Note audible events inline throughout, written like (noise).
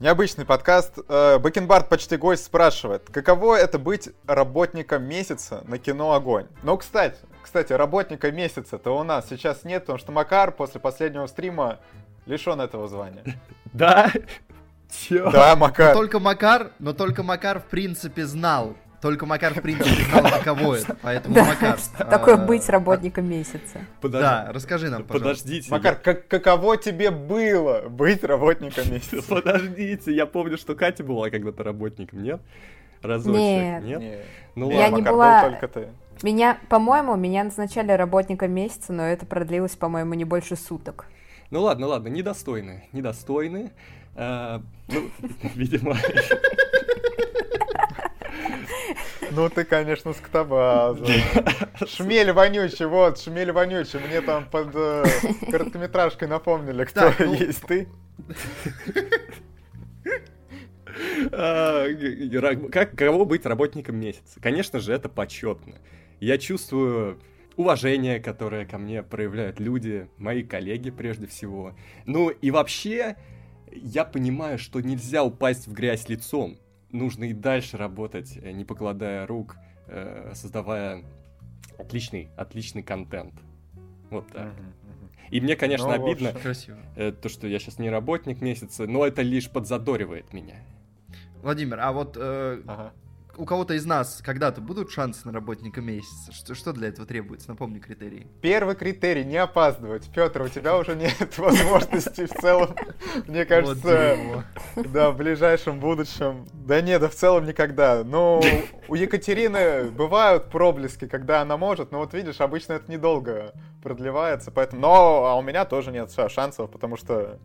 Необычный подкаст. Э, Бакенбард почти гость спрашивает, каково это быть работником месяца на кино «Огонь». Ну, кстати, кстати, работника месяца-то у нас сейчас нет, потому что Макар после последнего стрима лишен этого звания. (laughs) Да? (laughs) Чё? Да, Макар. Но только Макар, но только Макар в принципе знал. Только Макар, в принципе, знал, каково это. Поэтому, Макар... (laughs) Такое а, быть работником месяца? Да, расскажи нам, пожалуйста. Подождите. Макар, как, каково тебе было быть работником (laughs) месяца? Подождите, я помню, что Катя была когда-то работником, нет? Разочек, нет? Нет. Ну я не была... только ты. Меня, по-моему, меня назначали работником месяца, но это продлилось, по-моему, не больше суток. Ну ладно, ладно, недостойны, недостойны. А, ну, (laughs) видимо... Ну ты, конечно, сктобаза. Шмель вонючий, вот, шмель вонючий. Мне там под э, короткометражкой напомнили, кто так, ну... есть ты. А, как, кого быть работником месяца? Конечно же, это почетно. Я чувствую уважение, которое ко мне проявляют люди, мои коллеги прежде всего. Ну и вообще, я понимаю, что нельзя упасть в грязь лицом нужно и дальше работать, э, не покладая рук, э, создавая отличный, отличный контент. Вот так. И мне, конечно, ну, обидно, Красиво. Э, то, что я сейчас не работник месяца, но это лишь подзадоривает меня. Владимир, а вот э, ага у кого-то из нас когда-то будут шансы на работника месяца? Что, что для этого требуется? Напомни критерии. Первый критерий — не опаздывать. Петр, у тебя уже нет (laughs) возможности в целом, мне кажется, да, в ближайшем будущем. Да нет, да в целом никогда. Ну, (laughs) у Екатерины бывают проблески, когда она может, но вот видишь, обычно это недолго продлевается, поэтому... Но а у меня тоже нет шансов, потому что...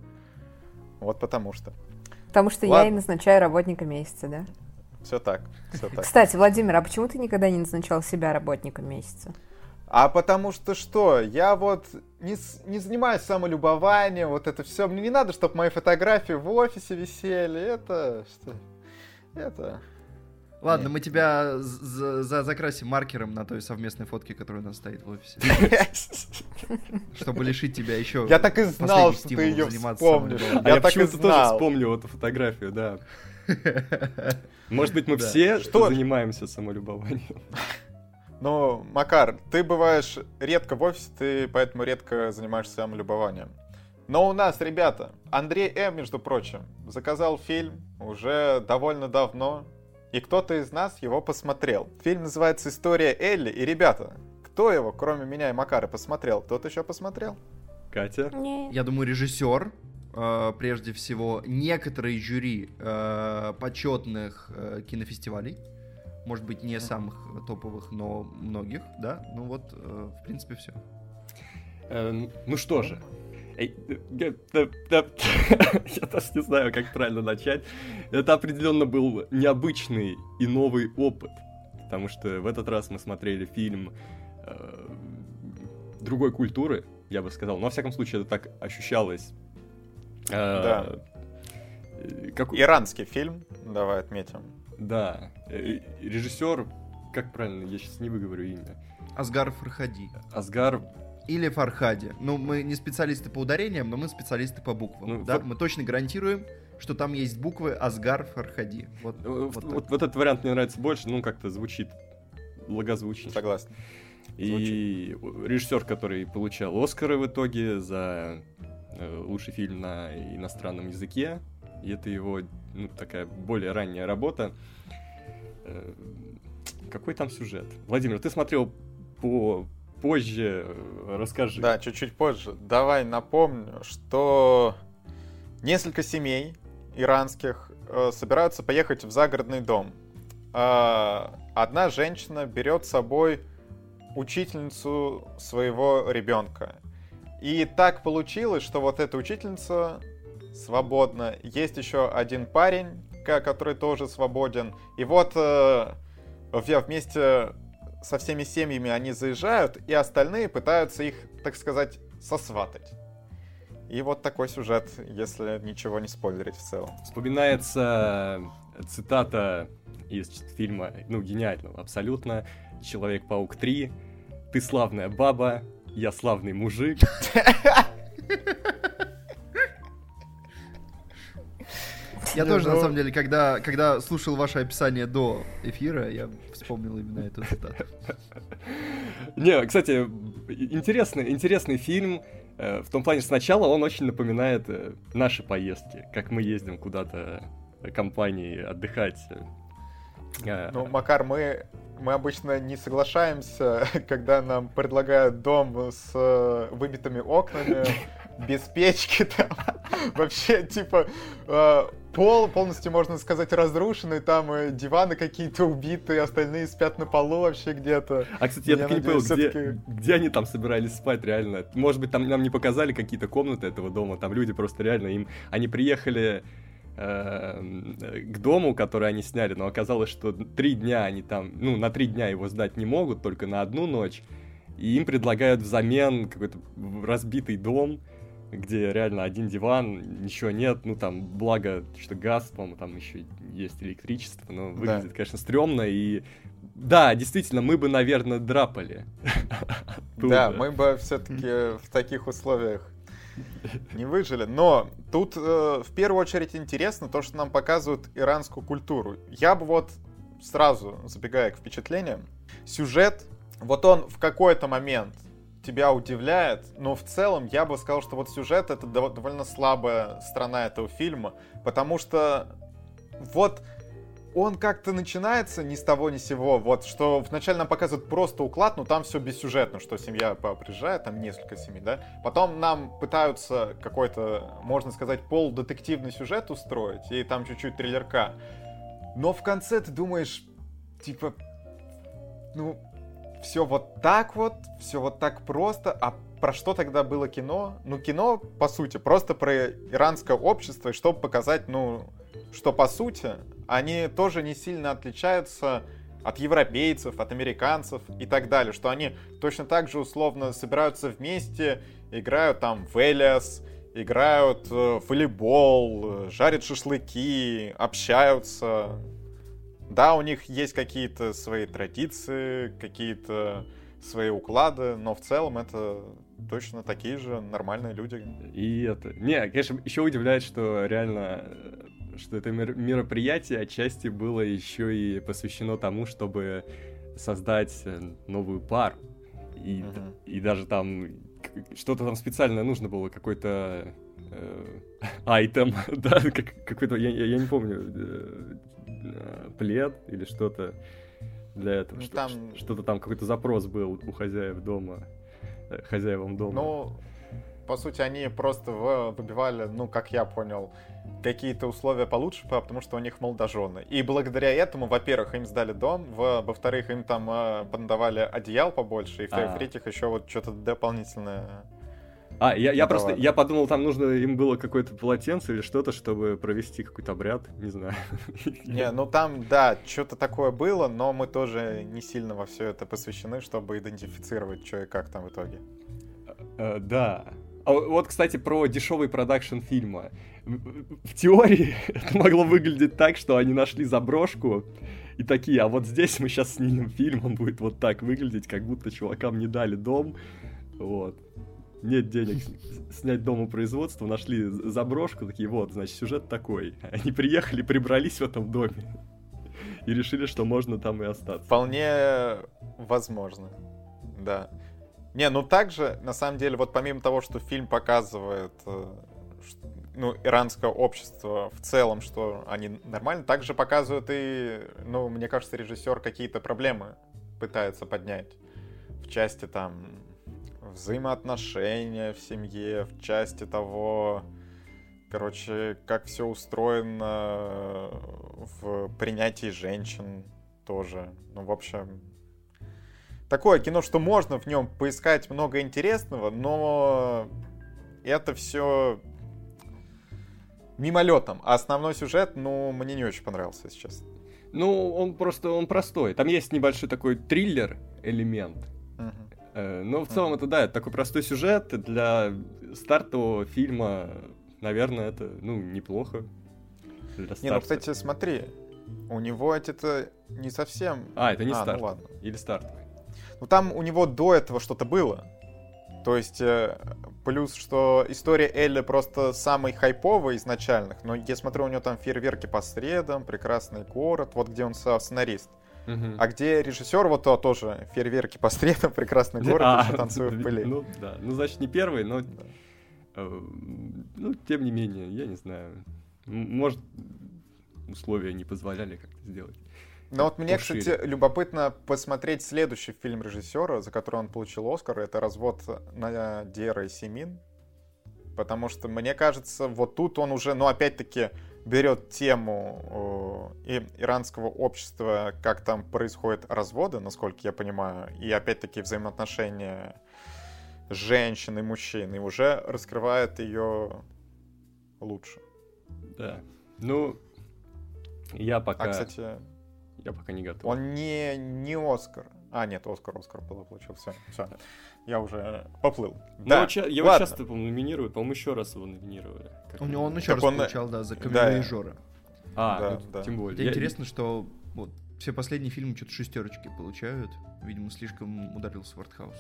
Вот потому что. Потому что Ладно. я и назначаю работника месяца, да? Все так, все так. Кстати, Владимир, а почему ты никогда не назначал себя работником месяца? А потому что что? Я вот не, не занимаюсь самолюбованием, вот это все. Мне не надо, чтобы мои фотографии в офисе висели. Это что? Это... Ладно, Нет. мы тебя за, за закрасим маркером на той совместной фотке, которая у нас стоит в офисе. (laughs) Чтобы лишить тебя еще. Я так и знал, что ты ее вспомнишь. А я так и тоже вспомнил эту фотографию, да. (laughs) Может быть, мы все что занимаемся самолюбованием. (laughs) Ну, Макар, ты бываешь редко в офисе, ты поэтому редко занимаешься самолюбованием. Но у нас, ребята, Андрей М, между прочим, заказал фильм уже довольно давно, и кто-то из нас его посмотрел. Фильм называется «История Элли», и, ребята, кто его, кроме меня и Макара, посмотрел? Кто-то еще посмотрел? Катя? Нет. Я думаю, режиссер, прежде всего, некоторые жюри э, почетных э, кинофестивалей. Может быть, не самых топовых, но многих, да? Ну вот, э, в принципе, все. Э, ну что же, (laughs) я даже не знаю, как правильно начать. Это определенно был необычный и новый опыт. Потому что в этот раз мы смотрели фильм э, другой культуры, я бы сказал. Но, во всяком случае, это так ощущалось Э, да. Как... Иранский фильм, давай отметим. Да. Э, режиссер, как правильно, я сейчас не выговорю имя. Асгар Фархади. Асгар или Фархади. Ну, мы не специалисты по ударениям, но мы специалисты по буквам. Ну, да? Фар... Мы точно гарантируем, что там есть буквы Асгар Фархади. Вот, вот, вот, вот, вот этот вариант мне нравится больше, ну, как-то звучит благозвучно. Согласен. И Звучит. режиссер, который получал Оскары в итоге за Э, лучший фильм на иностранном языке. И это его ну, такая более ранняя работа. Э, какой там сюжет? Владимир, ты смотрел по позже, э, расскажи. Да, чуть-чуть позже. Давай напомню, что несколько семей иранских э, собираются поехать в загородный дом. Э, одна женщина берет с собой учительницу своего ребенка. И так получилось, что вот эта учительница свободна. Есть еще один парень, который тоже свободен. И вот э, вместе со всеми семьями они заезжают, и остальные пытаются их, так сказать, сосватать. И вот такой сюжет, если ничего не спойлерить в целом. Вспоминается цитата из фильма, ну, гениального абсолютно, «Человек-паук 3», «Ты славная баба, я славный мужик. Я тоже, на самом деле, когда, когда слушал ваше описание до эфира, я вспомнил именно эту цитату. Не, кстати, интересный, интересный фильм. Э, в том плане, сначала он очень напоминает э, наши поездки, как мы ездим куда-то компанией отдыхать. Э, ну, Макар, мы, мы обычно не соглашаемся, (laughs) когда нам предлагают дом с выбитыми окнами, (laughs) без печки там. (laughs) Вообще, типа, пол полностью, можно сказать, разрушенный, там э, диваны какие-то убитые, остальные спят на полу вообще где-то. А, кстати, я, я так не понял, где, где они там собирались спать реально? Может быть, там нам не показали какие-то комнаты этого дома, там люди просто реально, им, они приехали к дому, который они сняли, но оказалось, что три дня они там, ну, на три дня его сдать не могут, только на одну ночь, и им предлагают взамен какой-то разбитый дом, где реально один диван, ничего нет, ну там, благо, что газ, по-моему, там еще есть электричество, но выглядит, да. конечно, стрёмно, и да, действительно, мы бы, наверное, драпали. (laughs) Да, мы бы все-таки в таких условиях не выжили. Но тут э, в первую очередь интересно то, что нам показывают иранскую культуру. Я бы вот сразу, забегая к впечатлениям, сюжет, вот он в какой-то момент тебя удивляет, но в целом я бы сказал, что вот сюжет это довольно слабая сторона этого фильма, потому что вот он как-то начинается ни с того ни с сего, вот, что вначале нам показывают просто уклад, но там все бессюжетно, что семья приезжает, там несколько семей, да, потом нам пытаются какой-то, можно сказать, полудетективный сюжет устроить, и там чуть-чуть триллерка, но в конце ты думаешь, типа, ну, все вот так вот, все вот так просто, а про что тогда было кино? Ну, кино, по сути, просто про иранское общество, и чтобы показать, ну, что, по сути, они тоже не сильно отличаются от европейцев, от американцев и так далее, что они точно так же условно собираются вместе, играют там в Элиас, играют э, в волейбол, э, жарят шашлыки, общаются, да, у них есть какие-то свои традиции, какие-то свои уклады, но в целом это точно такие же нормальные люди. И это... Не, конечно, еще удивляет, что реально что это мероприятие отчасти было еще и посвящено тому, чтобы создать э, новую пару. И, uh-huh. и даже там что-то там специальное нужно было, какой-то э, (laughs) айтем, (laughs) да, как, какой-то, я, я не помню, э, Э, плед или что-то для этого. Ну, что, там... Что-то там, какой-то запрос был у хозяев дома, э, хозяевам дома. Ну, по сути, они просто выбивали, ну, как я понял, какие-то условия получше, потому что у них молодожены. И благодаря этому, во-первых, им сдали дом, во-вторых, им там э, подавали одеял побольше, и в-третьих, еще вот что-то дополнительное а, я, я просто, я подумал, там нужно им было какое-то полотенце или что-то, чтобы провести какой-то обряд, не знаю. (laughs) Не, ну там, да, что-то такое было, но мы тоже не сильно во все это посвящены, чтобы идентифицировать, что и как там в итоге. А, да. А вот, кстати, про дешевый продакшн фильма. В теории (laughs) это могло выглядеть так, что они нашли заброшку и такие, а вот здесь мы сейчас снимем фильм, он будет вот так выглядеть, как будто чувакам не дали дом. Вот нет денег снять дому производства, нашли заброшку, такие, вот, значит, сюжет такой. (laughs) Они приехали, прибрались в этом доме (laughs) и решили, что можно там и остаться. Вполне возможно, да. Не, ну также, на самом деле, вот помимо того, что фильм показывает, э, ну, иранское общество в целом, что они нормально, также показывают и, ну, мне кажется, режиссер какие-то проблемы пытается поднять в части там взаимоотношения в семье, в части того, короче, как все устроено в принятии женщин тоже. Ну, в общем, такое кино, что можно в нем поискать много интересного, но это все мимолетом. А основной сюжет, ну, мне не очень понравился сейчас. Ну, он просто, он простой. Там есть небольшой такой триллер элемент. Uh-huh. Э, но в целом это, да, это такой простой сюжет для стартового фильма, наверное, это, ну, неплохо. Для не, ну, кстати, смотри, у него это не совсем... А, это не а, старт. Ну, ладно. Или стартовый. Ну, там у него до этого что-то было. То есть, э, Плюс, что история Элли просто самый хайповый изначальных. Но я смотрю, у него там фейерверки по средам, прекрасный город, вот где он сценарист. Мгм. А где режиссер, вот то тоже фейерверки по средам, (laughs) прекрасный город, А, еще танцую в пыли. Ну, да. Ну, значит, не первый, но... Да. э, Ну, тем не менее, я не знаю. Может, условия не позволяли как-то сделать. Но вот мне, пошире. кстати, любопытно посмотреть следующий фильм режиссера, за который он получил Оскар. Это «Развод Надера и Семин». Потому что, мне кажется, вот тут он уже, ну, опять-таки, берет тему э, иранского общества, как там происходят разводы, насколько я понимаю, и, опять-таки, взаимоотношения женщин и мужчин, и уже раскрывает ее лучше. Да. Ну, я пока... А, кстати, Я пока не готов. Он не, не Оскар. А, нет, Оскар, Оскар было, получил. Все, все. Я уже поплыл. Ну, да, ча- его ладно. часто, по-моему, номинируют. По-моему, еще раз его номинировали. Как У он- него он еще раз он, получал, да, за да. камевояжера. А, Да, ну, да. тем более. Я- интересно, что вот все последние фильмы что-то шестерочки получают. Видимо, слишком ударился в артхаус.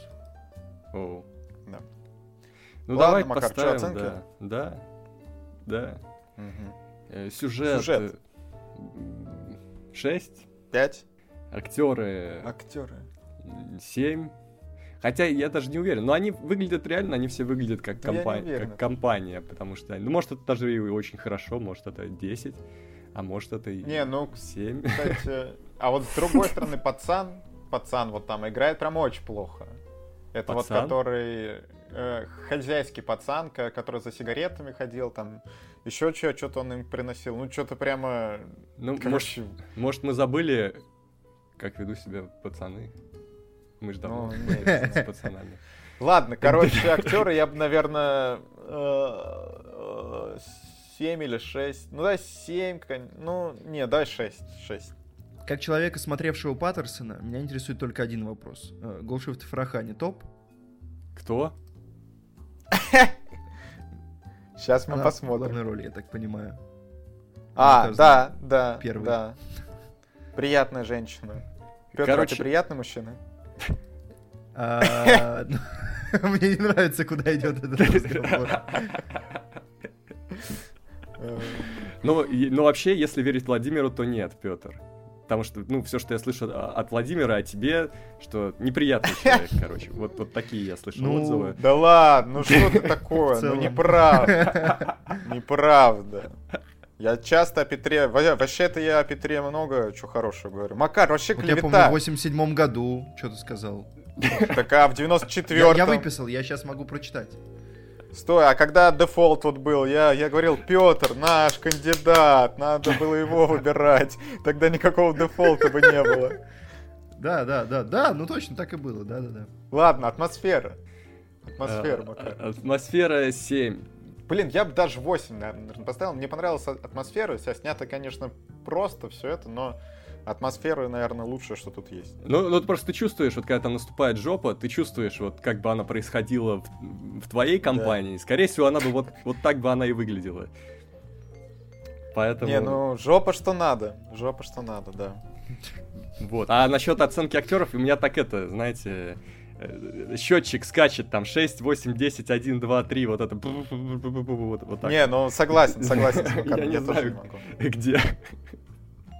Оу. Да. Ну, Ладно, давай Макар, поставим, оценки? да. Да. Да. Мгм. Э, Сюжет. Сюжет. 6. Пять. Актеры Актеры. 7. Хотя я даже не уверен. Но они выглядят реально, они все выглядят как, не компа- уверен. как компания. Потому что, ну, может, это даже и очень хорошо, может, это 10, а может, это и Не, ну, 7. кстати... (laughs) А вот с другой стороны, пацан, пацан вот там играет прям очень плохо. Это вот Пацан? который э, хозяйский пацан, ко- который за сигаретами ходил, там еще что, что-то он им приносил. Ну, что-то прямо... Ну, может, Короче, может, мы забыли, как ведут себя пацаны. Мы же давно Ну, с пацанами. (laughs) Ладно, короче, актеры я бы, наверное, 7 или 6. Ну, да, 7. Ну, не, дай 6. 6. Как человека, смотревшего Паттерсона, меня интересует только один вопрос. Э, Голшифт и Фарахани топ? Кто? (laughs) Сейчас мы Она в посмотрим. главной роли, я так понимаю. А, Мне да, да, первый. да. Приятная женщина. Петр, Короче- а ты приятный мужчина? А, ну, (laughs) Мне не нравится, куда идет этот (laughs) разговор. Э, Ну, ну, вообще, если верить Владимиру, то нет, Петр. Потому что, ну, все, что я слышу а- от Владимира, о тебе, что неприятный человек, (laughs) короче. Вот, вот такие я слышал Ну, отзывы. Да ладно, ну что ты (laughs) такое? Ну неправда. (laughs) Неправда. Я часто о Петре... во- Вообще-то я о Петре много чего хорошего говорю. Макар, вообще Вот я помню, клевета. в 87 году, что ты сказал? Так а в Я, 94-м... я выписал, я сейчас могу прочитать. Стой, а когда дефолт вот был, я, я говорил, Петр, наш кандидат, надо было его выбирать. Тогда никакого дефолта бы не было. Да, да, да, да, ну точно так и было, да, да, да. Ладно, атмосфера. Атмосфера, Макар. а, Атмосфера 7. Блин, я бы даже 8, наверное, поставил. Мне понравилась атмосфера. Вся снято, конечно, просто все это, но атмосфера, наверное, лучшее, что тут есть. Ну, ну, просто ты чувствуешь, вот когда там наступает жопа, ты чувствуешь, вот как бы она происходила в, в твоей компании. Скорее всего, она бы вот, вот так бы она и выглядела. Поэтому... Не, ну, жопа что надо. Жопа что надо, да. Вот. А насчет оценки актеров, у меня так это, знаете, счетчик скачет там 6, 8, 10, 1, 2, 3, вот это. Вот, вот так. Не, ну, согласен, согласен Я не знаю. Где?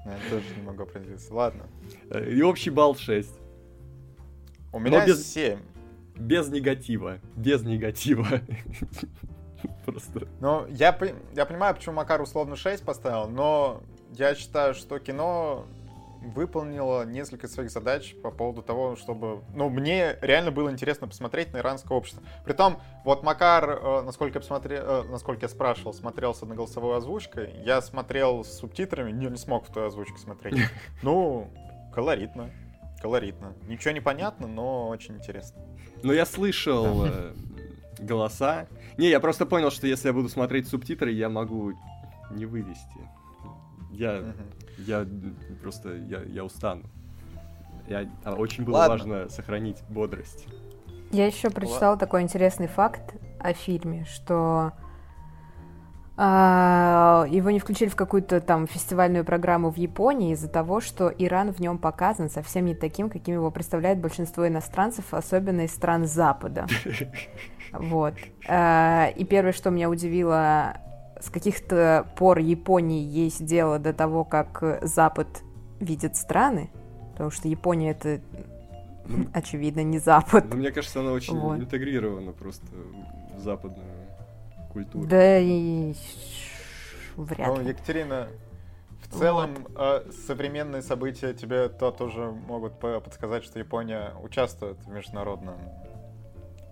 Я тоже не могу определиться. Ладно. И общий балл 6. У меня без- 7. Без негатива. Без негатива. (laughs) Просто. Ну, я, я понимаю, почему Макар условно 6 поставил, но я считаю, что кино выполнило несколько своих задач по поводу того, чтобы... Ну, мне реально было интересно посмотреть на иранское общество. Притом, вот Макар, э, насколько я, посмотрел, э, насколько я спрашивал, смотрел с одноголосовой озвучкой, я смотрел с субтитрами, не, не смог в той озвучке смотреть. (laughs) Ну, колоритно. Колоритно. Ничего не понятно, но очень интересно. Ну, я слышал э, голоса. Не, я просто понял, что если я буду смотреть субтитры, я могу не вывести. Я, Мгм. Я просто, я, я устану. Я, а очень было Ладно. важно сохранить бодрость. Я еще прочитала такой интересный факт о фильме, что А, его не включили в какую-то там фестивальную программу в Японии из-за того, что Иран в нем показан совсем не таким, каким его представляет большинство иностранцев, особенно из стран Запада. (laughs) Вот. А, и первое, что меня удивило, с каких-то пор Японии есть дело до того, как Запад видит страны, потому что Япония это ну, (laughs) очевидно не Запад. Ну, мне кажется, она очень вот. интегрирована просто в западную культуру. Да и вряд ну, ли. Екатерина, в целом вот. э, современные события тебе то тоже могут подсказать, что Япония участвует в международном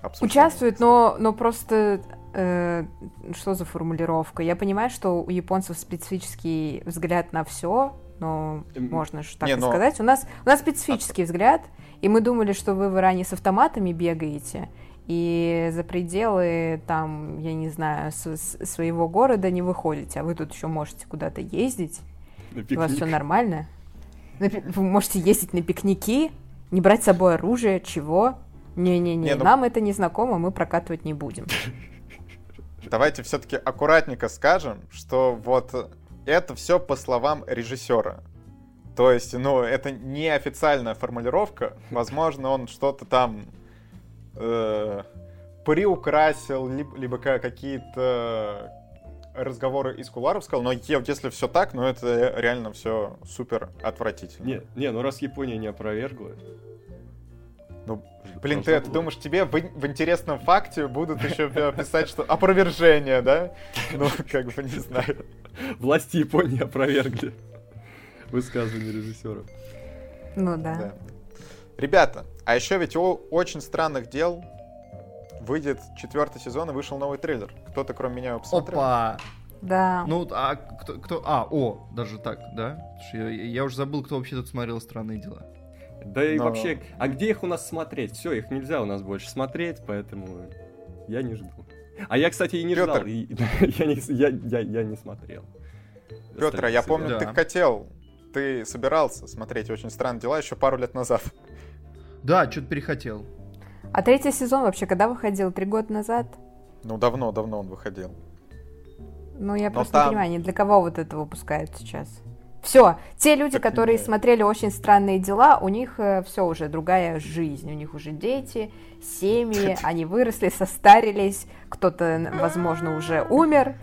обсуждении. Участвует, но, но просто э, что за формулировка? Я понимаю, что у японцев специфический взгляд на все, но можно же так Не, и но... сказать. У нас, у нас специфический взгляд, и мы думали, что вы в Иране с автоматами бегаете, и за пределы там, я не знаю, своего города не выходите, а вы тут еще можете куда-то ездить, у вас все нормально. Вы можете ездить на пикники, не брать с собой оружие, чего? Не-не-не, не, ну... нам это не знакомо, мы прокатывать не будем. (laughs) Давайте все-таки аккуратненько скажем, что вот это все по словам режиссера. То есть, ну, это не официальная формулировка. (laughs) Возможно, он что-то там э, приукрасил, либо, либо какие-то разговоры из куларов сказал, но если все так, ну это реально все супер отвратительно. Не, не, ну раз Япония не опровергла. Ну, блин, ты, ты думаешь, тебе в, в интересном факте будут еще писать, что опровержение, да? Ну, как бы, не знаю. Власти Японии опровергли высказывание режиссера. Ну да. да. Ребята, а еще ведь у очень странных дел выйдет четвертый сезон и вышел новый трейлер. Кто-то кроме меня его посмотрел? Опа! Да. Ну, а кто, кто... А, о, даже так, да? Я, я уже забыл, кто вообще тут смотрел «Странные дела». Да и Но... вообще, а где их у нас смотреть? Все, их нельзя у нас больше смотреть, поэтому я не жду. А я, кстати, и не Петр. ждал, и, (laughs) я, не, я, я, я не смотрел. Петр, я помню, да. ты хотел, ты собирался смотреть «Очень странные дела» еще пару лет назад. Да, что-то перехотел. А третий сезон вообще когда выходил? Три года назад? Ну, давно-давно он выходил. Ну, я Но просто там... не понимаю, не для кого вот это выпускают сейчас. Все, те люди, так которые смотрели очень странные дела, у них э, все уже другая жизнь, у них уже дети, семьи, они выросли, состарились, кто-то, возможно, уже умер.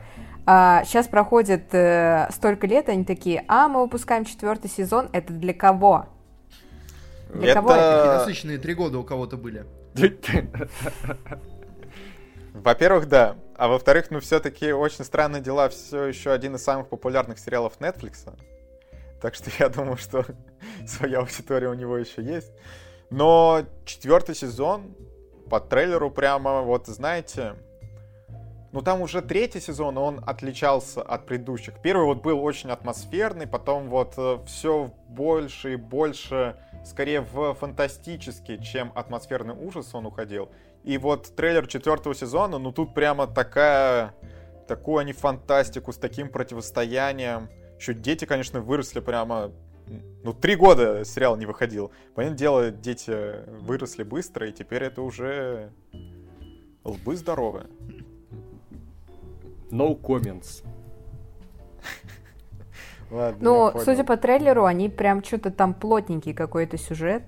А, сейчас проходит э, столько лет, они такие, а, мы выпускаем четвертый сезон, это для кого? Для это... кого это? Насыщенные три года у кого-то были. Во-первых, да. А во-вторых, ну все-таки очень странные дела все еще один из самых популярных сериалов Netflix. Так что я думаю, что (laughs) своя аудитория у него еще есть. Но четвертый сезон по трейлеру прямо, вот знаете, ну там уже третий сезон, он отличался от предыдущих. Первый вот был очень атмосферный, потом вот э, все больше и больше, скорее в фантастический, чем атмосферный ужас он уходил. И вот трейлер четвертого сезона, ну тут прямо такая, такую они фантастику с таким противостоянием. Еще дети, конечно, выросли прямо ну, три года сериал не выходил. Понятное дело, дети выросли быстро, и теперь это уже лбы здоровые. No comments. Ладно, ну, судя по трейлеру, они прям что-то там плотненький какой-то сюжет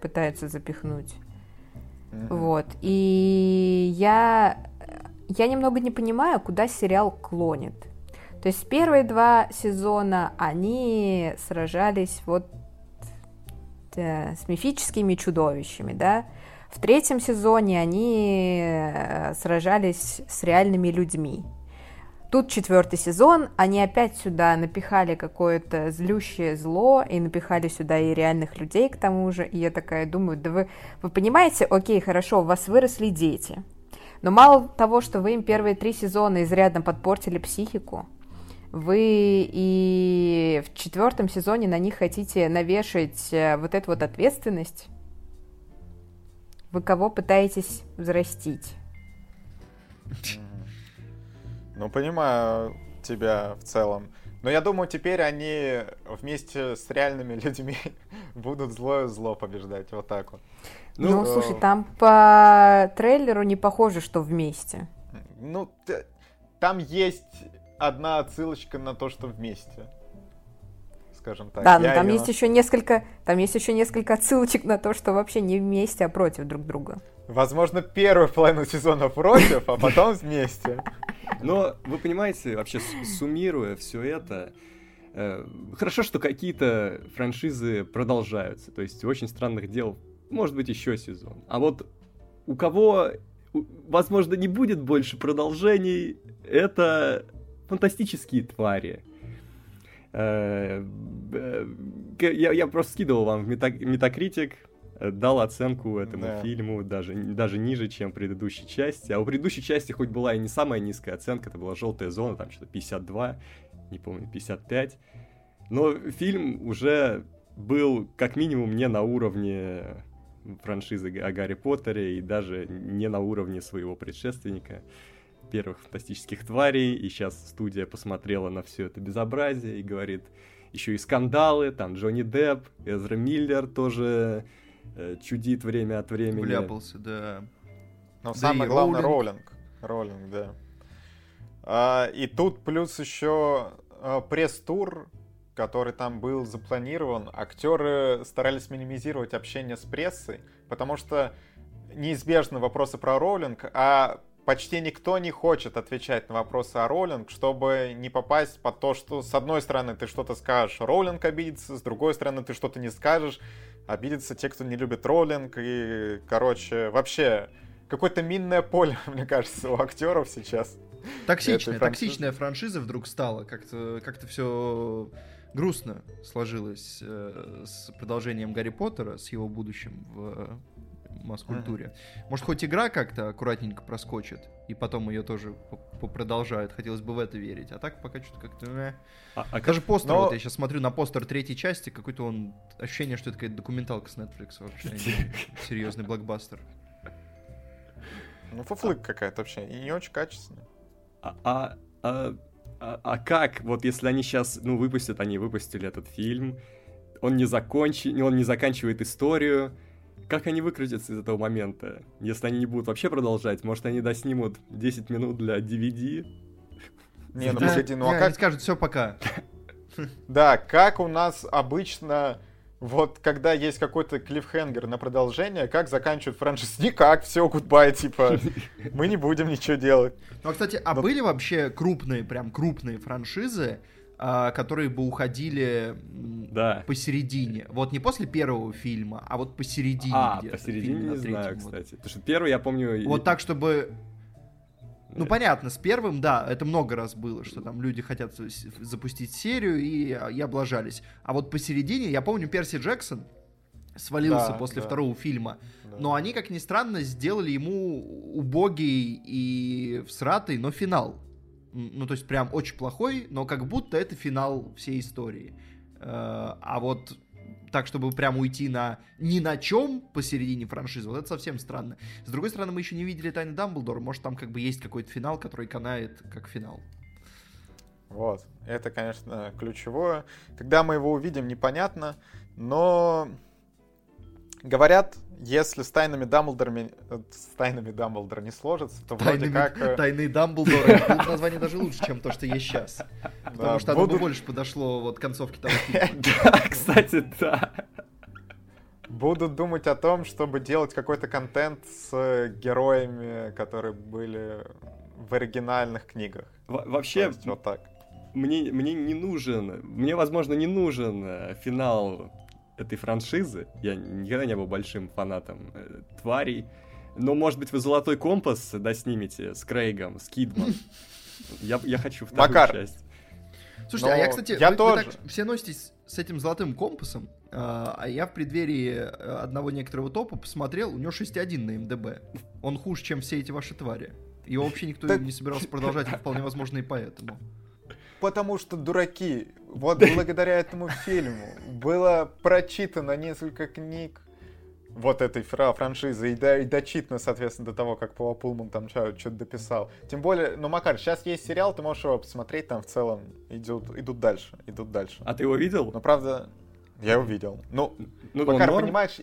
пытаются запихнуть. Mm-hmm. Вот. И я, я немного не понимаю, куда сериал клонит. То есть первые два сезона они сражались вот э, с мифическими чудовищами, да. В третьем сезоне они э, сражались с реальными людьми. Тут четвертый сезон, они опять сюда напихали какое-то злющее зло, и напихали сюда и реальных людей к тому же, и я такая думаю, да вы, вы понимаете, окей, хорошо, у вас выросли дети, но мало того, что вы им первые три сезона изрядно подпортили психику, вы и в четвертом сезоне на них хотите навешать э, вот эту вот ответственность, вы кого пытаетесь взрастить? Ну, понимаю тебя в целом. Но я думаю, теперь они вместе с реальными (laughs) людьми будут злое зло побеждать. Вот так вот. Ну, ну слушай, там по трейлеру не похоже, что вместе. Ну, там есть одна отсылочка на то, что вместе. Скажем так. Да, но там ее... есть еще несколько, там есть еще несколько отсылочек на то, что вообще не вместе, а против друг друга. Возможно, первую половину сезона против, а потом вместе. Но вы понимаете, вообще суммируя все это, э, хорошо, что какие-то франшизы продолжаются. То есть очень странных дел может быть еще сезон. А вот у кого, возможно, не будет больше продолжений, это фантастические твари. Э, э, я, я просто скидывал вам в Метакритик, дал оценку этому да. фильму даже, даже ниже, чем предыдущей части. А у предыдущей части хоть была и не самая низкая оценка, это была желтая зона, там что-то 52, не помню, 55. Но фильм уже был как минимум не на уровне франшизы о Гарри Поттере и даже не на уровне своего предшественника первых фантастических тварей, и сейчас студия посмотрела на все это безобразие и говорит, еще и скандалы, там Джонни Депп, Эзра Миллер тоже э, чудит время от времени. Вляпался, да. Но да самое главное Роллинг. Роллинг, да. А, и тут плюс еще а, пресс-тур, который там был запланирован. Актеры старались минимизировать общение с прессой, потому что неизбежны вопросы про Роллинг, а почти никто не хочет отвечать на вопросы о Роллинг, чтобы не попасть под то, что с одной стороны ты что-то скажешь, Роллинг обидится, с другой стороны ты что-то не скажешь, обидятся те, кто не любит Роллинг, и, короче, вообще какое-то минное поле, (laughs) мне кажется, у актеров сейчас. Токсичная, токсичная франшиза вдруг стала, как-то как все грустно сложилось э, с продолжением Гарри Поттера, с его будущим в масс-культуре. Mm-hmm. Может, хоть игра как-то аккуратненько проскочит, и потом ее тоже продолжают. Хотелось бы в это верить. А так пока что-то как-то... Э. А, а Даже постер, Но... вот я сейчас смотрю на постер третьей части, какой-то он... Ощущение, что это какая-то документалка с Netflix вообще. (laughs) Серьезный блокбастер. Ну, фуфлык какая-то вообще, и не очень качественная. А, а, а, а, а как, вот если они сейчас, ну, выпустят, они выпустили этот фильм, он не закончен, он не заканчивает историю, как они выкрутятся из этого момента? Если они не будут вообще продолжать, может, они доснимут 10 минут для DVD? Не, ну погоди, ну а как... скажут, все, пока. Да, как у нас обычно, вот когда есть какой-то клиффхенгер на продолжение, как заканчивают франшиз? Никак, все, гудбай, типа, мы не будем ничего делать. Ну, а, кстати, а были вообще крупные, прям крупные франшизы, которые бы уходили да. посередине. Вот не после первого фильма, а вот посередине. А, посередине не знаю, кстати. Потому что первый, я помню... Вот так, чтобы... Ну, понятно, с первым, да, это много раз было, что там люди хотят запустить серию и, и облажались. А вот посередине, я помню, Перси Джексон свалился да, после да. второго фильма, да. но они, как ни странно, сделали ему убогий и всратый, но финал. Ну, то есть прям очень плохой, но как будто это финал всей истории. Э, а вот так, чтобы прям уйти на ни на чем посередине франшизы, вот это совсем странно. С другой стороны, мы еще не видели Тайны Дамблдора, может там как бы есть какой-то финал, который канает как финал. Вот, это, конечно, ключевое. Когда мы его увидим, непонятно, но говорят, если с тайнами Дамблдора, с тайнами Дамблдора не сложится, то вроде как... Э, Тайны Дамблдора. (laughs) Название даже лучше, чем то, что есть сейчас. Потому что оно бы больше подошло вот концовке того фильма. (laughs) Да, кстати, да. Будут думать о том, чтобы делать какой-то контент с героями, которые были в оригинальных книгах. Вообще, вот так. Мне, мне не нужен, мне, возможно, не нужен э, финал этой франшизы. Я никогда не был большим фанатом э, тварей. Но, может быть, вы «Золотой компас» да, снимете с Крейгом, с Кидман. (laughs) Я, я хочу вторую Макар. часть. Слушайте, Но а я, кстати, я вы, тоже. вы так все носитесь с этим золотым компасом, а, а я в преддверии э, одного некоторого топа посмотрел, у него 6.1 на МДБ. Он хуже, чем все эти ваши твари. Его вообще никто не собирался продолжать, вполне возможно, и поэтому. Потому что дураки. Вот благодаря этому фильму было прочитано несколько книг вот этой фра франшизы и, да, и дочитано, соответственно, до того, как Пава Пулман там что-то дописал. Тем более, ну, Макар, сейчас есть сериал, ты можешь его посмотреть, там в целом идут, идут дальше, идут дальше. А ты его видел? Ну, правда, я его видел. Ну, ну Макар, понимаешь,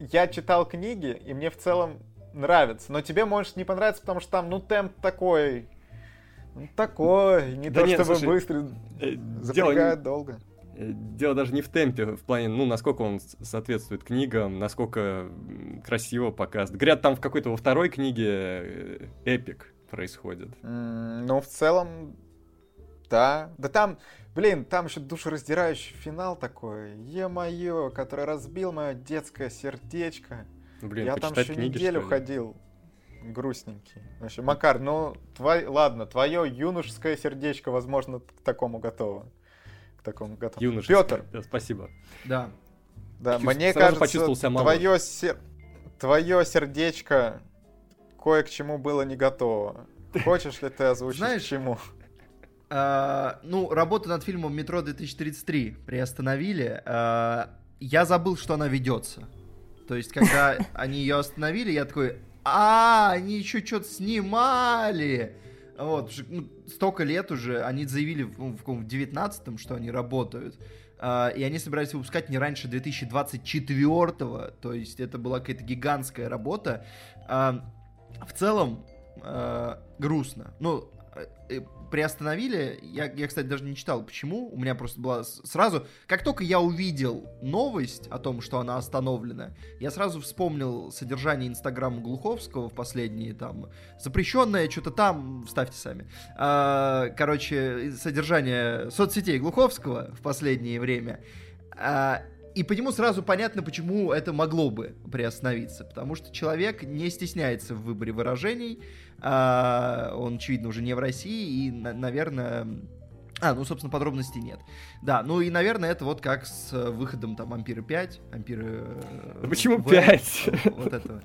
я читал книги, и мне в целом нравится, но тебе может не понравиться, потому что там, ну, темп такой Ну, такой, не Да то нет, чтобы слушай, быстро, Э, запрягает долго. Э, Дело даже не в темпе, в плане, ну, насколько он соответствует книгам, насколько красиво показан. Говорят, там в какой-то во второй книге э, эпик происходит. М, Ну, в целом, да. Да там, блин, там еще душераздирающий финал такой. Е-мое, который разбил мое детское сердечко. Блин, Я там еще книги, неделю ходил. Грустненький. Вообще, Макар, ну, твой, ладно, твое юношеское сердечко, возможно, к такому готово. К такому готово. Юношеское. Петр, Да, спасибо. Да. да, Чувств- мне сразу кажется, почувствовал себя моложе. твое, сер... твое сердечко кое к чему было не готово. Хочешь ли ты озвучить Знаешь, к чему? А, ну, работу над фильмом «Метро 2033» приостановили. А, я забыл, что она ведется. То есть, когда (laughs) они ее остановили, я такой, а, они еще что-то снимали. Вот, ну, столько лет уже, они заявили ну, в, в 19-м, что они работают. А, и они собирались выпускать не раньше 2024-го. То есть, это была какая-то гигантская работа. А, в целом, э, грустно. Ну, э, приостановили, я, я, кстати, даже не читал, почему. У меня просто была сразу... Как только я увидел новость о том, что она остановлена, я сразу вспомнил содержание Инстаграма Глуховского в последние там... Запрещенное что-то там, вставьте сами. А, короче, содержание соцсетей Глуховского в последнее время. А, и по нему сразу понятно, почему это могло бы приостановиться. Потому что человек не стесняется в выборе выражений. А, он, очевидно, уже не в России. И, на- наверное... А, ну, собственно, подробностей нет. Да, ну и, наверное, это вот как с э, выходом там Ампиры 5, Ампиры... э, Да почему В, 5? Вот этого.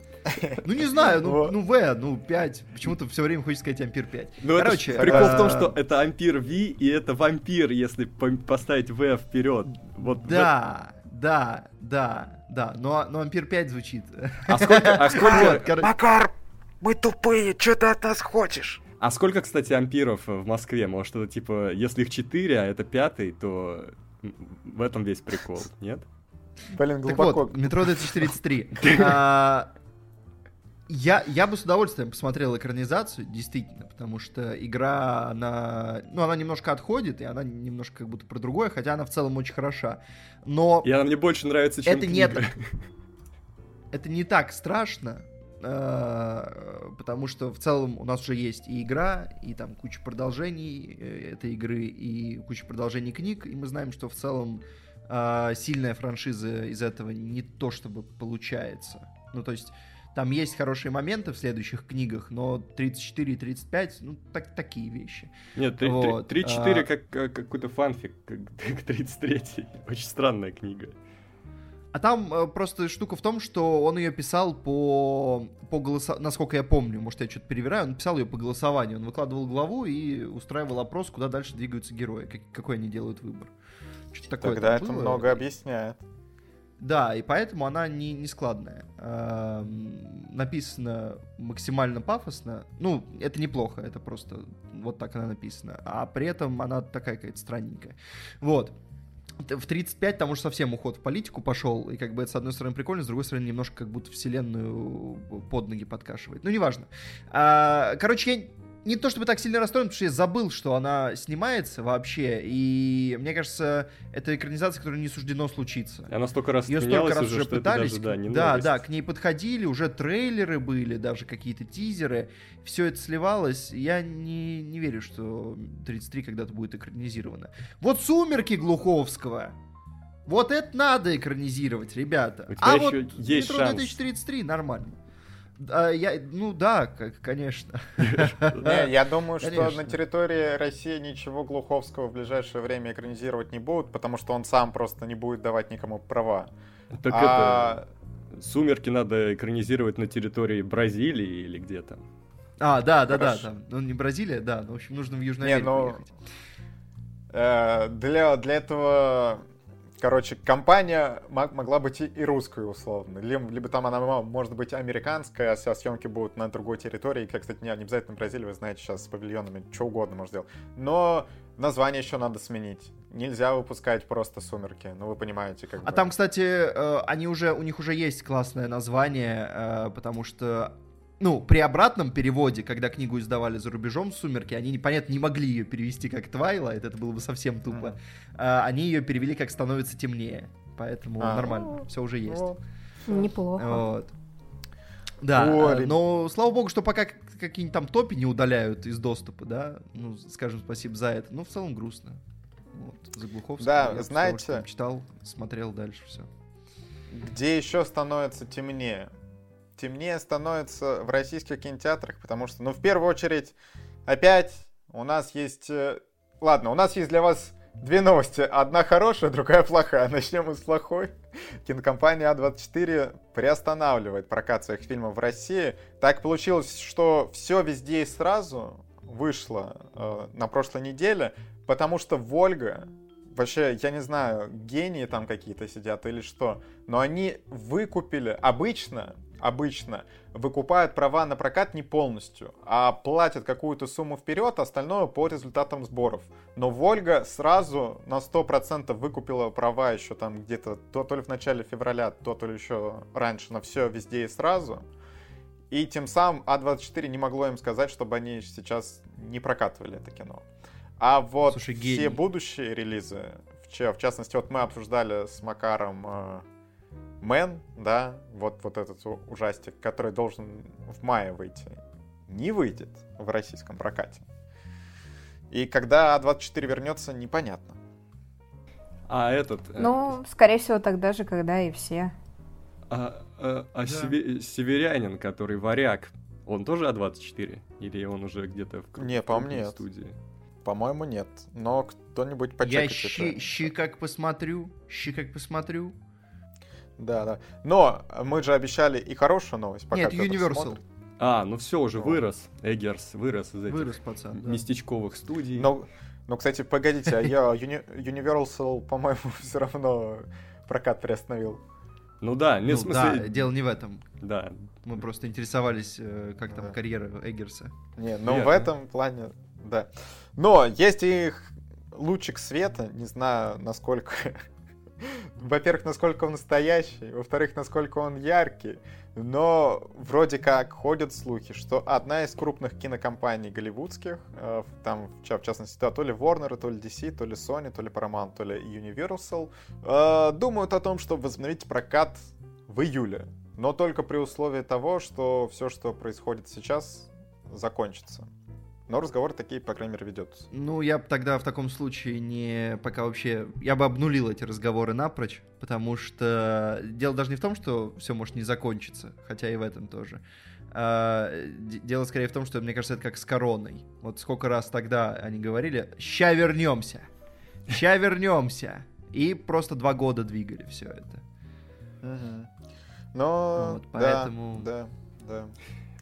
Ну, не знаю, ну, ну В, ну 5. Почему-то все время хочется сказать Ампир 5. Ну, это Короче, ж прикол в том, а, что это ампир V, и это вампир, если по- поставить V вперед. Вот в Да, да, да, да. Но, но Ампир 5 звучит. А сколько, а сколько, (laughs) Макар, мы тупые, что ты от нас хочешь? а сколько, кстати, ампиров в Москве? Может, это типа, если их 4, а это пятый, то в этом весь прикол, (laughs) нет? Блин, Так глубоко. вот, метро 2033. (laughs) А, Я, я бы с удовольствием посмотрел экранизацию, действительно, потому что игра, она, ну, она немножко отходит, и она немножко как будто про другое, хотя она в целом очень хороша. Но И она мне больше нравится, чем это не, книга. это не так страшно, потому что в целом у нас уже есть и игра, и там куча продолжений э, этой игры, и куча продолжений книг, и мы знаем, что в целом э, сильная франшиза из этого не то чтобы получается. Ну, то есть там есть хорошие моменты в следующих книгах, но 34 и 35, ну, так, такие вещи. Нет, три- три- Вот, 3-4 а- как, как какой-то фанфик, как (laughs) к 33 Очень странная книга. А там э, просто штука в том, что он ее писал по, по голосованию, насколько я помню, может я что-то перевираю, он писал ее по голосованию, он выкладывал главу и устраивал опрос, куда дальше двигаются герои, как- какой они делают выбор. Что-то такое Тогда это было. много объясняет. Да, и поэтому она не, не складная. Эм, написано максимально пафосно. Ну, это неплохо, это просто вот так она написана. А при этом она такая какая-то странненькая. Вот. В 35 там уже совсем уход в политику пошел, и как бы это с одной стороны прикольно, с другой стороны немножко как будто вселенную под ноги подкашивает. Ну, неважно. А, короче, я не то чтобы так сильно расстроен, потому что я забыл, что она снимается вообще, и мне кажется, это экранизация, которая не суждено случиться. Она столько раз Ее столько раз уже, уже пытались. даже, да, не да, новость. да, к ней подходили, уже трейлеры были, даже какие-то тизеры. Все это сливалось. Я не, не верю, что 33 когда-то будет экранизировано. Вот «Сумерки» Глуховского. Вот это надо экранизировать, ребята. А еще вот есть «Метро шанс. 2033» нормально. А, я, ну да, как, конечно. Не, я думаю, что Конечно. на территории России ничего Глуховского в ближайшее время экранизировать не будут, потому что он сам просто не будет давать никому права. Так А, это... Сумерки надо экранизировать на территории Бразилии или где там. А, да, да, да, там, ну не Бразилия, да, но, в общем, нужно в Южную Америку ну, ехать. э, для, для этого, короче, компания мо- могла быть и, русской, условно. Либо, либо там она мо- может быть американская, а съемки будут на другой территории. Как, кстати, не, не обязательно Бразилия, вы знаете, сейчас с павильонами что угодно можно сделать. Но название еще надо сменить. Нельзя выпускать просто «Сумерки», ну вы понимаете, как А там, кстати, э, они уже, у них уже есть классное название, э, потому что ну, при обратном переводе, когда книгу издавали за рубежом «Сумерки», они, непонятно, не могли ее перевести как «Твайлайт», это было бы совсем тупо. А, они ее перевели как «Становится темнее». Поэтому а, нормально, все уже есть. Неплохо. Вот. Да, Ой. но слава богу, что пока какие-нибудь там топи не удаляют из доступа, да, ну, скажем спасибо за это. Ну, в целом грустно. Вот, за Глуховского. Да, я знаете... Читал, смотрел дальше все. Где еще становится темнее? Темнее становится в российских кинотеатрах, потому что, ну, в первую очередь, опять у нас есть... Э, ладно, у нас есть для вас две новости. Одна хорошая, другая плохая. Начнем с плохой. Кинокомпания А24 приостанавливает прокат своих фильмов в России. Так получилось, что все везде и сразу вышло э, на прошлой неделе, потому что Вольга вообще, я не знаю, гении там какие-то сидят или что, но они выкупили, обычно обычно выкупают права на прокат не полностью, а платят какую-то сумму вперед, остальное по результатам сборов. Но Вольга сразу на 100% выкупила права еще там где-то то, то ли в начале февраля, то, то ли еще раньше, на все везде и сразу. И тем самым А24 не могло им сказать, чтобы они сейчас не прокатывали это кино. А вот Слушай, все будущие релизы, в, в частности, вот мы обсуждали с Макаром э, Мэн, да, вот, вот этот ужастик, который должен в мае выйти, не выйдет в российском прокате. И когда А24 вернется, непонятно. А этот... Э, ну, э... скорее всего, тогда же, когда и все. А, а, а да. север... северянин, который варяг, он тоже А24? Или он уже где-то в Не, по-моему, нет. студии? По-моему, нет. Но кто-нибудь почекает Я щи, щи как посмотрю, щи как посмотрю, да, да. Но мы же обещали и хорошую новость. Пока Нет, Universal. А, ну все, уже вырос. Эггерс вырос из этих вырос, пацан, да. местечковых студий. Но, но, кстати, погодите, а я Universal, по-моему, (laughs) все равно прокат приостановил. Ну да, не ну, смысле... Да, дело не в этом. Да. Мы просто интересовались, э, как там да. карьера Эггерса. Не, ну в этом плане, да. Но есть и лучик света, не знаю, насколько (laughs) во-первых, насколько он настоящий, во-вторых, насколько он яркий. Но вроде как ходят слухи, что одна из крупных кинокомпаний голливудских, э, там, в частности, то ли Warner, то ли DC, то ли Sony, то ли Paramount, то ли Universal, э, думают о том, чтобы возобновить прокат в июле. Но только при условии того, что все, что происходит сейчас, закончится. Но разговоры такие, по крайней мере, ведет. Ну, я бы тогда в таком случае не... Пока вообще... Я бы обнулил эти разговоры напрочь, потому что дело даже не в том, что все может не закончиться, хотя и в этом тоже. А, дело скорее в том, что, мне кажется, это как с короной. Вот сколько раз тогда они говорили, ща вернемся, ща вернемся. И просто два года двигали все это. Угу. Но, вот, поэтому... Да, да, да.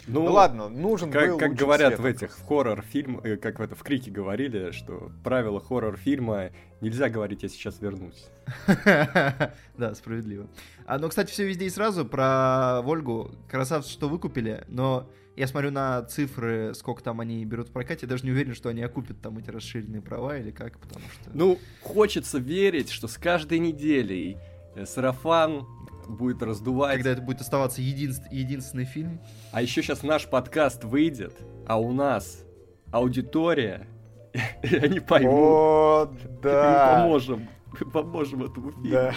Ну, ну ладно, нужен как, был Как говорят в этих, в хоррор-фильм, э, как в это, в Крике говорили, что правило хоррор-фильма нельзя говорить «я сейчас вернусь». (laughs) Да, справедливо. А, но, кстати, все везде и сразу про Вольгу. Красавцы, что выкупили, но я смотрю на цифры, сколько там они берут в прокате, я даже не уверен, что они окупят там эти расширенные права или как, потому что... Ну, хочется верить, что с каждой неделей э, сарафан будет раздувать. Когда это будет оставаться един... единственный фильм. А еще сейчас наш подкаст выйдет, а у нас аудитория, (laughs) и они поймут. О, да. Мы поможем. Мы поможем этому фильму. Да.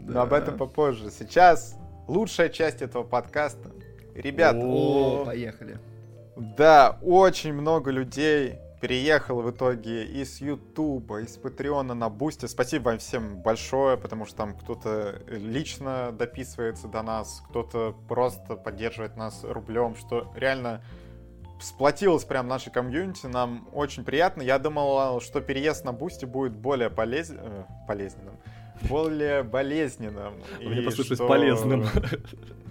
Но об этом попозже. Сейчас лучшая часть этого подкаста. Ребята. О, поехали. Да, очень много людей переехал в итоге из Ютуба, из Патреона на Бусти. Спасибо вам всем большое, потому что там кто-то лично дописывается до нас, кто-то просто поддерживает нас рублем, что реально сплотилось прям нашей комьюнити, нам очень приятно. Я думал, что переезд на Бусти будет более полез... э, полезным, более болезненным. Мне послышалось что... полезным.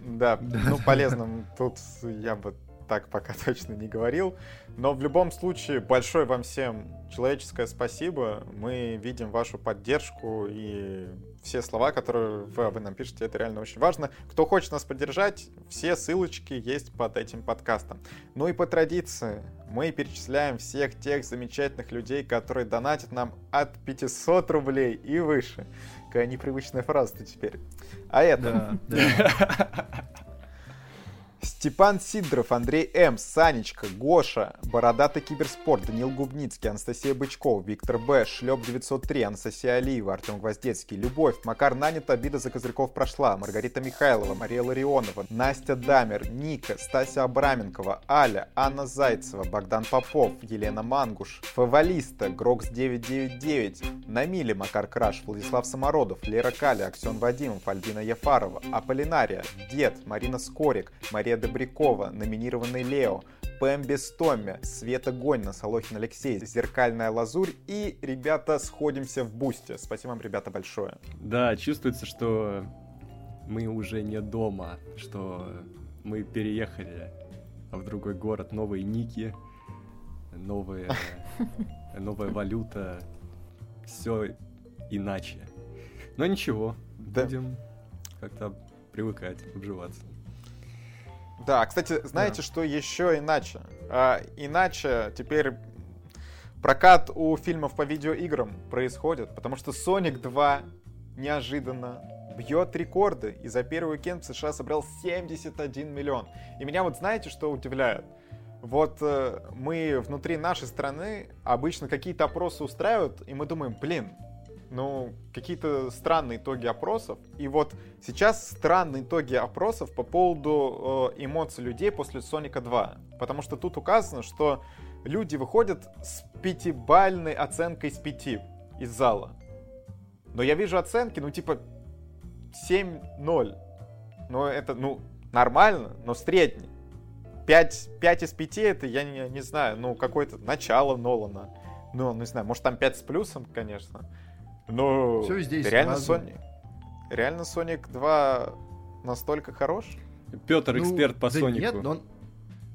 Да, (laughs) ну полезным тут я бы так пока (laughs) точно не говорил. Но в любом случае, большое вам всем человеческое спасибо. Мы видим вашу поддержку и все слова, которые вы, нам пишете, это реально очень важно. Кто хочет нас поддержать, все ссылочки есть под этим подкастом. Ну и по традиции, мы перечисляем всех тех замечательных людей, которые донатят нам от 500 рублей и выше. Какая непривычная фраза-то теперь. А это... Да, да. (laughs) Степан Сидоров, Андрей М, Санечка, Гоша, Бородатый Киберспорт, Данил Губницкий, Анастасия Бычкова, Виктор Б, Шлеп 903, Анастасия Алиева, Артем Гвоздецкий, Любовь, Макар Нанят, обида за Козырьков прошла, Маргарита Михайлова, Мария Ларионова, Настя Дамер, Ника, Стася Абраменкова, Аля, Анна Зайцева, Богдан Попов, Елена Мангуш, Фавалиста, Грокс 999, Намили, Макар Краш, Владислав Самородов, Лера Каля, Аксен Вадимов, Альбина Ефарова, Аполлинария, Дед, Марина Скорик, Мария Добрякова, номинированный Лео, Пэм Бестомми, Света Гонина, Солохин Алексей, Зеркальная Лазурь и, ребята, сходимся в бусте. Спасибо вам, ребята, большое. Да, чувствуется, что мы уже не дома, что мы переехали в другой город, новые ники, новые, (laughs) новая валюта, все иначе. Но ничего, Да. будем как-то привыкать, обживаться. Да, кстати, знаете, Да. что еще иначе? А, иначе теперь прокат у фильмов по видеоиграм происходит, потому что Sonic 2 неожиданно бьет рекорды и за первый уикенд в США собрал 71 миллион. И меня вот знаете, что удивляет? Вот э, мы внутри нашей страны обычно какие-то опросы устраивают, и мы думаем, блин, ну, какие-то странные итоги опросов. И вот сейчас странные итоги опросов по поводу э, эмоций людей после Соника 2. Потому что тут указано, что люди выходят с пятибальной оценкой с 5 из зала. Но я вижу оценки, ну, типа 7-0. Ну, это, ну, нормально, но средний. 5, 5 из 5 это, я не, не знаю, ну, какое-то начало Нолана. Ну, не знаю, может там 5 с плюсом, конечно. Но Всё здесь реально сразу. Sonic, реально Sonic 2 настолько хорош? Петр, Ну, эксперт по да Сонику. Нет, но он,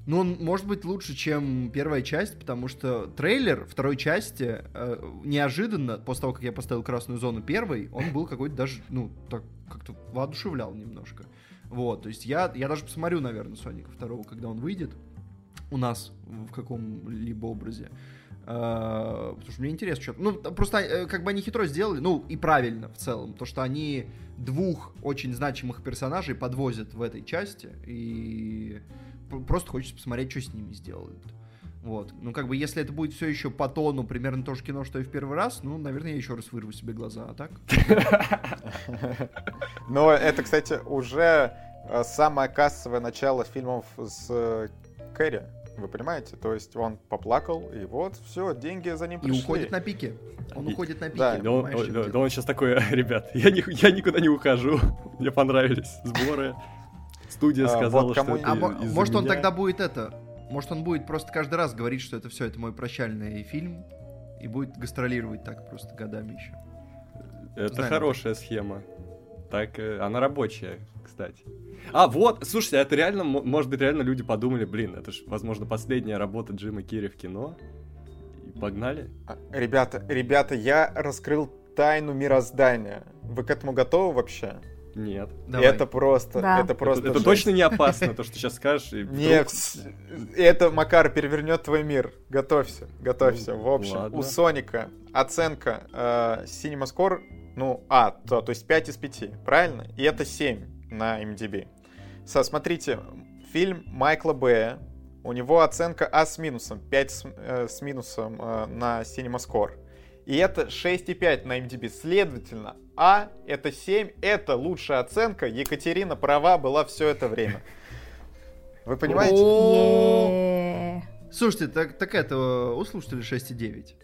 ну, он может быть лучше, чем первая часть, потому что трейлер второй части э, неожиданно, после того, как я поставил красную зону первой, он был какой-то даже, ну, так как-то воодушевлял немножко. Вот, то есть я, я даже посмотрю, наверное, Соника второго, когда он выйдет у нас в каком-либо образе. Э, Потому что мне интересно, что... Ну, просто э, как бы они хитро сделали, ну, и правильно в целом, то, что они двух очень значимых персонажей подвозят в этой части, и просто хочется посмотреть, что с ними сделают. Вот. Ну, как бы, если это будет все еще по тону, примерно то же кино, что и в первый раз, ну, наверное, я еще раз вырву себе глаза, а так? (laughs) Но это, кстати, уже э, самое кассовое начало фильмов с Кэрри. Вы понимаете? То есть он поплакал, и вот, все, деньги за ним И пришли. уходит на пике. Он И- уходит на пике. да, Да он, да он сейчас такой, ребят, я, ни- я никуда не ухожу, мне понравились сборы. Студия А, сказала, вот что это А может он тогда будет это? Может он будет просто каждый раз говорить, что это все, это мой прощальный фильм, и будет гастролировать так просто годами еще. Это Знаем. хорошая схема. Так, э, она рабочая, кстати. А, вот, слушайте, а это реально, мо- может быть, реально люди подумали, блин, это же, возможно, последняя работа Джима Керри в кино. И погнали. А, Ребята, ребята, я раскрыл тайну мироздания. Вы к этому готовы вообще? Нет. Давай. Это просто, Да. это просто. это это точно не опасно, то, что сейчас скажешь. и Нет, вдруг- с- это, Макар, перевернет твой мир. Готовься, готовься. Ну, В общем, ладно. у Соника оценка э, Cinema Score, ну, А, то, то есть 5 из 5, правильно? И это 7 на MDB. Со, смотрите, фильм Майкла Бэя, у него оценка А с минусом, 5 с, э, с минусом э, на Cinema Score. И это 6,5 на MDB. Следовательно, А это 7, это лучшая оценка. Екатерина права была все это время. Вы понимаете? Слушайте, так, так это у слушателей 6,9.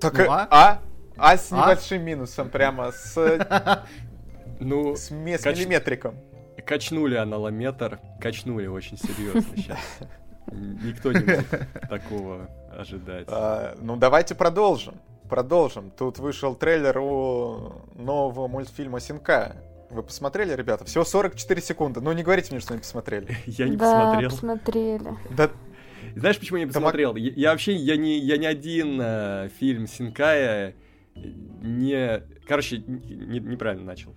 Так, Ну, э, а? а? А с А? небольшим минусом, прямо с, (laughs) Ну, с, с Кач- миллиметриком. качнули аналометр, качнули очень серьезно сейчас. Никто не мог такого ожидать. А, ну, давайте продолжим. Продолжим. Тут вышел трейлер у нового мультфильма Синка. Вы посмотрели, ребята? Всего 44 секунды. Ну, не говорите мне, что не посмотрели. Я не да, посмотрел. посмотрели. Да, Знаешь, почему я не посмотрел? Я, я вообще, я не, я ни один э, фильм Синкая не... Короче, не- неправильно начал.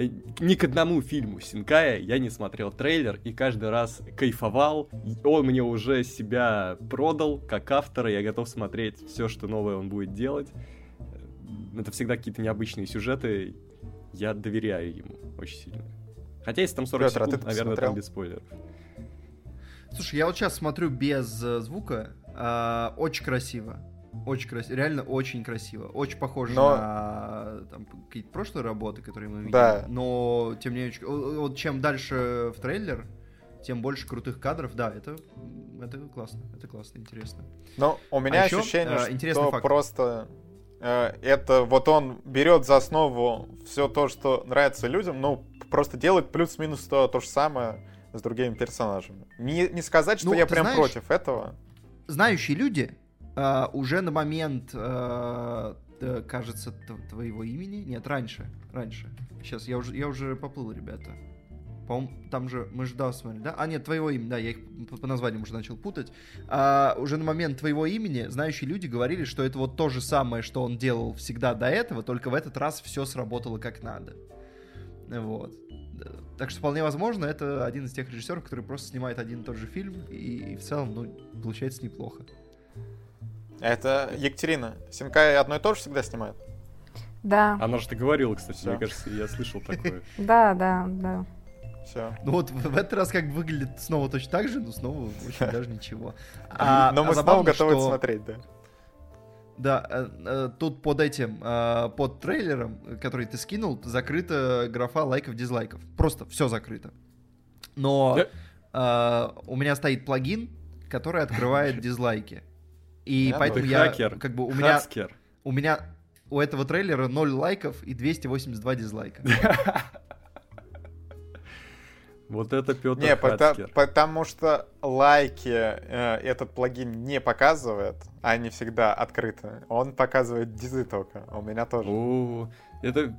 Э, Ни к одному фильму Синкая я не смотрел трейлер и каждый раз кайфовал. Он мне уже себя продал как автора, я готов смотреть все, что новое он будет делать. Э, Это всегда какие-то необычные сюжеты. Я доверяю ему очень сильно. Хотя если там 40 Пётр, а ты секунд, наверное, там посмотрел? без спойлеров. Слушай, я вот сейчас смотрю без э, звука. а, очень красиво. Очень красиво. Реально очень красиво. Очень похоже Но- на там, какие-то прошлые работы, которые мы видели. Да. Но, тем не менее, вот чем дальше в трейлер, тем больше крутых кадров. Да, это, это классно. Это классно, интересно. Но у меня А ощущение, э, интересный что факт. просто э, это вот он берет за основу все то, что нравится людям, ну, просто делает плюс-минус то, то же самое с другими персонажами. Не, не сказать, что Ну, я прям знаешь- против этого. знающие люди а, уже на момент, т- кажется, твоего имени, нет, раньше, раньше. Сейчас я уже, я уже поплыл, ребята. По-моему, там же мы же да, смотрели, да? А нет, твоего имени, да, я их по, по названиям уже начал путать. А, уже на момент твоего имени знающие люди говорили, что это вот то же самое, что он делал всегда до этого, только в этот раз все сработало как надо. Вот. Так что вполне возможно, это один из тех режиссеров, который просто снимает один и тот же фильм, и, в целом, ну, получается неплохо. Это Екатерина. Синкай одно и то же всегда снимает? Да, Она же ты говорила, кстати, мне кажется, я слышал такое. (laughs) да, да, да. Все. Ну вот в, этот раз как выглядит снова точно так же, но снова очень (laughs) даже ничего. А- Но а мы снова готовы смотреть, да. Да, э, э, тут под этим, э, под трейлером, который ты скинул, закрыта графа лайков-дизлайков. Просто все закрыто. Но у меня стоит плагин, который открывает (laughs) дизлайки. И Я поэтому Ты я, хакер, как бы, у меня, хацкер. у меня у этого трейлера 0 лайков и 282 дизлайка. (laughs) Вот это Петр Не, Хацкер. потому что лайки э, этот плагин не показывает, а они всегда открыты. Он показывает дизы только. а У меня тоже. О, это,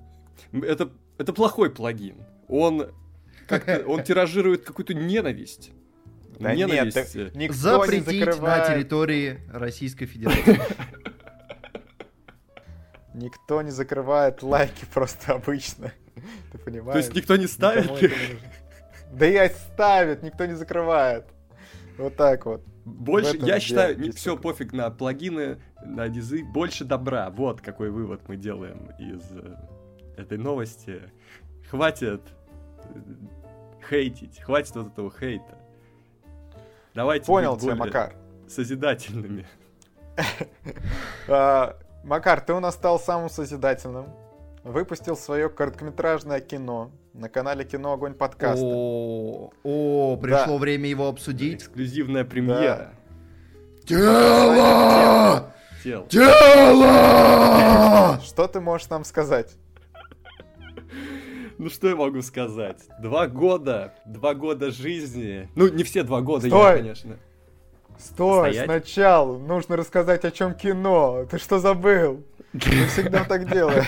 это, это плохой плагин. Он как он (laughs) тиражирует какую-то ненависть. Да нет, ненависть. ты- никто Запретить не на территории Российской Федерации. Никто не закрывает лайки просто обычно. Ты понимаешь? То есть никто не ставит? Нужно. Да и ставит, никто не закрывает. Вот так вот. Больше, я считаю, не, все пофиг на плагины, на дизы, больше добра. Вот какой вывод мы делаем из э, этой новости. Хватит э, хейтить, хватит вот этого хейта. Давайте Понял тебя, Макар. созидательными. (laughs) А, Макар, ты у нас стал самым созидательным. Выпустил свое короткометражное кино на канале Кино Огонь подкаста. О, о, пришло Да. время его обсудить. Эксклюзивная премьера. Тело! Тел. Тело! Что ты можешь нам сказать? Ну что я могу сказать? Два года, два года жизни. Ну, не все два года, Стой! я, конечно. Стой, Стоять? сначала нужно рассказать, о чем кино. Ты что забыл? Мы всегда так делаем.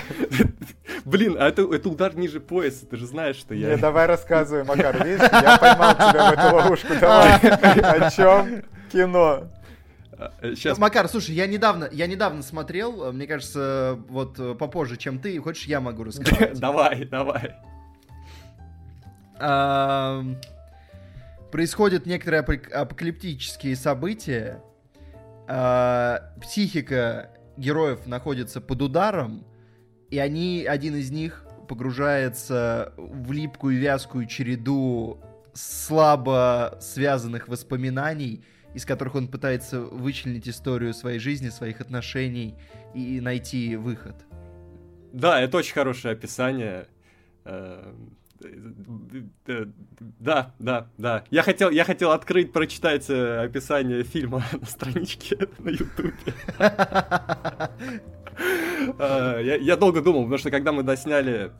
(laughs) Блин, а это, это удар ниже пояса, ты же знаешь, что я... Не, давай рассказывай, Макар. Видишь, я поймал тебя в эту ловушку. Давай. (laughs) О чем кино? Сейчас, Макар, слушай, я недавно, я недавно смотрел, э, мне кажется, вот э, попозже, чем ты, хочешь, я могу рассказать. (laughs) давай, давай. Происходят некоторые апок- апокалиптические события. А, Психика героев находится под ударом, и они, один из них погружается в липкую вязкую череду слабо связанных воспоминаний, из которых он пытается вычленить историю своей жизни, своих отношений и найти выход. Да, это очень хорошее описание. Э, э, Да, да, да. Я хотел, я хотел открыть, прочитать э, описание фильма (laughs) на страничке (laughs) на Ютубе. (laughs) Я долго думал, потому что когда мы досняли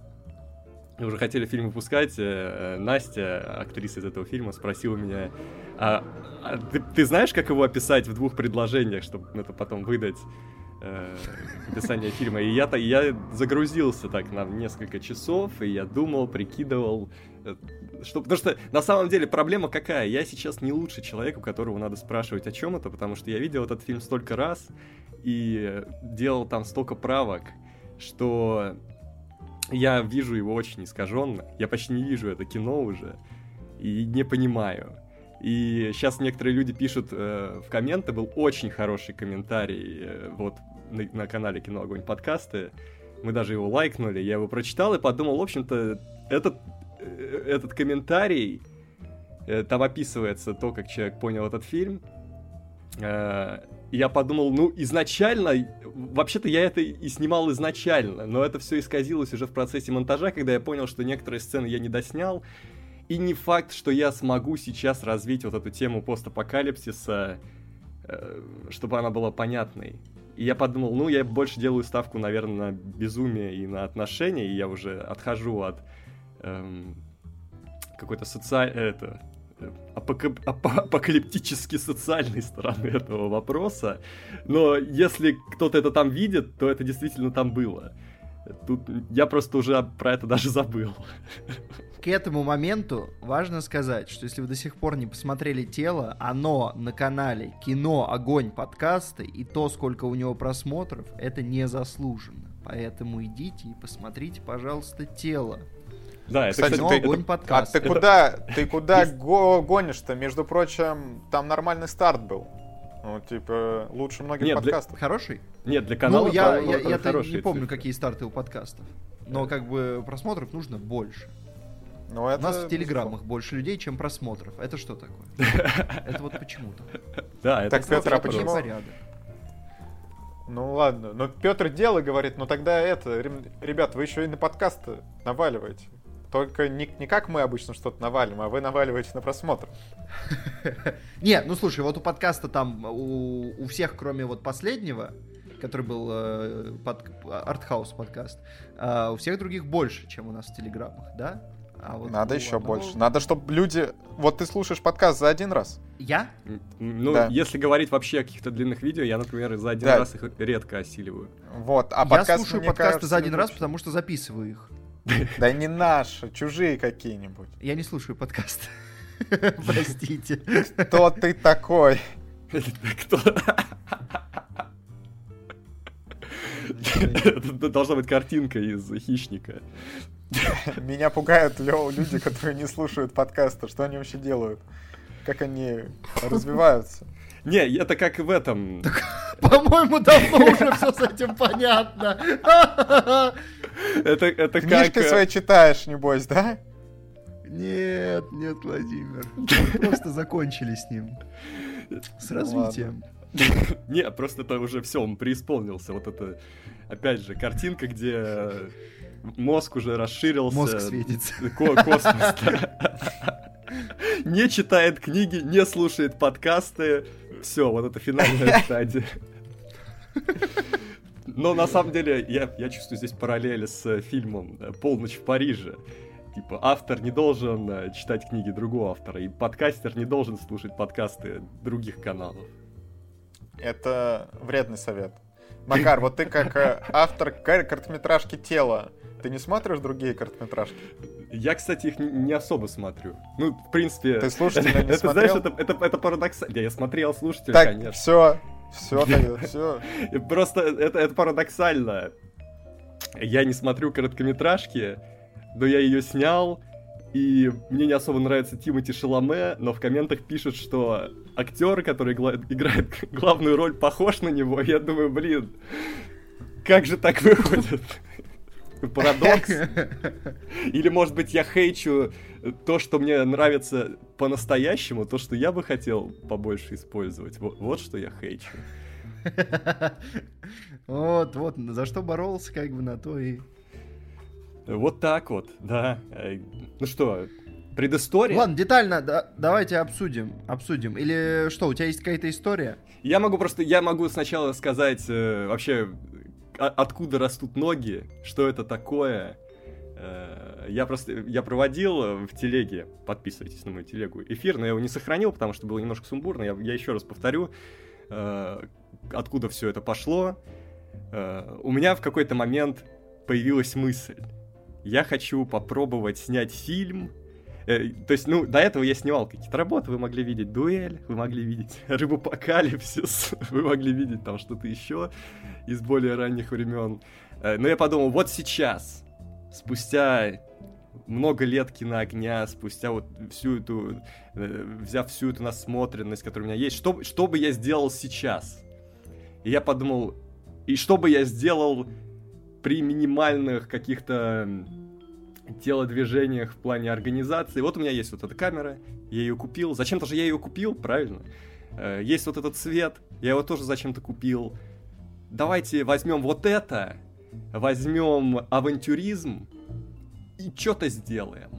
уже хотели фильм выпускать, э, Настя, актриса из этого фильма, спросила меня, а, а ты, ты знаешь, как его описать в двух предложениях, чтобы это потом выдать э, описание фильма? И я, то- я загрузился так на несколько часов, и я думал, прикидывал, э, что, потому что на самом деле проблема какая? Я сейчас не лучший человек, у которого надо спрашивать о чем это, потому что я видел этот фильм столько раз и делал там столько правок, что я вижу его очень искаженно. Я почти не вижу это кино уже и не понимаю. И сейчас некоторые люди пишут э, в комменты, был очень хороший комментарий э, вот на, на канале Кино Огонь подкасты. Мы даже его лайкнули, я его прочитал и подумал, в общем-то, этот, э, этот комментарий Э, там описывается то, как человек понял этот фильм. Э, я подумал, ну, изначально, вообще-то я это и снимал изначально, но это все исказилось уже в процессе монтажа, когда я понял, что некоторые сцены я не доснял, и не факт, что я смогу сейчас развить вот эту тему постапокалипсиса, э, чтобы она была понятной. И я подумал, ну, я больше делаю ставку, наверное, на безумие и на отношения, и я уже отхожу от эм, какой-то социальной... Это, апок- апокалиптически социальной стороны этого вопроса. Но если кто-то это там видит, то это действительно там было. Тут я просто уже про это даже забыл к этому моменту важно сказать, что если вы до сих пор не посмотрели тело, оно на канале Кино Огонь подкасты и то, сколько у него просмотров, это не заслуженно. Поэтому идите и посмотрите, пожалуйста, тело. Да, это, кстати, ты, огонь это, подкаст. А ты это... куда, ты (laughs) куда го гонишь-то? Между прочим, там нормальный старт был. Ну, типа, лучше многих Нет, подкастов. Для... Хороший? Нет, для канала ну, я, я, я, я не помню, какие старты у подкастов. Но как бы просмотров нужно больше. Но это... У нас в телеграммах больше людей, чем просмотров. Это что такое? (laughs) Это вот почему-то. Да, это Так, Петр, а почему? Ну ладно, но Петр дело говорит, ну тогда это, ребят, вы еще и на подкаст наваливаете. Только не, не как мы обычно что-то навалим, а вы наваливаете на просмотр. (laughs) Не, ну слушай, вот у подкаста там у, у всех, кроме вот последнего, который был э, под, артхаус подкаст, э, у всех других больше, чем у нас в телеграммах, да? А вот Надо еще одного... больше. Надо, чтобы люди... Вот ты слушаешь подкаст за один раз. Я? Ну, да. если говорить вообще о каких-то длинных видео, я, например, за один да. раз их редко осиливаю. Вот, а подкаст, Я слушаю подкасты кажется, за один раз, потому что записываю их. (laughs) Да не наши, чужие какие-нибудь. Я не слушаю подкасты. (laughs) Простите. Кто ты такой? Кто? Это должна быть картинка из хищника. Меня пугают люди, которые не слушают подкаста. Что они вообще делают? Как они развиваются? Не, это как в этом. (laughs) По-моему, давно уже все с этим понятно. Это, это Книжки как... Э, свои читаешь, небось, да? Нет, нет, Владимир. (laughs) Просто закончили с ним. С ну развитием. Не, просто это уже все, он преисполнился. Вот это, опять же, картинка, где мозг уже расширился. Мозг светится. Космос. Не читает книги, не слушает подкасты. Все, вот это финальная (laughs) стадия. Но на самом деле я, я чувствую здесь параллели с фильмом «Полночь в Париже». Типа, автор не должен э, читать книги другого автора, и подкастер не должен слушать подкасты других каналов. Это вредный совет. Макар, вот ты как э, автор короткометражки «Тело», ты не смотришь другие короткометражки? Я, кстати, их не особо смотрю. Ну, в принципе... Ты слушателя не (laughs) это, смотрел? Знаешь, это, это, это парадоксально. Я смотрел слушателя, так, конечно. все, все тогда, все. Просто это, это парадоксально. Я не смотрю короткометражки, но я ее снял, и мне не особо нравится Тимати Шаломе, но в комментах пишут, что актер, который играет (laughs) главную роль, похож на него. Я думаю, блин, как же так выходит? (laughs) Парадокс. (laughs) Или, может быть, я хейчу то, что мне нравится по-настоящему, то, что я бы хотел побольше использовать. Вот, вот что я хейчу. Вот, вот, за что боролся, как бы на то и... Вот так вот, да. Ну что, предыстория? Ладно, детально да, давайте обсудим. Обсудим. Или что, у тебя есть какая-то история? Я могу просто, я могу сначала сказать э, вообще, а, откуда растут ноги, что это такое. Э, я просто, я проводил в телеге, подписывайтесь на мою телегу, эфир, но я его не сохранил, потому что было немножко сумбурно. Я, я еще раз повторю, э, откуда все это пошло. Э, у меня в какой-то момент появилась мысль. Я хочу попробовать снять фильм Э, то есть, ну, до этого я снимал какие-то работы, вы могли видеть дуэль, вы могли видеть (laughs) рыбопокалипсис, (laughs) вы могли видеть там что-то еще из более ранних времен. Э, но я подумал, вот сейчас, спустя много лет киноогня, спустя вот всю эту, э, взяв всю эту насмотренность, которая у меня есть, что, что бы я сделал сейчас? И я подумал, и что бы я сделал при минимальных каких-то телодвижениях в плане организации. Вот у меня есть вот эта камера, я ее купил. Зачем-то же я ее купил, правильно? Э, есть вот этот цвет, я его тоже зачем-то купил. Давайте возьмем вот это, возьмем авантюризм и что-то сделаем.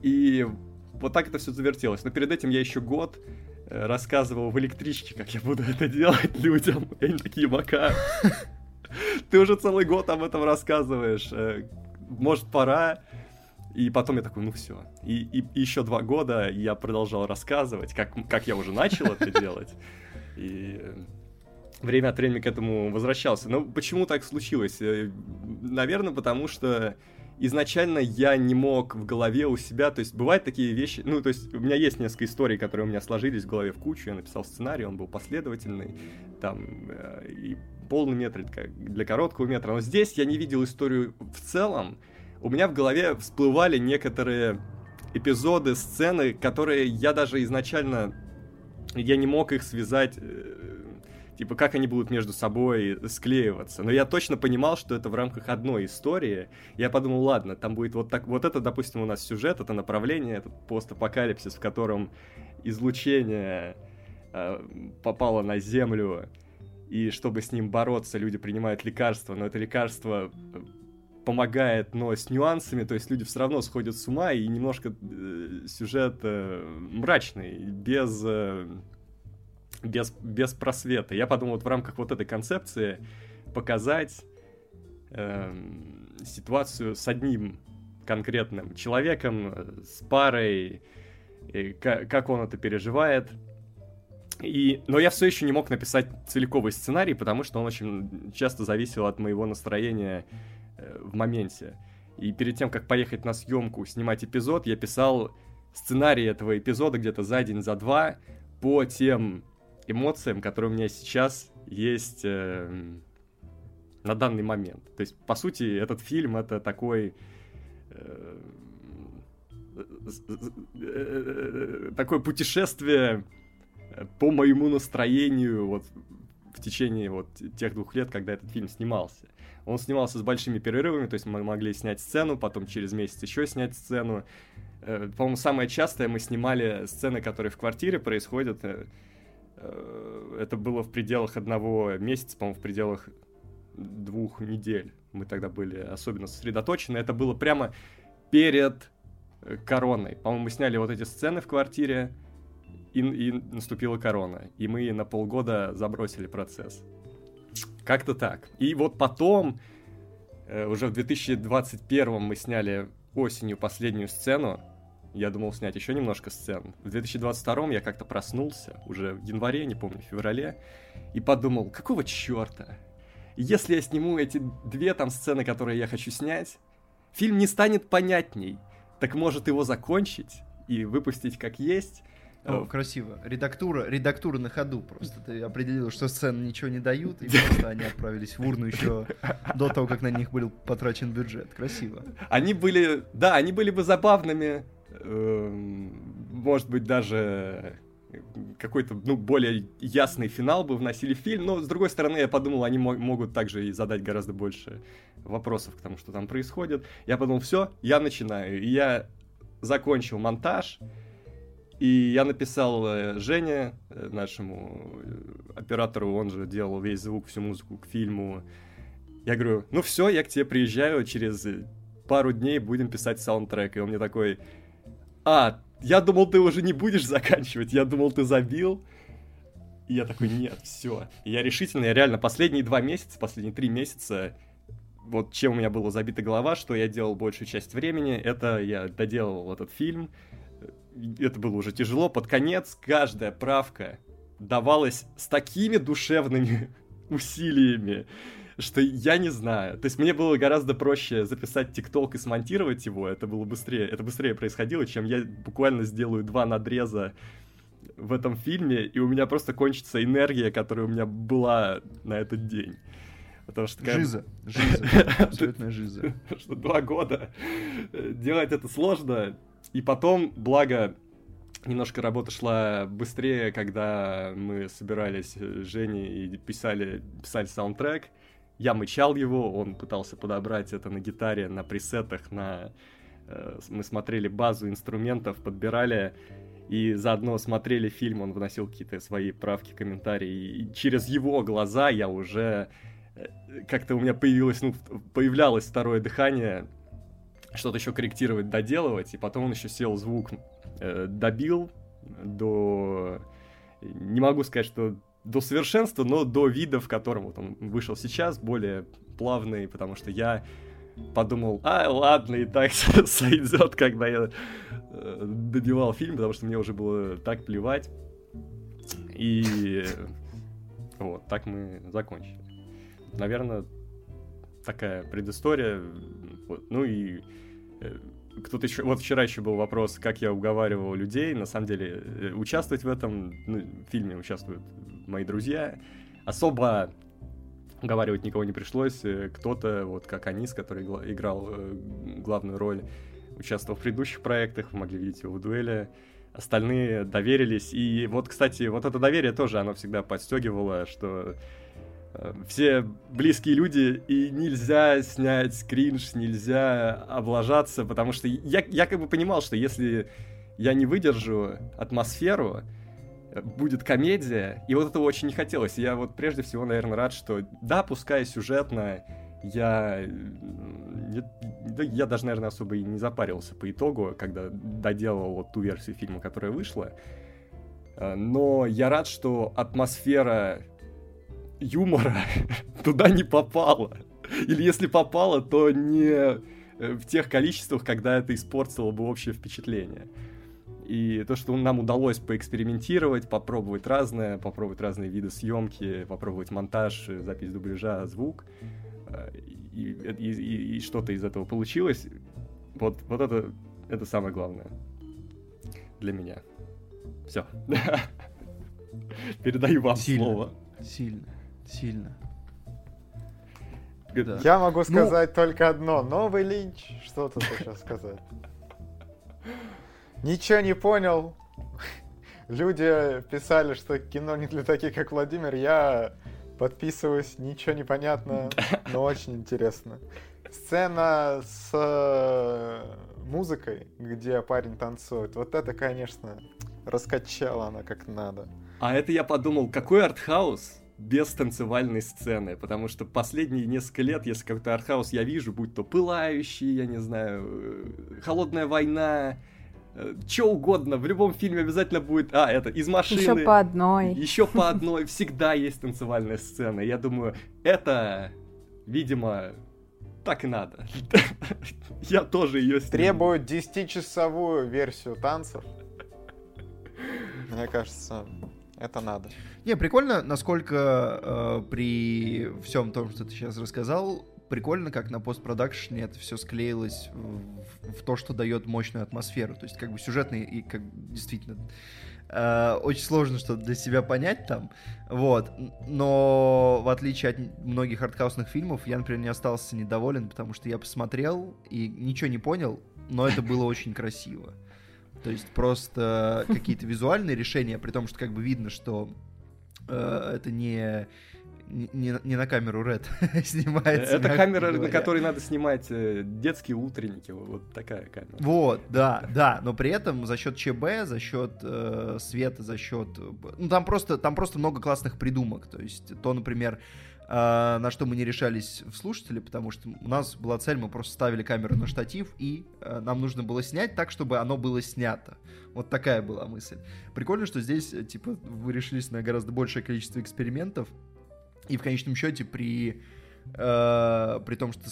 И вот так это все завертелось. Но перед этим я еще год э, рассказывал в электричке, как я буду это делать людям. (laughs) И они такие, Мака, (laughs) ты уже целый год об этом рассказываешь. Э, может, пора? И потом я такой, ну все. И, и, и еще два года я продолжал рассказывать, как, как я уже начал это (laughs) делать. И время от времени к этому возвращался. Но почему так случилось? Э, Наверное, потому что изначально я не мог в голове у себя, то есть бывают такие вещи, ну, то есть у меня есть несколько историй, которые у меня сложились в голове в кучу, я написал сценарий, он был последовательный, там, э, и полный метр для короткого метра, но здесь я не видел историю в целом, у меня в голове всплывали некоторые эпизоды, сцены, которые я даже изначально, я не мог их связать э, типа, как они будут между собой склеиваться. Но я точно понимал, что это в рамках одной истории. Я подумал, ладно, там будет вот так, вот это, допустим, у нас сюжет, это направление, этот постапокалипсис, в котором излучение э, попало на Землю, и чтобы с ним бороться, люди принимают лекарства, но это лекарство э, помогает, но с нюансами, то есть люди все равно сходят с ума, и немножко э, сюжет э, мрачный, без... Э, без, без просвета. Я подумал вот в рамках вот этой концепции показать э, ситуацию с одним конкретным человеком, э, с парой, и как, как он это переживает. И, но я все еще не мог написать целиковый сценарий, потому что он очень часто зависел от моего настроения э, в моменте. И перед тем, как поехать на съемку, снимать эпизод, я писал сценарий этого эпизода где-то за день, за два по тем эмоциям, которые у меня сейчас есть э, на данный момент. То есть, по сути, этот фильм это такой э, такое путешествие по моему настроению вот в течение вот тех двух лет, когда этот фильм снимался. Он снимался с большими перерывами, то есть мы могли снять сцену, потом через месяц еще снять сцену. Э, по-моему, самое частое мы снимали сцены, которые в квартире происходят э, Э, это было в пределах одного месяца, по-моему, в пределах двух недель. Мы тогда были особенно сосредоточены. Это было прямо перед э, короной. По-моему, мы сняли вот эти сцены в квартире, и, и наступила корона. И мы на полгода забросили процесс. Как-то так. И вот потом, э, уже в 2021 мы сняли осенью последнюю сцену, я думал снять еще немножко сцен. В 2022 я как-то проснулся, уже в январе, не помню, в феврале, и подумал, какого черта? Если я сниму эти две там сцены, которые я хочу снять, фильм не станет понятней. Так может его закончить и выпустить как есть, о, красиво. Редактура, редактура на ходу просто. Ты определил, что сцены ничего не дают, и просто они отправились в урну еще до того, как на них был потрачен бюджет. Красиво. Они были, да, они были бы забавными, Эм, может быть, даже какой-то ну, более ясный финал бы вносили в фильм, но с другой стороны, я подумал, они могут также и задать гораздо больше вопросов к тому, что там происходит. Я подумал, все, я начинаю. И я закончил монтаж, и я написал э, Жене, э, нашему э, оператору, он же делал весь звук, всю музыку к фильму. Я говорю, ну все, я к тебе приезжаю, через пару дней будем писать саундтрек. И он мне такой, а, я думал, ты уже не будешь заканчивать, я думал, ты забил. И я такой, нет, все. Я решительно, я реально последние два месяца, последние три месяца, вот чем у меня была забита голова, что я делал большую часть времени, это я доделал этот фильм. Это было уже тяжело. Под конец каждая правка давалась с такими душевными (laughs) усилиями что я не знаю. То есть мне было гораздо проще записать ТикТок и смонтировать его, это было быстрее, это быстрее происходило, чем я буквально сделаю два надреза в этом фильме, и у меня просто кончится энергия, которая у меня была на этот день. Потому что... Жиза. (laughs) Жиза. Абсолютная жиза. (laughs) Что два года делать это сложно. И потом, благо, немножко работа шла быстрее, когда мы собирались с Женей и писали, писали саундтрек. Я мычал его, он пытался подобрать это на гитаре, на пресетах, на... Э, мы смотрели базу инструментов, подбирали и заодно смотрели фильм, он вносил какие-то свои правки, комментарии, и через его глаза я уже э, как-то у меня появилось, ну, появлялось второе дыхание, что-то еще корректировать, доделывать, и потом он еще сел звук, э, добил до... Не могу сказать, что до совершенства, но до вида, в котором вот он вышел сейчас, более плавный, потому что я подумал, а, ладно, и так (laughs) сойдет, когда я э, добивал фильм, потому что мне уже было так плевать. И вот, так мы закончили. Наверное, такая предыстория. Ну и кто-то еще... Вот вчера еще был вопрос, как я уговаривал людей. На самом деле, э, участвовать в этом ну, фильме участвуют мои друзья. Особо уговаривать никого не пришлось. Э, кто-то, вот как Анис, который играл э, главную роль, участвовал в предыдущих проектах, вы могли видеть его в дуэли. Остальные доверились. И вот, кстати, вот это доверие тоже, оно всегда подстегивало, что э, все близкие люди, и нельзя снять кринж, нельзя облажаться, потому что я, я как бы понимал, что если я не выдержу атмосферу, будет комедия, и вот этого очень не хотелось. Я вот прежде всего, наверное, рад, что да, пускай сюжетно, я, я, даже, наверное, особо и не запарился по итогу, когда доделал вот ту версию фильма, которая вышла. А, но я рад, что атмосфера юмора (laughs) туда не попала. Или если попала, то не э, в тех количествах, когда это испортило бы общее впечатление. И то, что нам удалось поэкспериментировать, попробовать разное, попробовать разные виды съемки, попробовать монтаж, запись дубляжа, звук, э, и, и, и, и что-то из этого получилось, вот, вот это, это самое главное для меня. Все. (laughs) Передаю вам сильно, слово. Сильно, сильно. Я могу ну, сказать ну... только одно. Новый Линч. Что тут сейчас сказать? Ничего не понял. Люди писали, что кино не для таких, как Владимир. Я подписываюсь, ничего не понятно, но очень интересно. Сцена с э, музыкой, где парень танцует, вот это, конечно, раскачала она как надо. А это я подумал, какой артхаус без танцевальной сцены, потому что последние несколько лет, если какой-то артхаус я вижу, будь то пылающий, я не знаю, э, холодная война, Э, что угодно, в любом фильме обязательно будет, а, это, из машины. Еще по одной. Еще по одной, всегда есть танцевальная сцена. Я думаю, это, видимо, так и надо. (laughs) Я тоже ее сниму. Требуют 10-часовую версию танцев. Мне кажется, это надо. Не, прикольно, насколько э, при всем том, что ты сейчас рассказал, прикольно, как на постпродакшене это все склеилось в, в то, что дает мощную атмосферу. То есть, как бы сюжетный и как действительно э, очень сложно что-то для себя понять там. Вот. Но в отличие от многих артхаусных фильмов, я, например, не остался недоволен, потому что я посмотрел и ничего не понял, но это было очень красиво. То есть просто (laughs) какие-то визуальные решения, при том, что как бы видно, что э, это не не, не на камеру Red (laughs) снимается. Это камера, говоря. на которой надо снимать э, детские утренники. Вот такая камера. Вот, да, да. Но при этом за счет ЧБ, за счет э, света, за счет. Ну, там просто, там просто много классных придумок. То есть, то, например, э, на что мы не решались в слушатели, потому что у нас была цель, мы просто ставили камеру на штатив, и э, нам нужно было снять так, чтобы оно было снято. Вот такая была мысль. Прикольно, что здесь, э, типа, вы решились на гораздо большее количество экспериментов, и в конечном счете при Uh, при том, что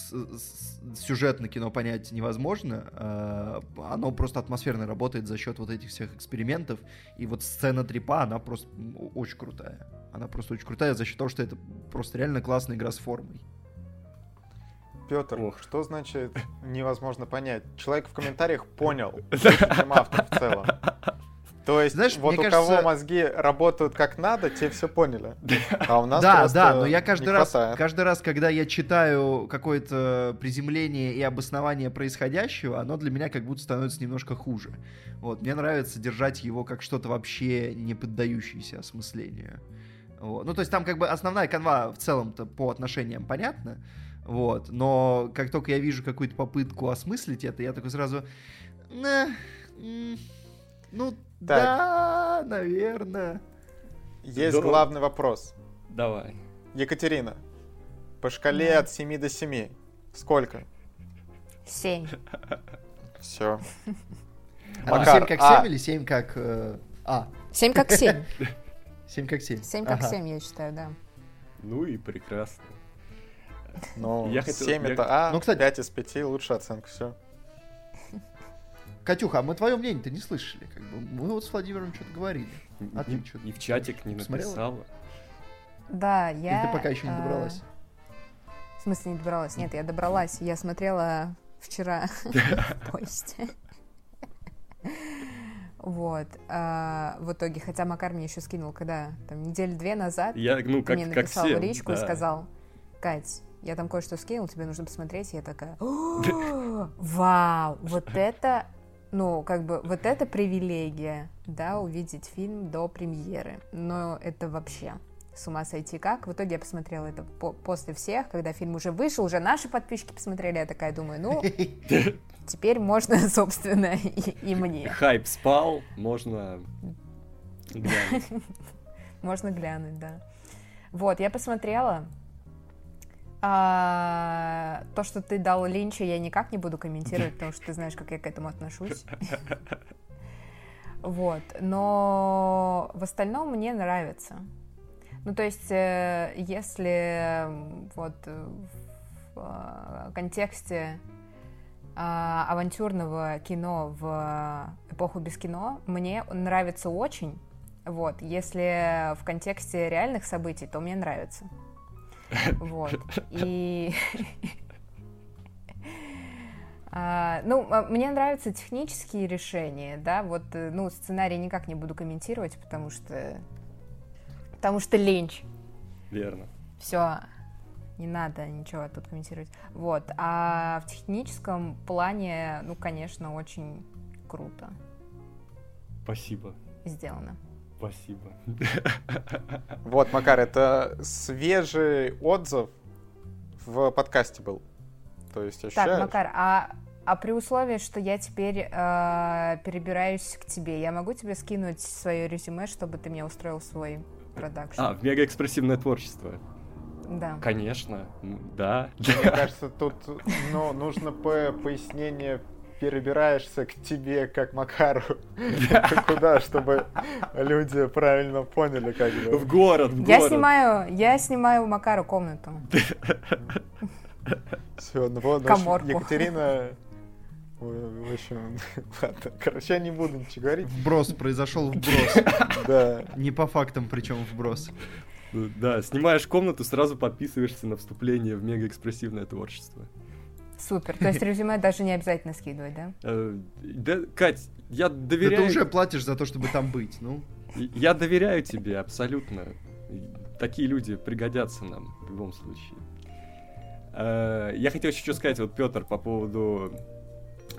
сюжетно кино понять невозможно, uh, оно просто атмосферно работает за счет вот этих всех экспериментов. И вот сцена трипа, она просто очень крутая. Она просто очень крутая за счет того, что это просто реально классная игра с формой. Петр, Ох. что значит невозможно понять? Человек в комментариях (laughs) понял, автор в целом. То есть, Знаешь, вот у кажется... кого мозги работают как надо, те все поняли. (laughs) А у нас Да, да, но я каждый раз, каждый раз, когда я читаю какое-то приземление и обоснование происходящего, оно для меня как будто становится немножко хуже. Вот, мне нравится держать его как что-то вообще не поддающееся осмыслению. Вот. Ну, то есть там как бы основная канва в целом-то по отношениям понятна, вот, но как только я вижу какую-то попытку осмыслить это, я такой сразу, «На, ну, да, наверное. Есть Да. главный вопрос. Давай. Екатерина, по шкале от 7 до 7, сколько? Семь. Все. А (laughs) Макар, 7 как а. 7 или 7 как... э, А, Семь как семь. 7 как 7. Семь как семь, я считаю, да. Ну и прекрасно. Ну, Я хотел- 7 я- это А, Ну, кстати- 5 из 5 лучшая оценка, все. Катюха, а мы твое мнение-то не слышали. Как бы. Мы вот с Владимиром что-то говорили. А ты чё, И в чатик не посмотрела? написала. Да, я... Или ты пока еще не а, добралась? В смысле не добралась? Нет, я добралась. Я смотрела вчера (laughs) в поезде. Вот. а, В итоге, хотя Макар мне еще скинул, когда? Там недели две назад. Я, ну, как, мне как написал все. в личку и да. сказал, Кать, я там кое-что скинул, тебе нужно посмотреть. И я такая, «О, вау, вот это, ну, как бы, вот это привилегия, да, увидеть фильм до премьеры. Но это вообще с ума сойти как. В итоге я посмотрела это по- после всех, когда фильм уже вышел, уже наши подписчики посмотрели, я такая думаю, ну, (laughs) теперь можно, (laughs) собственно, и, и мне. Хайп спал, можно глянуть. (laughs) Можно глянуть, да. Вот, я посмотрела. А, то, что ты дал Линча, я никак не буду комментировать, потому что ты знаешь, как я к этому отношусь. (laughs) Вот, но в остальном мне нравится. Ну, то есть, э, если вот э, в э, контексте а, авантюрного кино в эпоху без кино, мне нравится очень. Вот, если в контексте реальных событий, то мне нравится. Вот. (laughs) И... (laughs) А, ну, а, мне нравятся технические решения, да, вот, э, ну, сценарий никак не буду комментировать, потому что... Потому что ленч. Верно. Все, не надо ничего тут комментировать. Вот, а в техническом плане, ну, конечно, очень круто Спасибо. сделано. Спасибо. (laughs) Вот, Макар, это свежий отзыв в подкасте был. То есть ощущаешь? Так, Макар, а, а при условии, что я теперь э, перебираюсь к тебе, я могу тебе скинуть свое резюме, чтобы ты мне устроил свой продакшн? А, в мегаэкспрессивное творчество. Да. Конечно. Да. Мне (laughs) кажется, тут ну, нужно по пояснение перебираешься к тебе, как Макару. (laughs) Куда, чтобы люди правильно поняли, как бы. В город, в Я город. снимаю, я снимаю у Макара комнату. Все, ну вот. Екатерина... В общем, (laughs) ладно, короче, я не буду ничего говорить. Вброс, произошел вброс. (laughs) Да. Не по фактам, причем вброс. Да, снимаешь комнату, сразу подписываешься на вступление в мегаэкспрессивное творчество. Супер. То есть резюме даже не обязательно скидывать, да? Э, Да, Кать, я Да доверяю... ты уже платишь за то, чтобы там быть, ну. Я доверяю тебе абсолютно. Такие люди пригодятся нам в любом случае. Э, Я хотел еще что сказать, вот, Петр, по поводу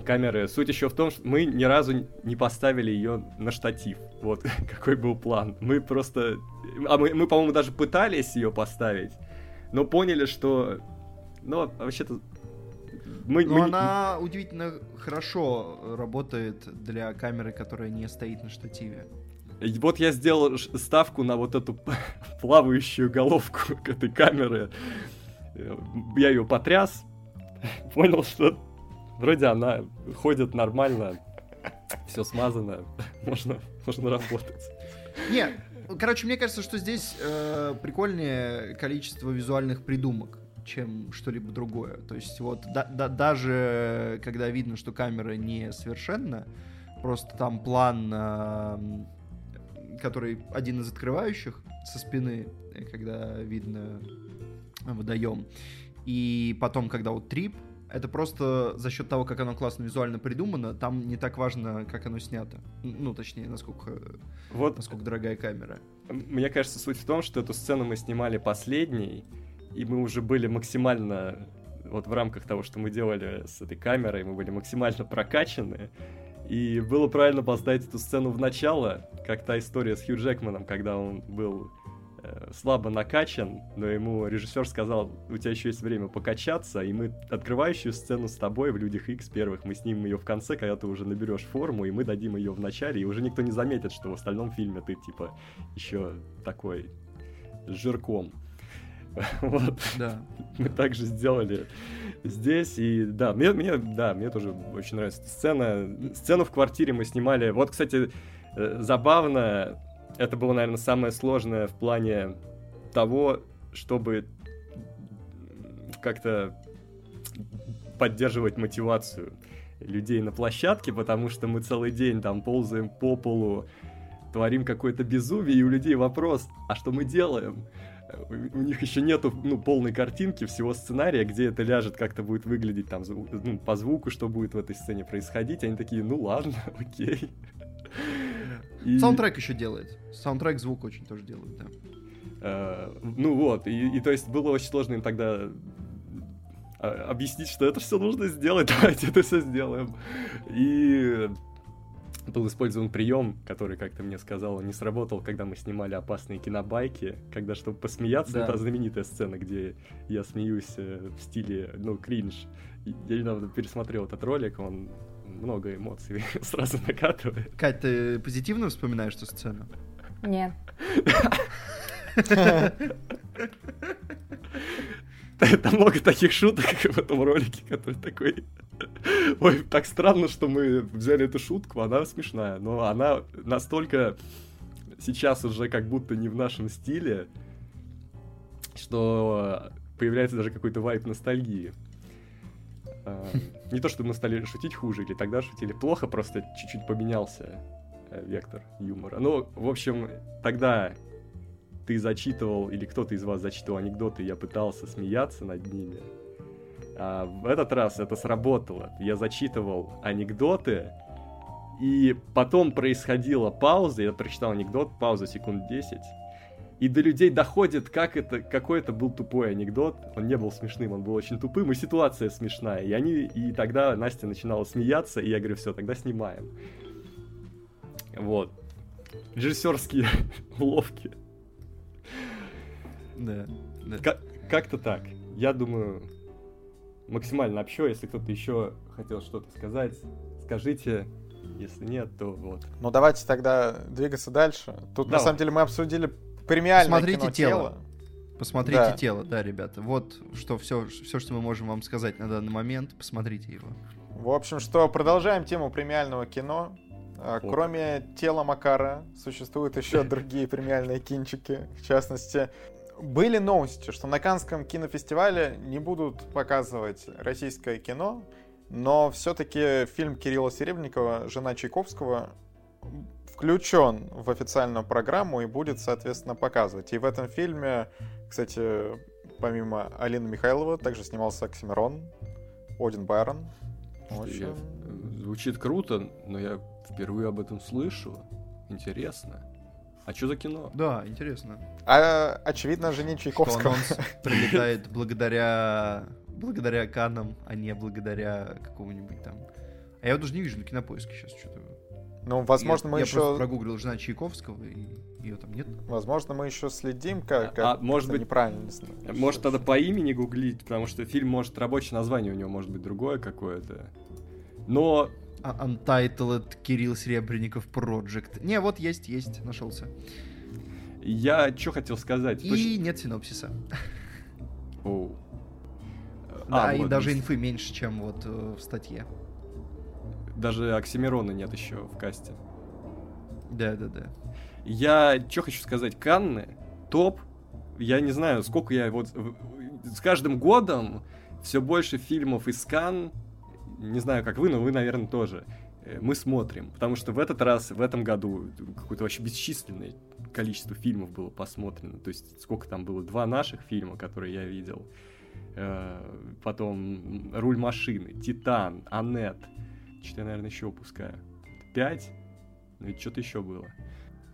камеры. Суть еще в том, что мы ни разу не поставили ее на штатив. Вот (laughs) какой был план. Мы просто... А мы, мы по-моему, даже пытались ее поставить, но поняли, что... Ну, вообще-то... Мы, Но мы она удивительно хорошо работает для камеры, которая не стоит на штативе. Вот я сделал ставку на вот эту (laughs) плавающую головку (laughs) к этой камеры. Э, Я ее потряс, (laughs) понял, что вроде она ходит нормально, все смазано, можно, можно работать. Не, короче, мне кажется, что здесь э, прикольнее количество визуальных придумок, чем что-либо другое. То есть вот да- да- даже когда видно, что камера не совершенна, просто там план, э, который один из открывающих со спины, э, когда видно водоем, и потом, когда вот трип, это просто за счет того, как оно классно визуально придумано, там не так важно, как оно снято. Ну, точнее, насколько, Вот, насколько дорогая камера. мне кажется, суть в том, что эту сцену мы снимали последней, и мы уже были максимально, вот в рамках того, что мы делали с этой камерой, мы были максимально прокачаны, и было правильно поставить эту сцену в начало, как та история с Хью Джекманом, когда он был э, слабо накачан, но ему режиссер сказал, у тебя еще есть время покачаться, и мы открывающую сцену с тобой в «Людях X первых, мы снимем ее в конце, когда ты уже наберешь форму, и мы дадим ее в начале, и уже никто не заметит, что в остальном фильме ты, типа, еще такой жирком. (laughs) Вот. Да. Мы также сделали здесь. И да, мне, мне, да, мне тоже очень нравится эта сцена. Сцену в квартире мы снимали. Вот, кстати, э, забавно, это было, наверное, самое сложное в плане того, чтобы как-то поддерживать мотивацию людей на площадке, потому что мы целый день там ползаем по полу, творим какое-то безумие, и у людей вопрос, а что мы делаем? У них еще нету ну, полной картинки всего сценария, где это ляжет, как-то будет выглядеть там ну, по звуку, что будет в этой сцене происходить. Они такие, ну ладно, (laughs) окей. И... Саундтрек еще делает. Саундтрек звук очень тоже делает, да. Uh, ну вот, и, и то есть было очень сложно им тогда а, объяснить, что это все нужно сделать, (laughs) давайте это все сделаем. И (laughs) был использован прием, который, как то мне сказал, не сработал, когда мы снимали опасные кинобайки, когда, чтобы посмеяться, да. это знаменитая сцена, где я смеюсь э, в стиле, ну, кринж. Я недавно пересмотрел этот ролик, он много эмоций (laughs) сразу накатывает. Кать, ты позитивно вспоминаешь эту сцену? Нет. (laughs) (laughs) Там много таких шуток (laughs) в этом ролике, который такой... (laughs) Ой, так странно, что мы взяли эту шутку, она смешная, но она настолько сейчас уже как будто не в нашем стиле, что появляется даже какой-то вайп ностальгии. А, не то, что мы стали шутить хуже, или тогда шутили плохо, просто чуть-чуть поменялся э, вектор юмора. Ну, в общем, тогда ты зачитывал, или кто-то из вас зачитывал анекдоты, я пытался смеяться над ними. А в этот раз это сработало. Я зачитывал анекдоты, и потом происходила пауза, я прочитал анекдот, пауза секунд 10, и до людей доходит, как это, какой это был тупой анекдот. Он не был смешным, он был очень тупым, и ситуация смешная. И они, и тогда Настя начинала смеяться, и я говорю, все, тогда снимаем. Вот. Режиссерские (laughs) уловки. Да. да. Как-то так. Я думаю, максимально общо. Если кто-то еще хотел что-то сказать, скажите. Если нет, то вот. Ну давайте тогда двигаться дальше. Тут Давай. на самом деле мы обсудили премиальное Смотрите кино тело. тело. Посмотрите да. тело, да, ребята. Вот что все, все, что мы можем вам сказать на данный момент. Посмотрите его. В общем, что продолжаем тему премиального кино. А, кроме тела Макара существуют еще другие премиальные кинчики. В частности, были новости, что на Канском кинофестивале не будут показывать российское кино, но все-таки фильм Кирилла Серебникова «Жена Чайковского» включен в официальную программу и будет, соответственно, показывать. И в этом фильме, кстати, помимо Алины Михайлова, также снимался Оксимирон, Один Байрон. Общем... Звучит круто, но я впервые об этом слышу. Интересно. А что за кино? Да, интересно. А, очевидно, жене Чайковского. Что (laughs) прилетает благодаря благодаря Канам, а не благодаря какому-нибудь там. А я вот даже не вижу на кинопоиске сейчас что-то. Ну, возможно, я, мы я еще... просто прогуглил жена Чайковского, и ее там нет. Возможно, мы еще следим, как, как а, может быть, неправильно. Может, тогда по имени гуглить, потому что фильм может рабочее название у него может быть другое какое-то. Но а, Untitled Кирилл Серебренников Project. Не, вот есть, есть, нашелся. Я что хотел сказать? И Точно... нет синопсиса. Оу. Да, а, и вот даже есть. инфы меньше, чем вот э, в статье. Даже Оксимирона нет еще в касте. Да, да, да. Я что хочу сказать, Канны топ. Я не знаю, сколько я вот с каждым годом все больше фильмов из Кан не знаю, как вы, но вы, наверное, тоже. Э, мы смотрим, потому что в этот раз, в этом году какое-то вообще бесчисленное количество фильмов было посмотрено. То есть сколько там было? Два наших фильма, которые я видел. Э, потом «Руль машины», «Титан», «Аннет». Что-то я, наверное, еще упускаю. Пять? Ну, ведь что-то еще было.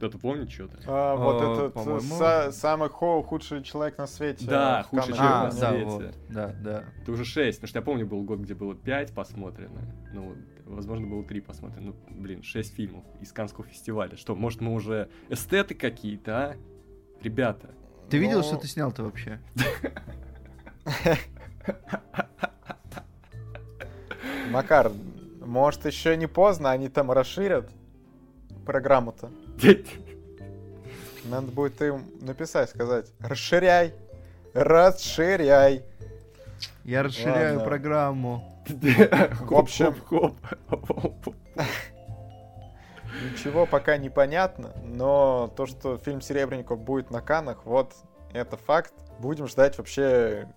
Кто-то помнит что-то? А, вот О, этот э, са- самый хо- худший человек на свете. Да, худший человек а, на да, свете. Вот. Да, да. Это уже шесть, потому что я помню, был год, где было пять посмотрено. Ну, возможно, было три посмотрено. Ну, блин, шесть фильмов из Канского фестиваля. Что, может, мы уже эстеты какие-то, а? Ребята. Ты видел, Ну- что ты снял-то вообще? Макар, может еще не поздно, они там расширят программу-то. Надо будет им написать, сказать, расширяй, расширяй. Я расширяю Ладно. программу. В общем-. Ничего пока не понятно, но то, что фильм Серебренников будет на Канах, вот это факт. Будем ждать вообще,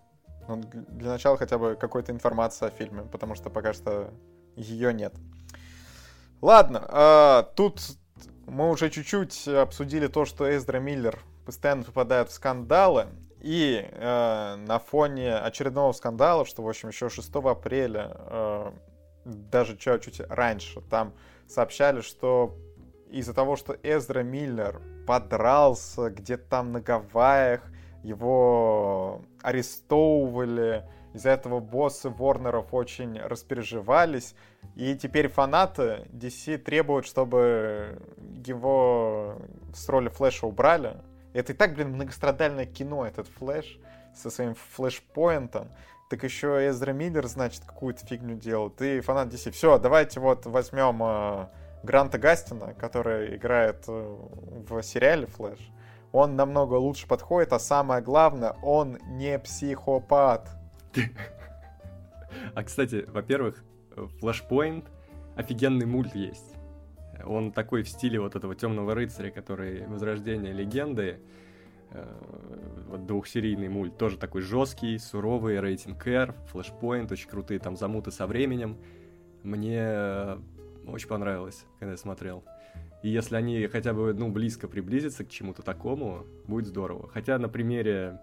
ну, для начала хотя бы какой-то информации о фильме, потому что пока что ее нет. Ладно, а, тут мы уже чуть-чуть обсудили то, что Эздра Миллер постоянно попадает в скандалы. И э, на фоне очередного скандала, что, в общем, еще 6 апреля, э, даже чуть-чуть раньше, там сообщали, что из-за того, что Эзра Миллер подрался где-то там на Гавайях, его арестовывали, из-за этого боссы Ворнеров очень распереживались, и теперь фанаты DC требуют, чтобы его с роли Флэша убрали. Это и так, блин, многострадальное кино, этот Флэш со своим флешпоинтом. Так еще Эзра Миллер, значит, какую-то фигню делает. И фанат DC. Все, давайте вот возьмем э, Гранта Гастина, который играет э, в сериале Флэш. Он намного лучше подходит, а самое главное, он не психопат. А, кстати, во-первых, Flashpoint офигенный мульт есть. Он такой в стиле вот этого темного рыцаря, который Возрождение легенды. э, Вот двухсерийный мульт. Тоже такой жесткий, суровый, рейтинг R, Flashpoint, очень крутые там замуты со временем. Мне э, очень понравилось, когда я смотрел. И если они хотя бы, ну, близко приблизятся к чему-то такому, будет здорово. Хотя на примере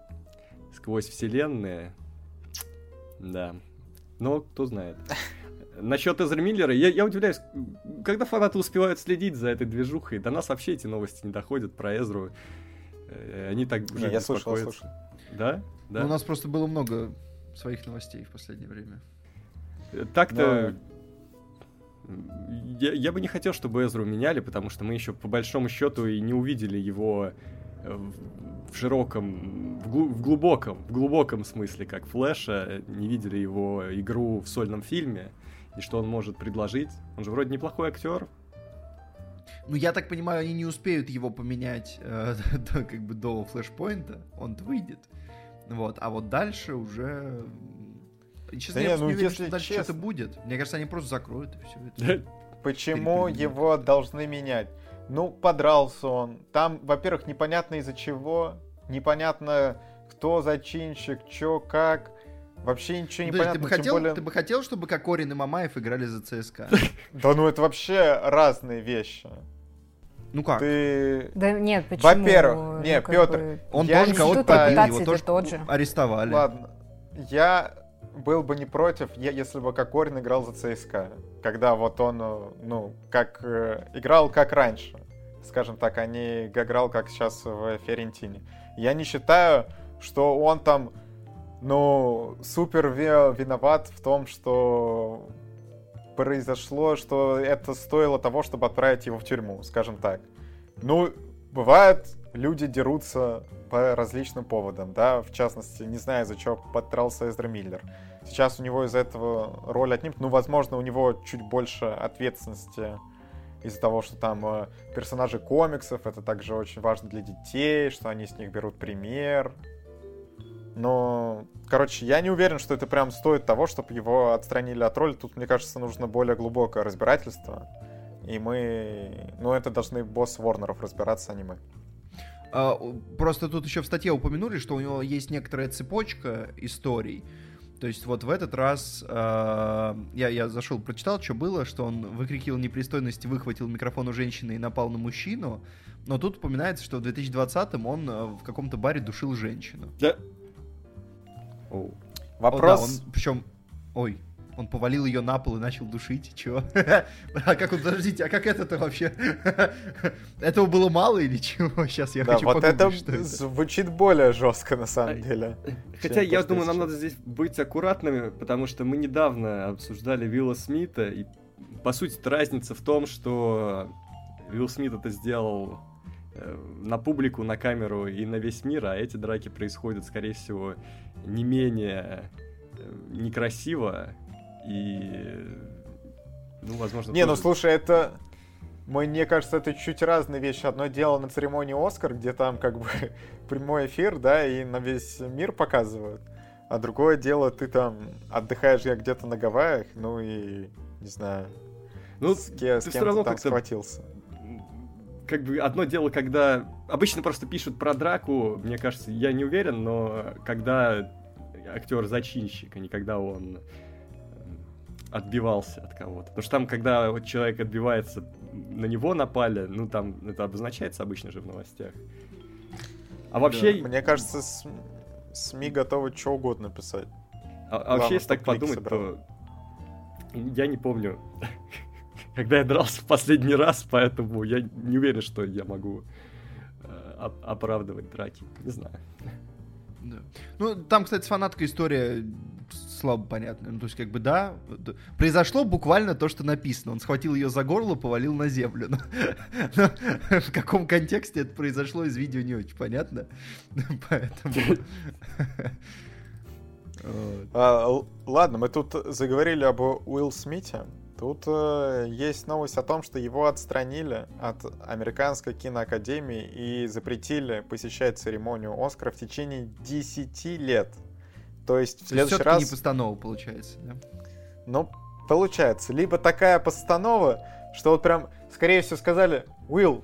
сквозь вселенные, да. Но кто знает. (laughs) Насчет Эзра Миллера, я, я удивляюсь, когда фанаты успевают следить за этой движухой, до нас вообще эти новости не доходят про Эзру. Э, Они так уже Не, я слышал, слышал. Да? Да. Ну, у нас просто было много своих новостей в последнее время. Э, Так-то... Я, я бы не хотел, чтобы Эзру меняли, потому что мы еще по большому счету и не увидели его в, широком, в, глу- в глубоком, в глубоком смысле, как Флэша, не видели его игру в сольном фильме, и что он может предложить. Он же вроде неплохой актер. Ну, я так понимаю, они не успеют его поменять э, (laughs) до, как бы до флешпоинта. Он выйдет. Вот. А вот дальше уже... Честно, Да я не, ну, не уверен, если что дальше честно. что-то будет. Мне кажется, они просто закроют и все это. (laughs) Почему его должны менять? Ну, подрался он. Там, во-первых, непонятно из-за чего, непонятно, кто зачинщик, чё, как. Вообще ничего не Подожди, понятно, ты, бы хотел, более... ты бы хотел, чтобы Кокорин и Мамаев играли за ЦСКА? (laughs) Да ну это вообще разные вещи. Ну как? Ты... Да нет, почему? Во-первых, Ну, не, как Пётр, бы- Он тоже кого-то побил, его тоже арестовали. Ладно, я был бы не против, если бы Кокорин играл за ЦСКА. Когда вот он, э, ну, как э, играл как раньше. Скажем так, а не играл как сейчас в Ферентине. Я не считаю, что он там, ну, супер ви- виноват в том, что произошло, что это стоило того, чтобы отправить его в тюрьму, скажем так. Ну, бывает, люди дерутся по различным поводам, да, в частности, не знаю, из-за чего подрался Эзра Миллер. Сейчас у него из-за этого роль отнимут, ну, возможно, у него чуть больше ответственности из-за того, что там э, персонажи комиксов, это также очень важно для детей, что они с них берут пример. Но, короче, я не уверен, что это прям стоит того, чтобы его отстранили от роли. Тут, мне кажется, нужно более глубокое разбирательство. И мы... Ну, это должны босс Ворнеров разбираться, а не мы. А, Просто тут еще в статье упомянули, что у него есть некоторая цепочка историй. То есть вот в этот раз а, я, я зашел, прочитал, что было, что он выкрикивал непристойности, выхватил микрофон у женщины и напал на мужчину. Но тут упоминается, что в 2020-м он а, в каком-то баре душил женщину. Да. Вопрос... О, да, он, причем, ой, он повалил ее на пол и начал душить, чего? (laughs) А как он, подождите, а как это-то вообще? (laughs) Этого было мало или чего? (laughs) Сейчас я да, хочу вот это, погуглить, что это. звучит более жестко, на самом А, деле. Хотя я то, думаю, нам сейчас. надо здесь быть аккуратными, потому что мы недавно обсуждали Вилла Смита, и по сути разница в том, что Вилл Смит это сделал э, на публику, на камеру и на весь мир, а эти драки происходят, скорее всего, не менее э, некрасиво и, ну, возможно... Не, ну тоже- слушай, это... Мне кажется, это чуть разные вещи. Одно дело на церемонии Оскар, где там как бы (laughs) прямой эфир, да, и на весь мир показывают. А другое дело, ты там отдыхаешь я где-то на Гавайях, ну и, не знаю, Ну, с, ке- с ты кем всё равно ты там схватился. как бы одно дело, когда обычно просто пишут про драку, мне кажется, я не уверен, но когда актер зачинщик, а не когда он отбивался от кого-то. Потому что там, когда вот человек отбивается, на него напали, ну там это обозначается обычно же в новостях. А вообще, Мне кажется, СМИ готовы что угодно писать. а, а вообще, если так подумать, собрал. то я не помню, (laughs) когда я дрался в последний раз, поэтому я не уверен, что я могу э, оп- оправдывать драки. Не знаю. Да. Ну, там, кстати, с фанаткой история слабо понятная. Ну, то есть, как бы, да, произошло буквально то, что написано. Он схватил ее за горло, повалил на землю. Но, (laughs) но в каком контексте это произошло, из видео не очень понятно. (laughs) Поэтому... (laughs) А, ладно, мы тут заговорили об Уилл Смите. Тут э, есть новость о том, что его отстранили от Американской киноакадемии и запретили посещать церемонию Оскара в течение 10 лет. То есть в следующий раз... не постанова получается, да? Ну, получается, либо такая постанова, что вот прям, скорее всего, сказали, Уилл,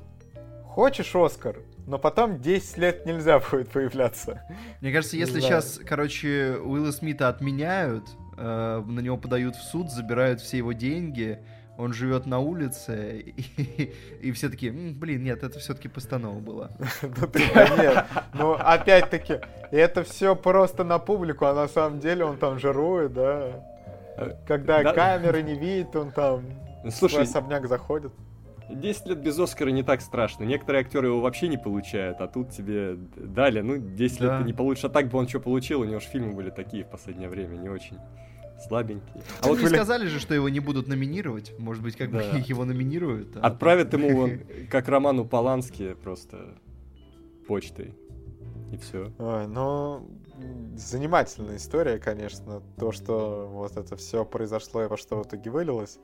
хочешь Оскар? Но потом 10 лет нельзя будет появляться. Мне кажется, если сейчас, короче, Уилла Смита отменяют, э, на него подают в суд, забирают все его деньги, он живет на улице, и, (laughs) и все таки блин, нет, это все-таки постанова была. (laughs) Ну ты, да нет. Ну, опять-таки, это все просто на публику, а на самом деле он там жирует, да. Когда да. камеры не видит, он там в свой Слушай, особняк заходит. 10 лет без Оскара не так страшно. Некоторые актеры его вообще не получают, а тут тебе дали, ну, 10 лет Да. ты не получишь. А так бы он что получил, у него же фильмы были такие в последнее время, не очень слабенькие. А вот не Блин. сказали же, что его не будут номинировать. Может быть, как бы (laughs) его номинируют. а Отправят ему (laughs) как Роману Полански, просто почтой. И все. Ой, ну, занимательная история, конечно, то, что вот это все произошло и во что в итоге вылилось.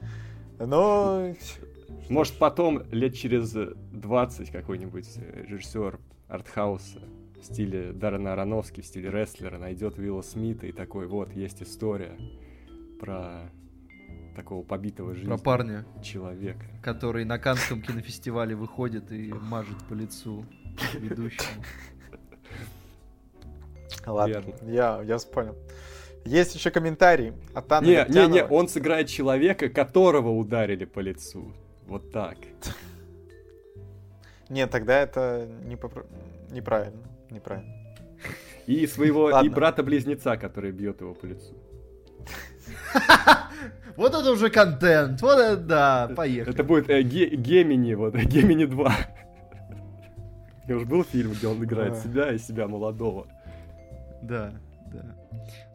Но (laughs) Может, потом, лет через 20, какой-нибудь режиссер артхауса в стиле Даррена Аронофски, в стиле рестлера найдет Уилла Смита и такой, вот, есть история про такого побитого Про жизнью парня, человека. который на Канском кинофестивале выходит и мажет по лицу ведущему. (laughs) ладно, Верно. я, я понял. Есть еще комментарий от Анны Не, не, не, Вертянова. он сыграет человека, которого ударили по лицу. Вот так. (laughs) Нет, тогда это не попро- неправильно. Неправильно. И своего, и брата-близнеца, который бьет его по лицу. Вот это уже контент, вот это да, поехали. Это будет э, Ге- Гемини, вот, (laughs) Гемини 2. Я уже был фильм, где он играет себя и себя молодого. Да, да.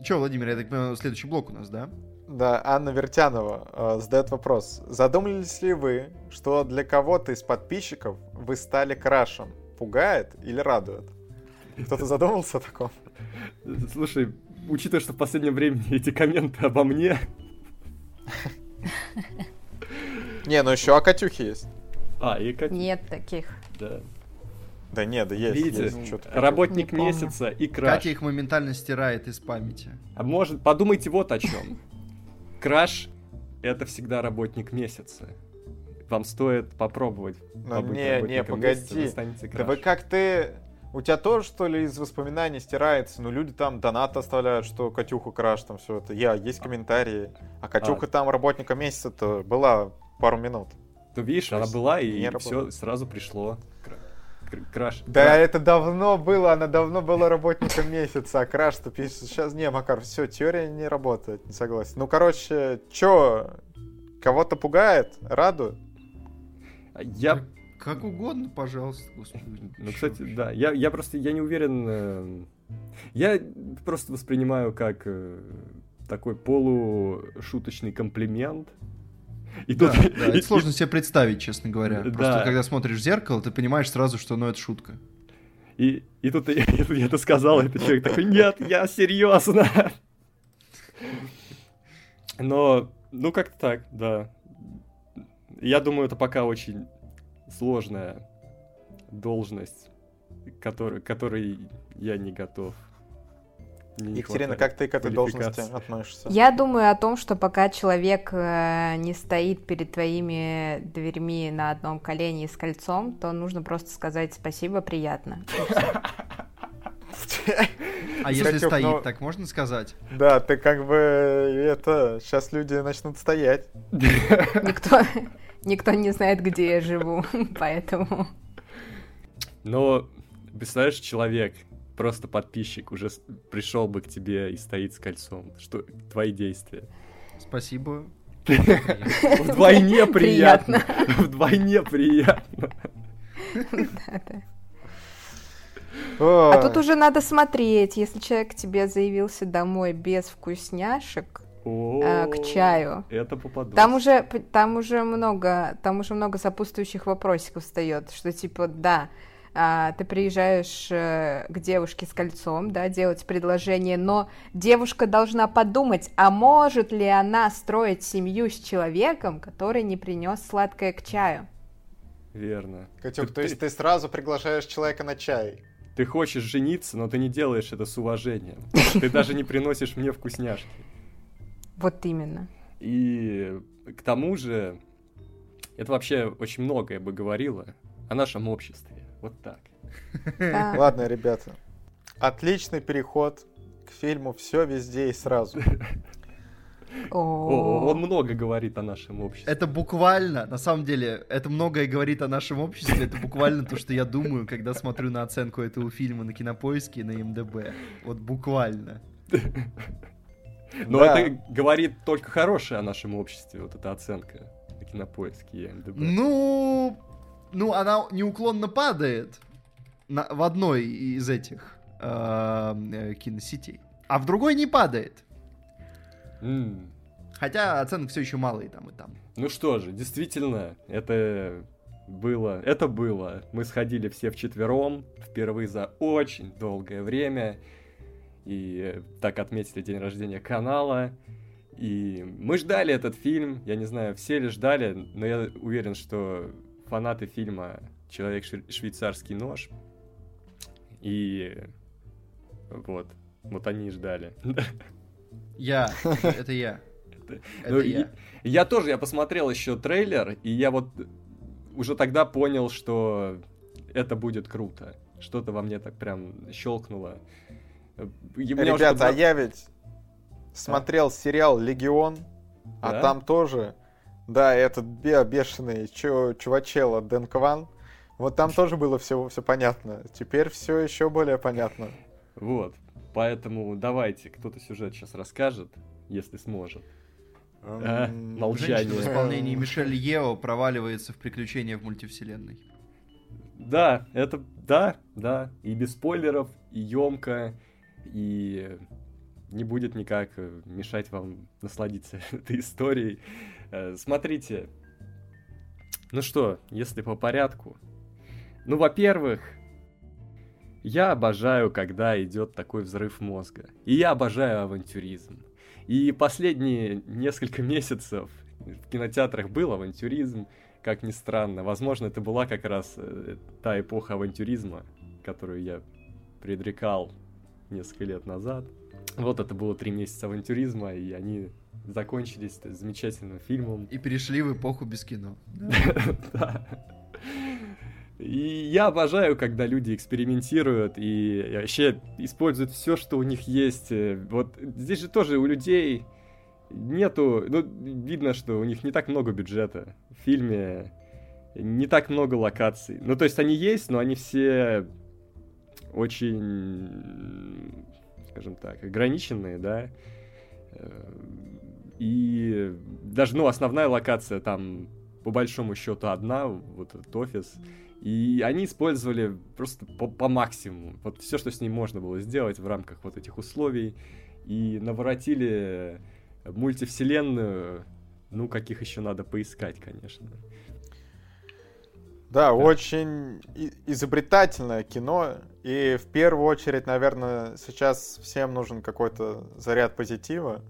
Че, Владимир, я так понимаю, следующий блок у нас, да? Да, Анна Вертянова э, задает вопрос. Задумались ли вы, что для кого-то из подписчиков вы стали крашем? Пугает или радует? Кто-то задумался о таком? Слушай, учитывая, что в последнее время (laughs) эти комменты обо мне, Не, ну еще о Катюхе есть. А, и Катя. Нет таких. Да. Да нет, да есть. Видите, есть работник месяца и краш. Катя их моментально стирает из памяти. А может, подумайте вот о чем. Краш — это всегда работник месяца. Вам стоит попробовать побыть не, не, месяца, погоди. вы станете Да вы как ты... У тебя тоже, что ли, из воспоминаний стирается? Ну, люди там донат оставляют, что Катюху краш, там все это. Я, есть комментарии. А Катюха там работника месяца-то была пару минут. Ну, видишь, То она была, и все сразу пришло. Кра- кр- Краш. Да, Кра- это давно было, она давно была работником месяца, а краш-то пишет. Сейчас не, Макар, все, теория не работает, не согласен. Ну, короче, чё, кого-то пугает, радует? Я Как угодно, пожалуйста, господи. Ну, кстати, вообще? да. Я, я просто, я не уверен. э, Я просто воспринимаю как э, такой полушуточный комплимент. И да, тут... (laughs) да, это сложно себе представить, честно говоря. Да. Просто когда смотришь в зеркало, ты понимаешь сразу, что ну это шутка. И, и тут я, (laughs) я это сказал, этот человек такой, нет, я серьезно. (laughs) Но, ну как-то так, да. Я думаю, это пока очень сложная должность, который, которой я не готов. Мне Екатерина, как ты к этой должности относишься? Я думаю о том, что пока человек э, не стоит перед твоими дверьми на одном колене с кольцом, то нужно просто сказать спасибо, приятно. А если стоит, так можно сказать? Да, ты как бы это сейчас люди начнут стоять. Никто, никто не знает, где я живу, (laughs) поэтому. Но представляешь, человек, просто подписчик, уже пришел бы к тебе и стоит с кольцом. Что твои действия? Спасибо. Вдвойне (laughs) приятно. Вдвойне приятно. А тут уже надо смотреть, если человек к тебе заявился домой без вкусняшек, а, к чаю. Это попадает. Там уже, там уже много, там уже много сопутствующих вопросиков встает, что типа, да, а, ты приезжаешь э, к девушке с кольцом, да, делать предложение, но девушка должна подумать, а может ли она строить семью с человеком, который не принес сладкое к чаю. Верно. Катюк, ты, то есть ты сразу приглашаешь человека на чай? Ты хочешь жениться, но ты не делаешь это с уважением. (laughs) Ты даже не приносишь мне вкусняшки. Вот именно. И к тому же, это вообще очень многое бы говорило о нашем обществе. Вот так. (laughs) Ладно, ребята. Отличный переход к фильму «Все везде и сразу». О, он много говорит о нашем обществе. Это буквально, на самом деле, это многое говорит о нашем обществе. Это буквально то, что я думаю, когда смотрю на оценку этого фильма на Кинопоиске и на МДБ. Вот буквально. Но да. это говорит только хорошее о нашем обществе, вот эта оценка на Кинопоиске и МДБ. Ну, ну, она неуклонно падает на, в одной из этих э, э, киносетей, а в другой не падает. Mm. Хотя оценок все еще мало и там, и там. Ну что же, действительно, это было, это было. Мы сходили все вчетвером, впервые за очень долгое время, и так отметили день рождения канала. И мы ждали этот фильм, я не знаю, все ли ждали, но я уверен, что фанаты фильма «Человек швейцарский нож». И вот, вот они ждали. Я, (laughs) это я. Это, это ну, я. я тоже, я посмотрел еще трейлер, и я вот уже тогда понял, что это будет круто. Что-то во мне так прям щелкнуло. Ребята, а я ведь смотрел а? сериал «Легион», а да? а там тоже да, этот бешеный чу чувачело Дэн Кван. Вот там тоже было все, все понятно. Теперь все еще более понятно. Вот. Поэтому давайте, кто-то сюжет сейчас расскажет, если сможет. А, молчание. Женщина в исполнении Мишель Ео проваливается в приключения в мультивселенной. Да, это, да, да. И без спойлеров, и емко, и не будет никак мешать вам насладиться (laughs) этой историей. Э, смотрите, ну что, если по порядку. Ну, во-первых, я обожаю, когда идет такой взрыв мозга. И я обожаю авантюризм. И последние несколько (laughs) месяцев в кинотеатрах был авантюризм, как ни странно. Возможно, это была как раз э, та эпоха авантюризма, которую я предрекал несколько лет назад. Вот это было три месяца авантюризма, и они закончились замечательным фильмом. И перешли в эпоху без кино. (laughs) Да. И я обожаю, когда люди экспериментируют и вообще используют все, что у них есть. Вот здесь же тоже у людей нету... Ну, видно, что у них не так много бюджета. В фильме не так много локаций. Ну, то есть они есть, но они все очень, скажем так, ограниченные, да. И даже, ну, основная локация там, по большому счету, одна, вот этот офис. И они использовали просто по, по максимуму. Вот все, что с ним можно было сделать в рамках вот этих условий. И наворотили мультивселенную Ну, каких еще надо поискать, конечно. Да, очень изобретательное кино. И в первую очередь, наверное, сейчас всем нужен какой-то заряд позитива.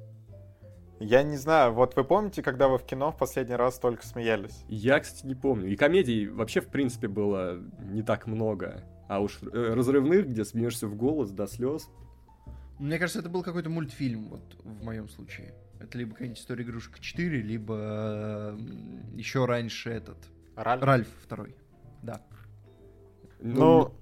Я не знаю, вот вы помните, когда вы в кино в последний раз только смеялись? Я, кстати, не помню. И комедий вообще, в принципе, было не так много. А уж э, разрывных, где смеешься в голос до слез. Мне кажется, это был какой-то мультфильм, вот в моем случае. Это либо какая-нибудь история игрушек 4, либо еще раньше этот. Ральф? Ральф второй. Да. Ну,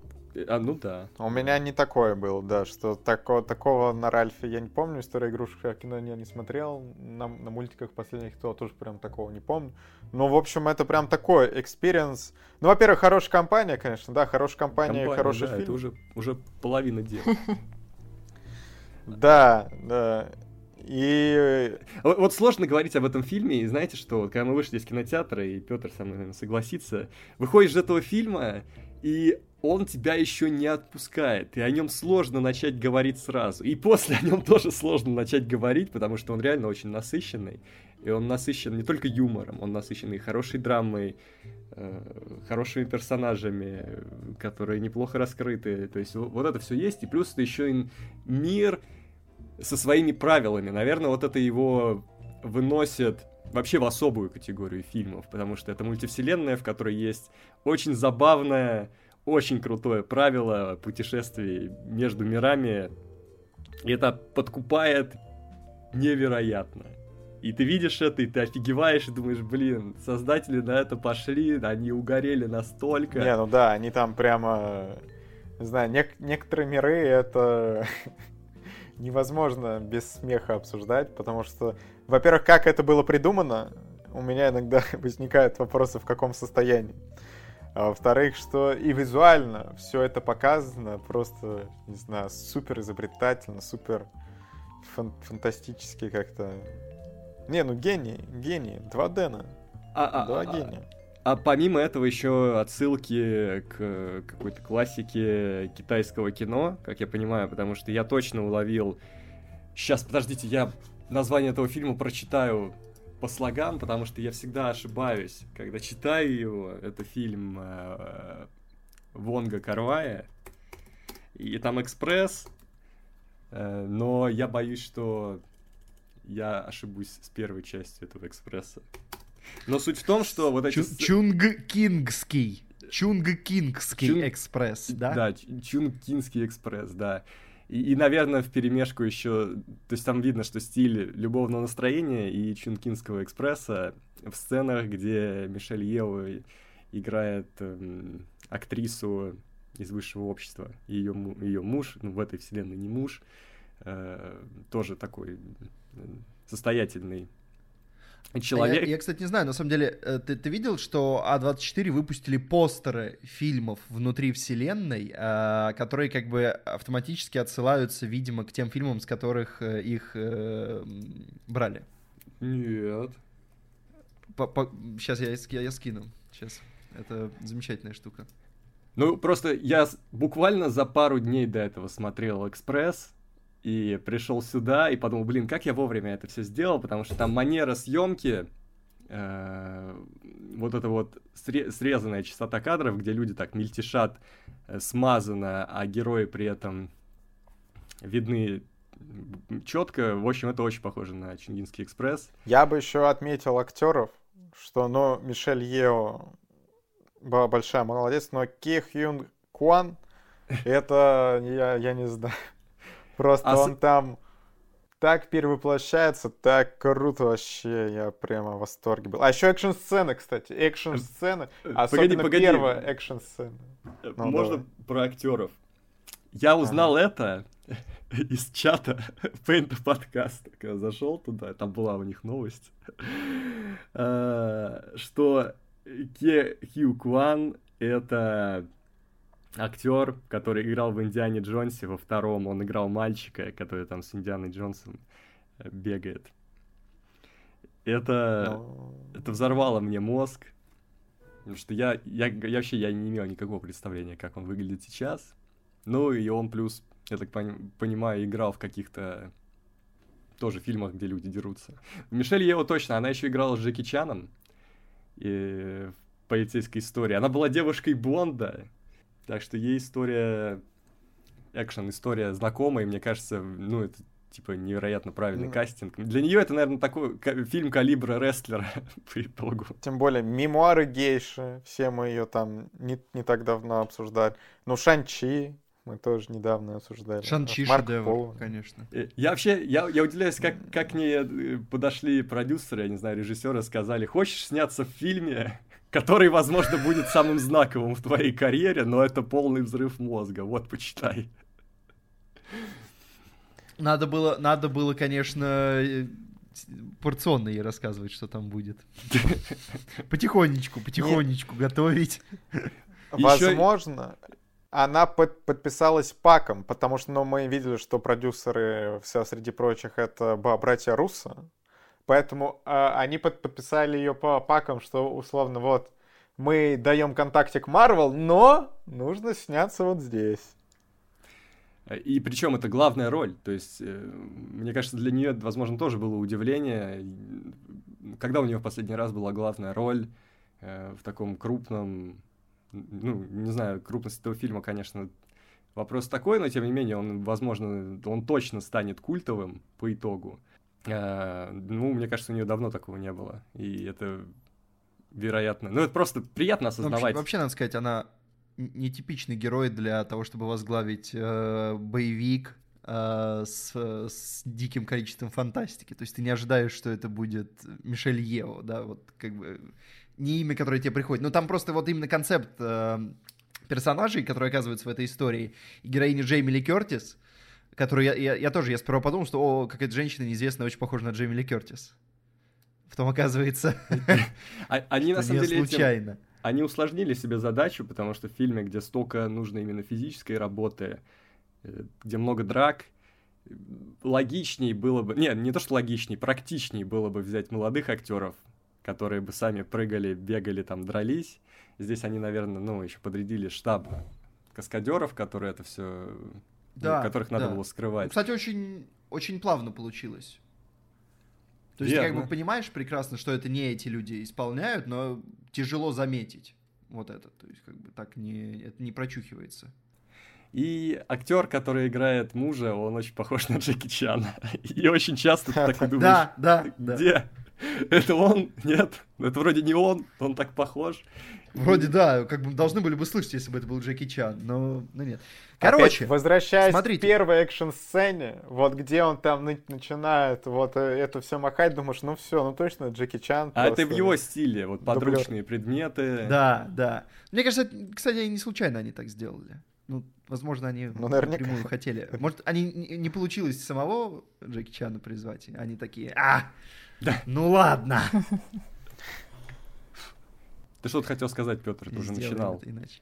а, ну да. У меня не такое было, да, что такого, такого на Ральфе я не помню. История игрушек я кино не, не смотрел. На, на мультиках последних то тоже прям такого не помню. Но, в общем, это прям такой experience. Ну, во-первых, хорошая компания, конечно, да, хорошая компания, компания хороший да, фильм. это уже, уже половина дела. (laughs) Да, да. И... Вот, вот сложно говорить об этом фильме, и знаете что, когда мы вышли из кинотеатра, и Петр со мной, наверное, согласится, выходишь из этого фильма, и он тебя еще не отпускает, и о нем сложно начать говорить сразу. И после о нем тоже сложно начать говорить, потому что он реально очень насыщенный. И он насыщен не только юмором, он насыщен и хорошей драмой, э, хорошими персонажами, которые неплохо раскрыты. То есть вот это все есть, и плюс это еще и мир со своими правилами. Наверное, вот это его выносит вообще в особую категорию фильмов, потому что это мультивселенная, в которой есть очень забавная очень крутое правило путешествий между мирами. И это подкупает невероятно. И ты видишь это, и ты офигеваешь, и думаешь, блин, создатели на это пошли, они угорели настолько. Не, ну да, они там прямо, не знаю, нек- некоторые миры это невозможно без смеха обсуждать, потому что, во-первых, как это было придумано, у меня иногда (laughs) возникают вопросы, в каком состоянии. А во-вторых, что и визуально все это показано просто, не знаю, супер изобретательно, супер фан- фантастически как-то. Не, ну гений, гений, 2D. А, а, Два а, гения. А, помимо этого еще отсылки к какой-то классике китайского кино, как я понимаю, потому что я точно уловил... Сейчас, подождите, я название этого фильма прочитаю по слогам, потому что я всегда ошибаюсь, когда читаю его. Это фильм э, Вонга Карвая. И там экспресс. Э, но я боюсь, что я ошибусь с первой частью этого экспресса. Но суть в том, что вот эти... Чунг Кингский. Чунг Кингский Чун... экспресс, да? Да, Чунг Кингский экспресс, да. И, и, наверное, в перемешку еще, то есть там видно, что стиль любовного настроения и Чункинского экспресса в сценах, где Мишель Ева играет эм, актрису из высшего общества. Ее, ее муж, ну, в этой вселенной не муж, э, тоже такой состоятельный человек. Я, я, кстати, не знаю, на самом деле, э, ты, ты видел, что А24 выпустили постеры фильмов внутри вселенной, э, которые как бы автоматически отсылаются, видимо, к тем фильмам, с которых э, их э, брали? Нет. По, по, сейчас я, я, я скину. Сейчас. Это замечательная штука. Ну, просто я буквально за пару дней до этого смотрел «Экспресс», и пришел сюда и подумал, блин, как я вовремя это все сделал, потому что там манера съемки, э, вот это вот срезанная частота кадров, где люди так мельтешат, э, смазано, а герои при этом видны четко. В общем, это очень похоже на Чингинский экспресс. Я бы еще отметил актеров, что, ну, Мишель Ео была большая молодец, но Ки Хюн Куан, это я, я не знаю. Просто а он с... там так перевоплощается, так круто вообще, я прямо в восторге был. А еще экшн-сцены, кстати, экшн-сцены, э, особенно погоди, первая экшн-сцена. Э, ну, Можно давай. про актеров? Я узнал ага. это (laughs) из чата Пейнта подкаста, когда зашел туда, там была у них новость, (laughs) э, что Ке Хью Кван это актер, который играл в Индиане Джонсе во втором, он играл мальчика, который там с Индианой Джонсом э, бегает. Это, Но... это взорвало мне мозг, потому что я, я, я вообще я не имел никакого представления, как он выглядит сейчас. Ну и он плюс, я так пони- понимаю, играл в каких-то тоже фильмах, где люди дерутся. Мишель Ео точно, она еще играла с Джеки Чаном и в полицейской истории. Она была девушкой Бонда, так что ей история, экшен, история знакомая, и мне кажется, ну, это типа невероятно правильный mm. кастинг. Для нее это, наверное, такой фильм калибра рестлера (laughs) по итогу. Тем более, мемуары гейши, все мы ее там не, не так давно обсуждали. Ну, Шанчи, мы тоже недавно обсуждали. Шанчи шедевр, конечно. Э, я вообще, я, я удивляюсь, как, как к ней э, подошли продюсеры, я не знаю, режиссеры, сказали, хочешь сняться в фильме, который, возможно, будет самым знаковым в твоей карьере, но это полный взрыв мозга, вот, почитай. Надо было, надо было, конечно, э, порционно ей рассказывать, что там будет. Потихонечку, потихонечку готовить. Возможно, она под, подписалась паком, потому что ну, мы видели, что продюсеры, все среди прочих, это братья Руссо. Поэтому э, они под, подписали ее по пакам, что условно вот мы даем контактик Marvel, но нужно сняться вот здесь. И причем это главная роль. То есть, э, мне кажется, для нее, возможно, тоже было удивление. Когда у нее в последний раз была главная роль э, в таком крупном, ну, не знаю, крупность этого фильма, конечно, вопрос такой, но тем не менее, он, возможно, он точно станет культовым по итогу. Э, ну, мне кажется, у нее давно такого не было. И это вероятно. Ну, это просто приятно осознавать. Вообще, вообще надо сказать, она нетипичный герой для того, чтобы возглавить э, боевик э, с, с диким количеством фантастики. То есть ты не ожидаешь, что это будет Мишель Ео, да, вот как бы не имя, которое тебе приходит. Но там просто вот именно концепт э, персонажей, которые оказываются в этой истории. И героиня Джейми Ли Кертис, которую я, я, я тоже, я сперва подумал, что, о, какая-то женщина неизвестная, очень похожа на Джейми Ли Кертис. Потом оказывается, (laughs) а, они на самом деле случайно они усложнили себе задачу, потому что в фильме, где столько нужно именно физической работы, э, где много драк, логичней было бы... Не, не то, что логичней, практичней было бы взять молодых актеров, которые бы сами прыгали, бегали, там, дрались. Здесь они, наверное, ну, еще подрядили штаб каскадеров, которые это все... Да, которых надо да. было скрывать. Ну, кстати, очень, очень плавно получилось. То есть Верно. ты как бы понимаешь прекрасно, что это не эти люди исполняют, но тяжело заметить вот это. То есть как бы так не, это не прочухивается. И актер, который играет мужа, он очень похож на Джеки Чана. (laughs) И очень часто ты такой (laughs) думаешь, да, да, где? (laughs) Это он? Нет, это вроде не он, он так похож. Вроде да, как бы должны были бы слышать, если бы это был Джеки Чан, но, но нет. Короче, Опять, возвращаясь смотрите. к первой экшн-сцене, вот где он там начинает вот э, это все махать, думаешь, ну все, ну точно Джеки Чан. А это в его стиле, вот подручные предметы. Да, да. Мне кажется, кстати, не случайно они так сделали. Ну, возможно, они ну, наверняка. напрямую хотели. Может, они не получилось самого Джеки Чана призвать, они такие, а, да. ну ладно. (laughs) Ты что-то хотел сказать, Петр, ты уже начинал. Иначе.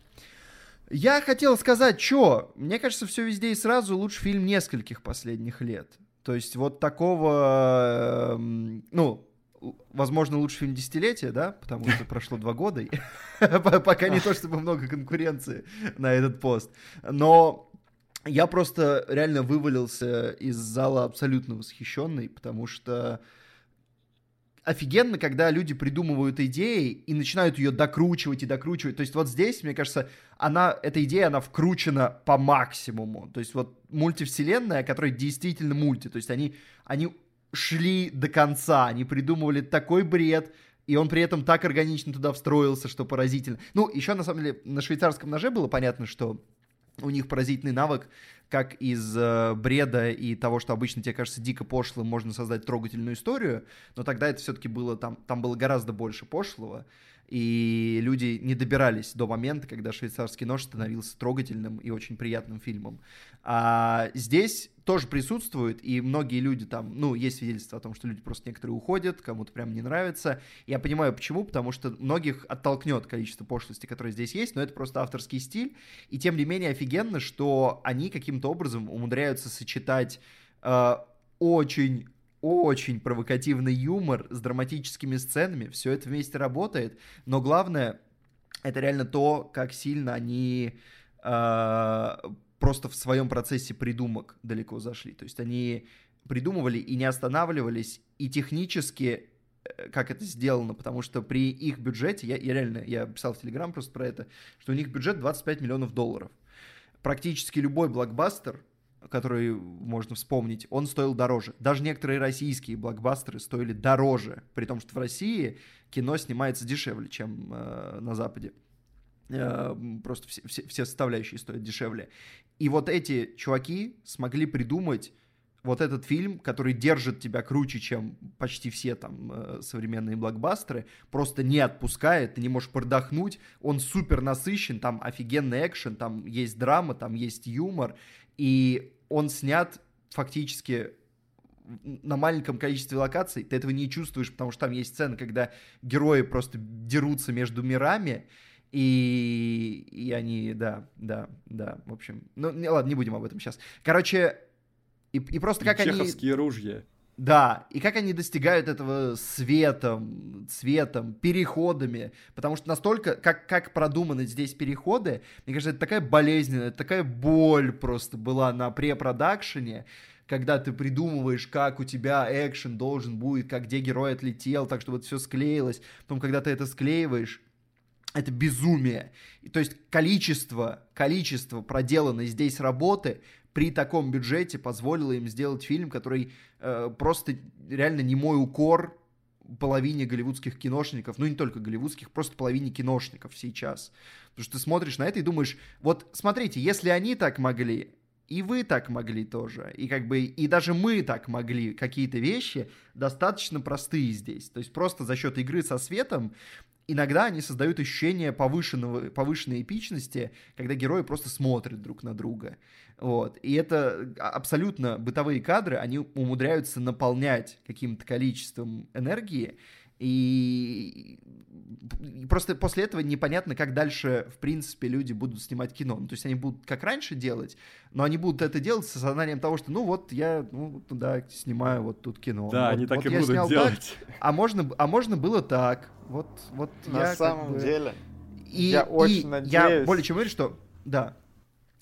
Я хотел сказать, что, мне кажется, все везде и сразу лучший фильм нескольких последних лет. То есть вот такого, эм, ну, возможно, лучший фильм десятилетия, да, потому что прошло два года, (laughs) пока не то чтобы много конкуренции на этот пост. Но я просто реально вывалился из зала абсолютно восхищенный, потому что офигенно, когда люди придумывают идеи и начинают ее докручивать и докручивать. То есть вот здесь, мне кажется, она, эта идея, она вкручена по максимуму. То есть вот мультивселенная, которая действительно мульти. То есть они, они шли до конца, они придумывали такой бред, и он при этом так органично туда встроился, что поразительно. Ну, еще, на самом деле, на швейцарском ноже было понятно, что у них поразительный навык как из э, бреда и того, что обычно тебе кажется дико пошлым, можно создать трогательную историю, но тогда это все-таки было там, там было гораздо больше пошлого, и люди не добирались до момента, когда «Швейцарский нож» становился трогательным и очень приятным фильмом. А здесь тоже присутствует, и многие люди там, ну, есть свидетельства о том, что люди просто некоторые уходят, кому-то прям не нравится. Я понимаю, почему, потому что многих оттолкнет количество пошлости, которое здесь есть, но это просто авторский стиль, и тем не менее офигенно, что они каким-то образом умудряются сочетать э, очень очень провокативный юмор с драматическими сценами, все это вместе работает, но главное, это реально то, как сильно они э, просто в своем процессе придумок далеко зашли. То есть они придумывали и не останавливались, и технически э, как это сделано, потому что при их бюджете, я, я реально, я писал в Телеграм просто про это, что у них бюджет 25 миллионов долларов. Практически любой блокбастер, который можно вспомнить, он стоил дороже. Даже некоторые российские блокбастеры стоили дороже, при том, что в России кино снимается дешевле, чем э, на Западе. Э, просто все, все, все составляющие стоят дешевле. И вот эти чуваки смогли придумать вот этот фильм, который держит тебя круче, чем почти все там э, современные блокбастеры, просто не отпускает, ты не можешь продохнуть, он супер насыщен, там офигенный экшен, там есть драма, там есть юмор, и он снят фактически на маленьком количестве локаций, ты этого не чувствуешь, потому что там есть сцены, когда герои просто дерутся между мирами, и, и они, да, да, да, в общем, ну, не, ладно, не будем об этом сейчас. Короче, и, и просто и как чеховские они... ружья. Да, и как они достигают этого светом, цветом, переходами, потому что настолько, как, как продуманы здесь переходы, мне кажется, это такая болезненная, такая боль просто была на препродакшене, когда ты придумываешь, как у тебя экшен должен будет, как где герой отлетел, так чтобы это все склеилось, потом, когда ты это склеиваешь, это безумие. И, то есть количество, количество проделанной здесь работы при таком бюджете позволило им сделать фильм, который э, просто реально не мой укор половине голливудских киношников, ну не только голливудских, просто половине киношников сейчас. Потому что ты смотришь на это и думаешь, вот смотрите, если они так могли, и вы так могли тоже, и как бы, и даже мы так могли какие-то вещи достаточно простые здесь. То есть просто за счет игры со светом иногда они создают ощущение повышенного, повышенной эпичности, когда герои просто смотрят друг на друга. Вот. И это абсолютно бытовые кадры, они умудряются наполнять каким-то количеством энергии, и просто после этого непонятно, как дальше, в принципе, люди будут снимать кино. Ну, то есть они будут как раньше делать, но они будут это делать с осознанием того, что, ну, вот я, ну, туда снимаю вот тут кино. Да, вот, они так вот и будут делать. Так, а можно, а можно было так. Вот, вот На я самом как бы... деле, и, я и очень надеюсь... Я более чем уверен, что... Да,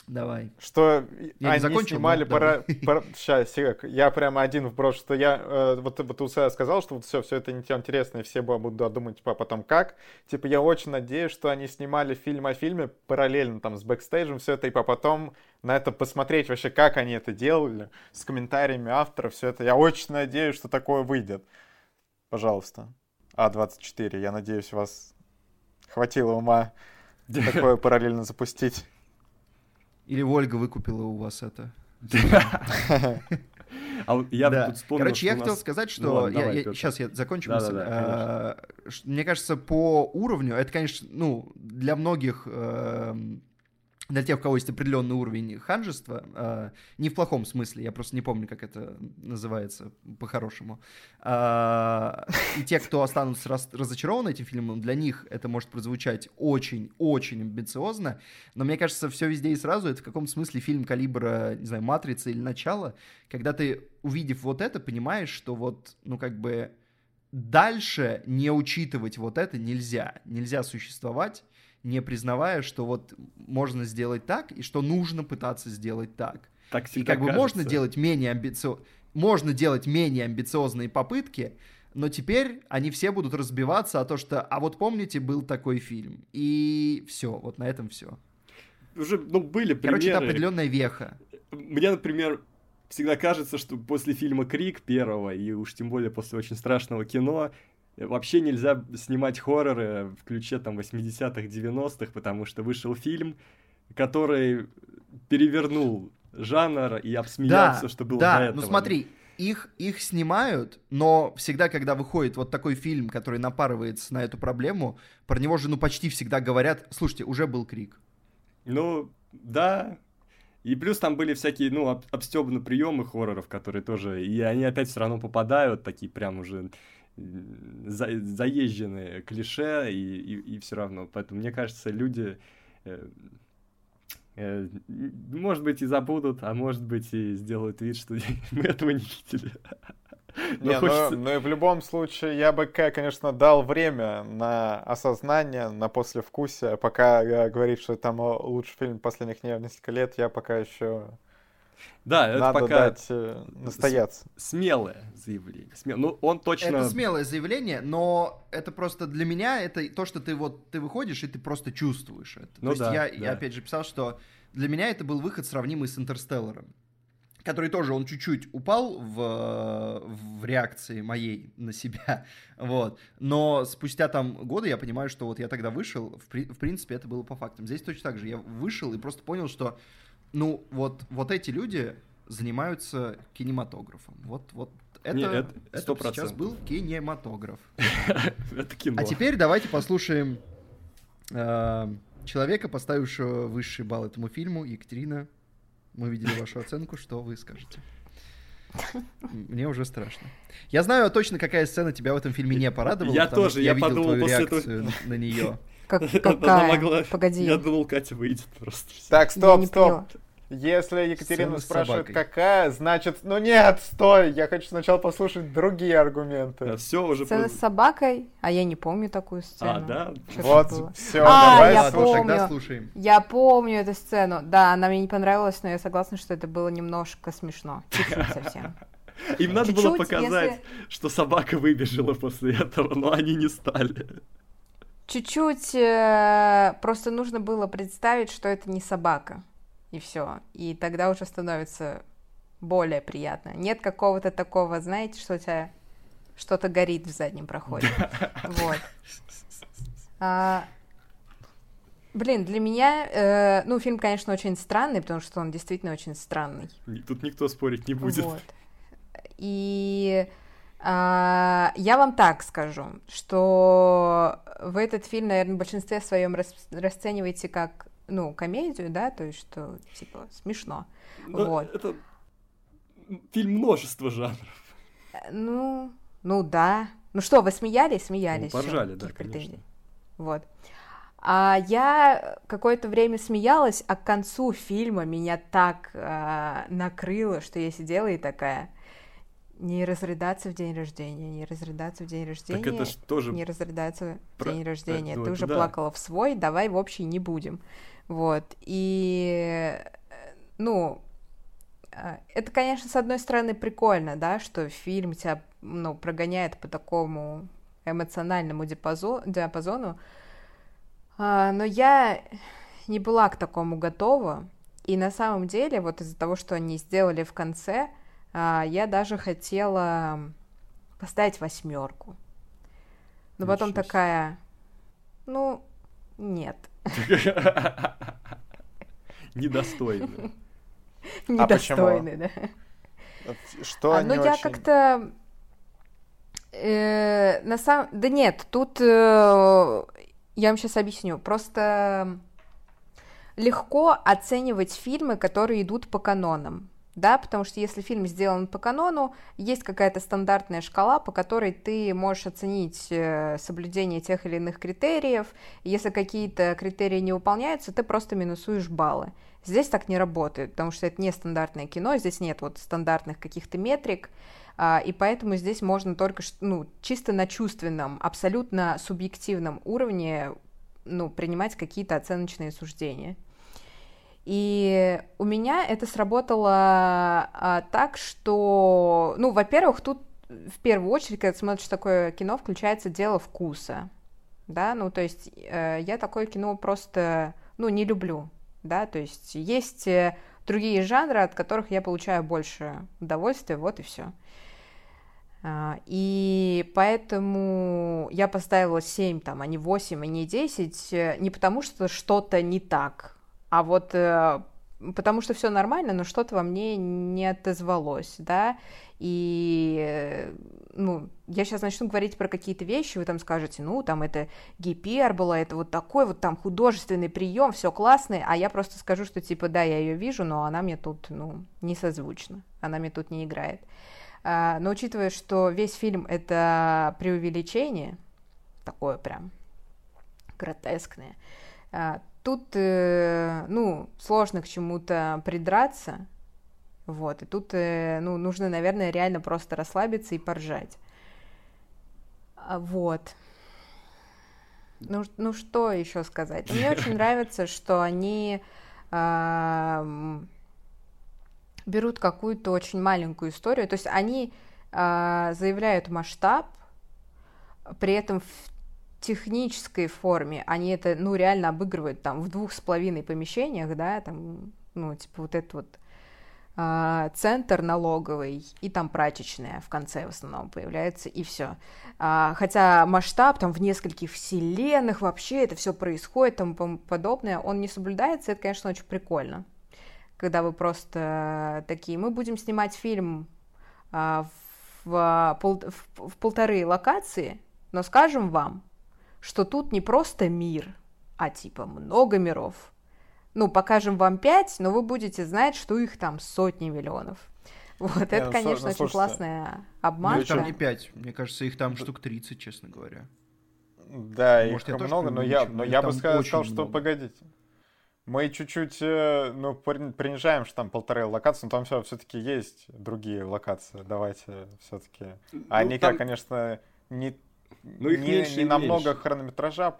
Давай. Что я они закончил, снимали пора... Сейчас, я прямо один вброшу, что я... Э, вот, вот Уса сказал, что вот все, все это интересно, и все будут думать, типа, потом как. Типа, я очень надеюсь, что они снимали фильм о фильме параллельно там с бэкстейджем, все это, и потом на это посмотреть вообще, как они это делали, с комментариями авторов, все это. Я очень надеюсь, что такое выйдет. Пожалуйста. А24, я надеюсь, у вас хватило ума такое параллельно запустить. Или Ольга выкупила у вас это. (laughs) А я да. тут вспомнил, Короче, я нас... хотел сказать, что... Ну, ладно, я, давай, я, сейчас я закончу да, мысль. Да, да, а, мне кажется, по уровню, это, конечно, ну, для многих... Э, для тех, у кого есть определенный уровень ханжества, э, не в плохом смысле, я просто не помню, как это называется по-хорошему, э, и те, кто останутся раз, разочарованы этим фильмом, для них это может прозвучать очень-очень амбициозно, но мне кажется, все везде и сразу, это в каком-то смысле фильм калибра, не знаю, «Матрица» или «Начало», когда ты, увидев вот это, понимаешь, что вот, ну, как бы дальше не учитывать вот это нельзя, нельзя существовать, не признавая, что вот можно сделать так, и что нужно пытаться сделать так. Так и как бы можно делать менее амбициозно, можно делать менее амбициозные попытки, но теперь они все будут разбиваться о то, что, а вот помните, был такой фильм. И все, вот на этом все. Уже, ну, были примеры. Короче, это определенная веха. Мне, например, всегда кажется, что после фильма «Крик» первого, и уж тем более после очень страшного кино, Вообще нельзя снимать хорроры в ключе там 80-х, 90-х, потому что вышел фильм, который перевернул жанр и обсмеялся, да, что было да, до этого. ну смотри, их, их снимают, но всегда, когда выходит вот такой фильм, который напарывается на эту проблему, про него же ну почти всегда говорят, слушайте, уже был крик. Ну, да, и плюс там были всякие, ну, об, обстебаны приемы хорроров, которые тоже, и они опять все равно попадают, такие прям уже за, заезженные клише, и, и, и все равно. Поэтому, мне кажется, люди, э, э, может быть, и забудут, а может быть, и сделают вид, что (laughs) мы этого не видели. (laughs) Но не, хочется... ну, ну и в любом случае я бы, конечно, дал время на осознание, на послевкусие, пока говорит, что там лучший фильм последних несколько лет, я пока еще Да, это Надо пока дать э, настояться. смелое заявление. Смел... Ну, он точно... Это смелое заявление, но это просто для меня это то, что ты вот ты выходишь и ты просто чувствуешь это. Ну то да, есть я, да. я опять же писал, что для меня это был выход сравнимый с Интерстелларом, который тоже он чуть-чуть упал в, в реакции моей на себя, (laughs) вот. Но спустя там годы я понимаю, что вот я тогда вышел, в, при- в принципе это было по фактам. Здесь точно так же я вышел и просто понял, что ну вот вот эти люди занимаются кинематографом. Вот вот это, Не, это это 100%. сейчас был кинематограф. (laughs) Это кино. А теперь давайте послушаем э, человека, поставившего высший балл этому фильму. Екатерина, мы видели вашу оценку, что вы скажете? Мне уже страшно. Я знаю точно, какая сцена тебя в этом фильме не порадовала. Я тоже, я видел подумал твою после этого- на нее. Как, Она какая? могла- Погоди. Я думал, Катя выйдет просто. Так, стоп, стоп. поняла. Если Екатерина Сцена спрашивает, какая, значит, ну нет, стой, я хочу сначала послушать другие аргументы. Все уже... Сцена с собакой, а я не помню такую сцену. А, да? Ж Вот, все, А, давай я Ладно, слушай. тогда помню. слушаем. Я помню эту сцену. Да, она мне не понравилась, но я согласна, что это было немножко смешно. Чуть-чуть совсем. Им надо было показать, что собака выбежала после этого, но они не стали. Чуть-чуть э, просто нужно было представить, что это не собака. И все. И тогда уже становится более приятно. Нет какого-то такого, знаете, что у тебя что-то горит в заднем проходе. (laughs) Вот. А, Блин, для меня, э, ну, фильм, конечно, очень странный, потому что он действительно очень странный. Тут никто спорить не будет. Вот. И я вам так скажу, что вы этот фильм, наверное, в большинстве своем рас- расцениваете как, ну, комедию, да, то есть что, типа, смешно. Но Вот. Это фильм множества жанров. Ну, ну да. Ну что, вы смеялись? Смеялись. Ну, всё, поржали, да, никаких конечно. претензий. Вот. А я какое-то время смеялась, а к концу фильма меня так а, накрыло, что я сидела и такая, не разрыдаться в день рождения, не разрыдаться в день рождения, Так это ж тоже... не разрыдаться в про- день рождения. ну, Ты уже да. плакала в свой, давай в общий не будем. Вот. И, э, ну, э, это, конечно, с одной стороны прикольно, да, что фильм тебя, ну, прогоняет по такому эмоциональному диапазо- диапазону, А, но я не была к такому готова, и на самом деле, вот из-за того, что они сделали в конце, я даже хотела поставить восьмерку. Но потом Ничего себе. такая, ну, нет, (laughs) Недостойно. (laughs) А почему? недостойный, да. Что А, они ну, я как-то... э, на самом... Да нет, тут... э, я вам сейчас объясню. Просто легко оценивать фильмы, которые идут по канонам. Да, потому что если фильм сделан по канону, есть какая-то стандартная шкала, по которой ты можешь оценить э, соблюдение тех или иных критериев. Если какие-то критерии не выполняются, ты просто минусуешь баллы. Здесь так не работает, потому что это не стандартное кино, здесь нет вот стандартных каких-то метрик, а, и поэтому здесь можно только ну, чисто на чувственном, абсолютно субъективном уровне ну, принимать какие-то оценочные суждения. И у меня это сработало а, так, что, ну, во-первых, тут в первую очередь, когда смотришь такое кино, включается дело вкуса, да, ну, то есть э, я такое кино просто, ну, не люблю, да, то есть есть э, другие жанры, от которых я получаю больше удовольствия, вот и все. И поэтому я поставила 7, там, а не 8, и не 10, э, не потому что что-то не так, а вот э, потому что все нормально, но что-то во мне не отозвалось, да, и, э, ну, я сейчас начну говорить про какие-то вещи, вы там скажете, ну, там это гипербола, это вот такой вот там художественный прием, все классный, а я просто скажу, что типа, да, я ее вижу, но она мне тут, ну, не созвучна, она мне тут не играет. А, но учитывая, что весь фильм это преувеличение, такое прям гротескное, а, тут, э, ну, сложно к чему-то придраться, вот, и тут, э, ну, нужно, наверное, реально просто расслабиться и поржать. А, Вот. Ну, ну что еще сказать? Мне очень (laughs) нравится, что они ам, берут какую-то очень маленькую историю, то есть они э, заявляют масштаб, при этом в технической форме они это, ну, реально обыгрывают там в двух с половиной помещениях, да, там, ну, типа вот это вот а, центр налоговый и там прачечная в конце в основном появляется и все. А, хотя масштаб там в нескольких вселенных вообще это все происходит тому подобное, он не соблюдается, это, конечно, очень прикольно. Когда вы просто такие, мы будем снимать фильм а, в, в, в полторы локации, но скажем вам, что тут не просто мир, а типа много миров – ну, покажем вам пять, но вы будете знать, что их там сотни миллионов. Вот, это, ну, конечно, ну, очень классная обманка. Там не пять, мне кажется, их там штук 30, честно говоря. Да, Может, их много, но я, но я бы сказал, сказал что погодите. Мы чуть-чуть, э, ну, принижаем, что там полторы локации, но там все все-таки есть другие локации. Давайте все-таки. Ну, Они, там... конечно, не, ну, их не, меньше не намного меньше. хронометража,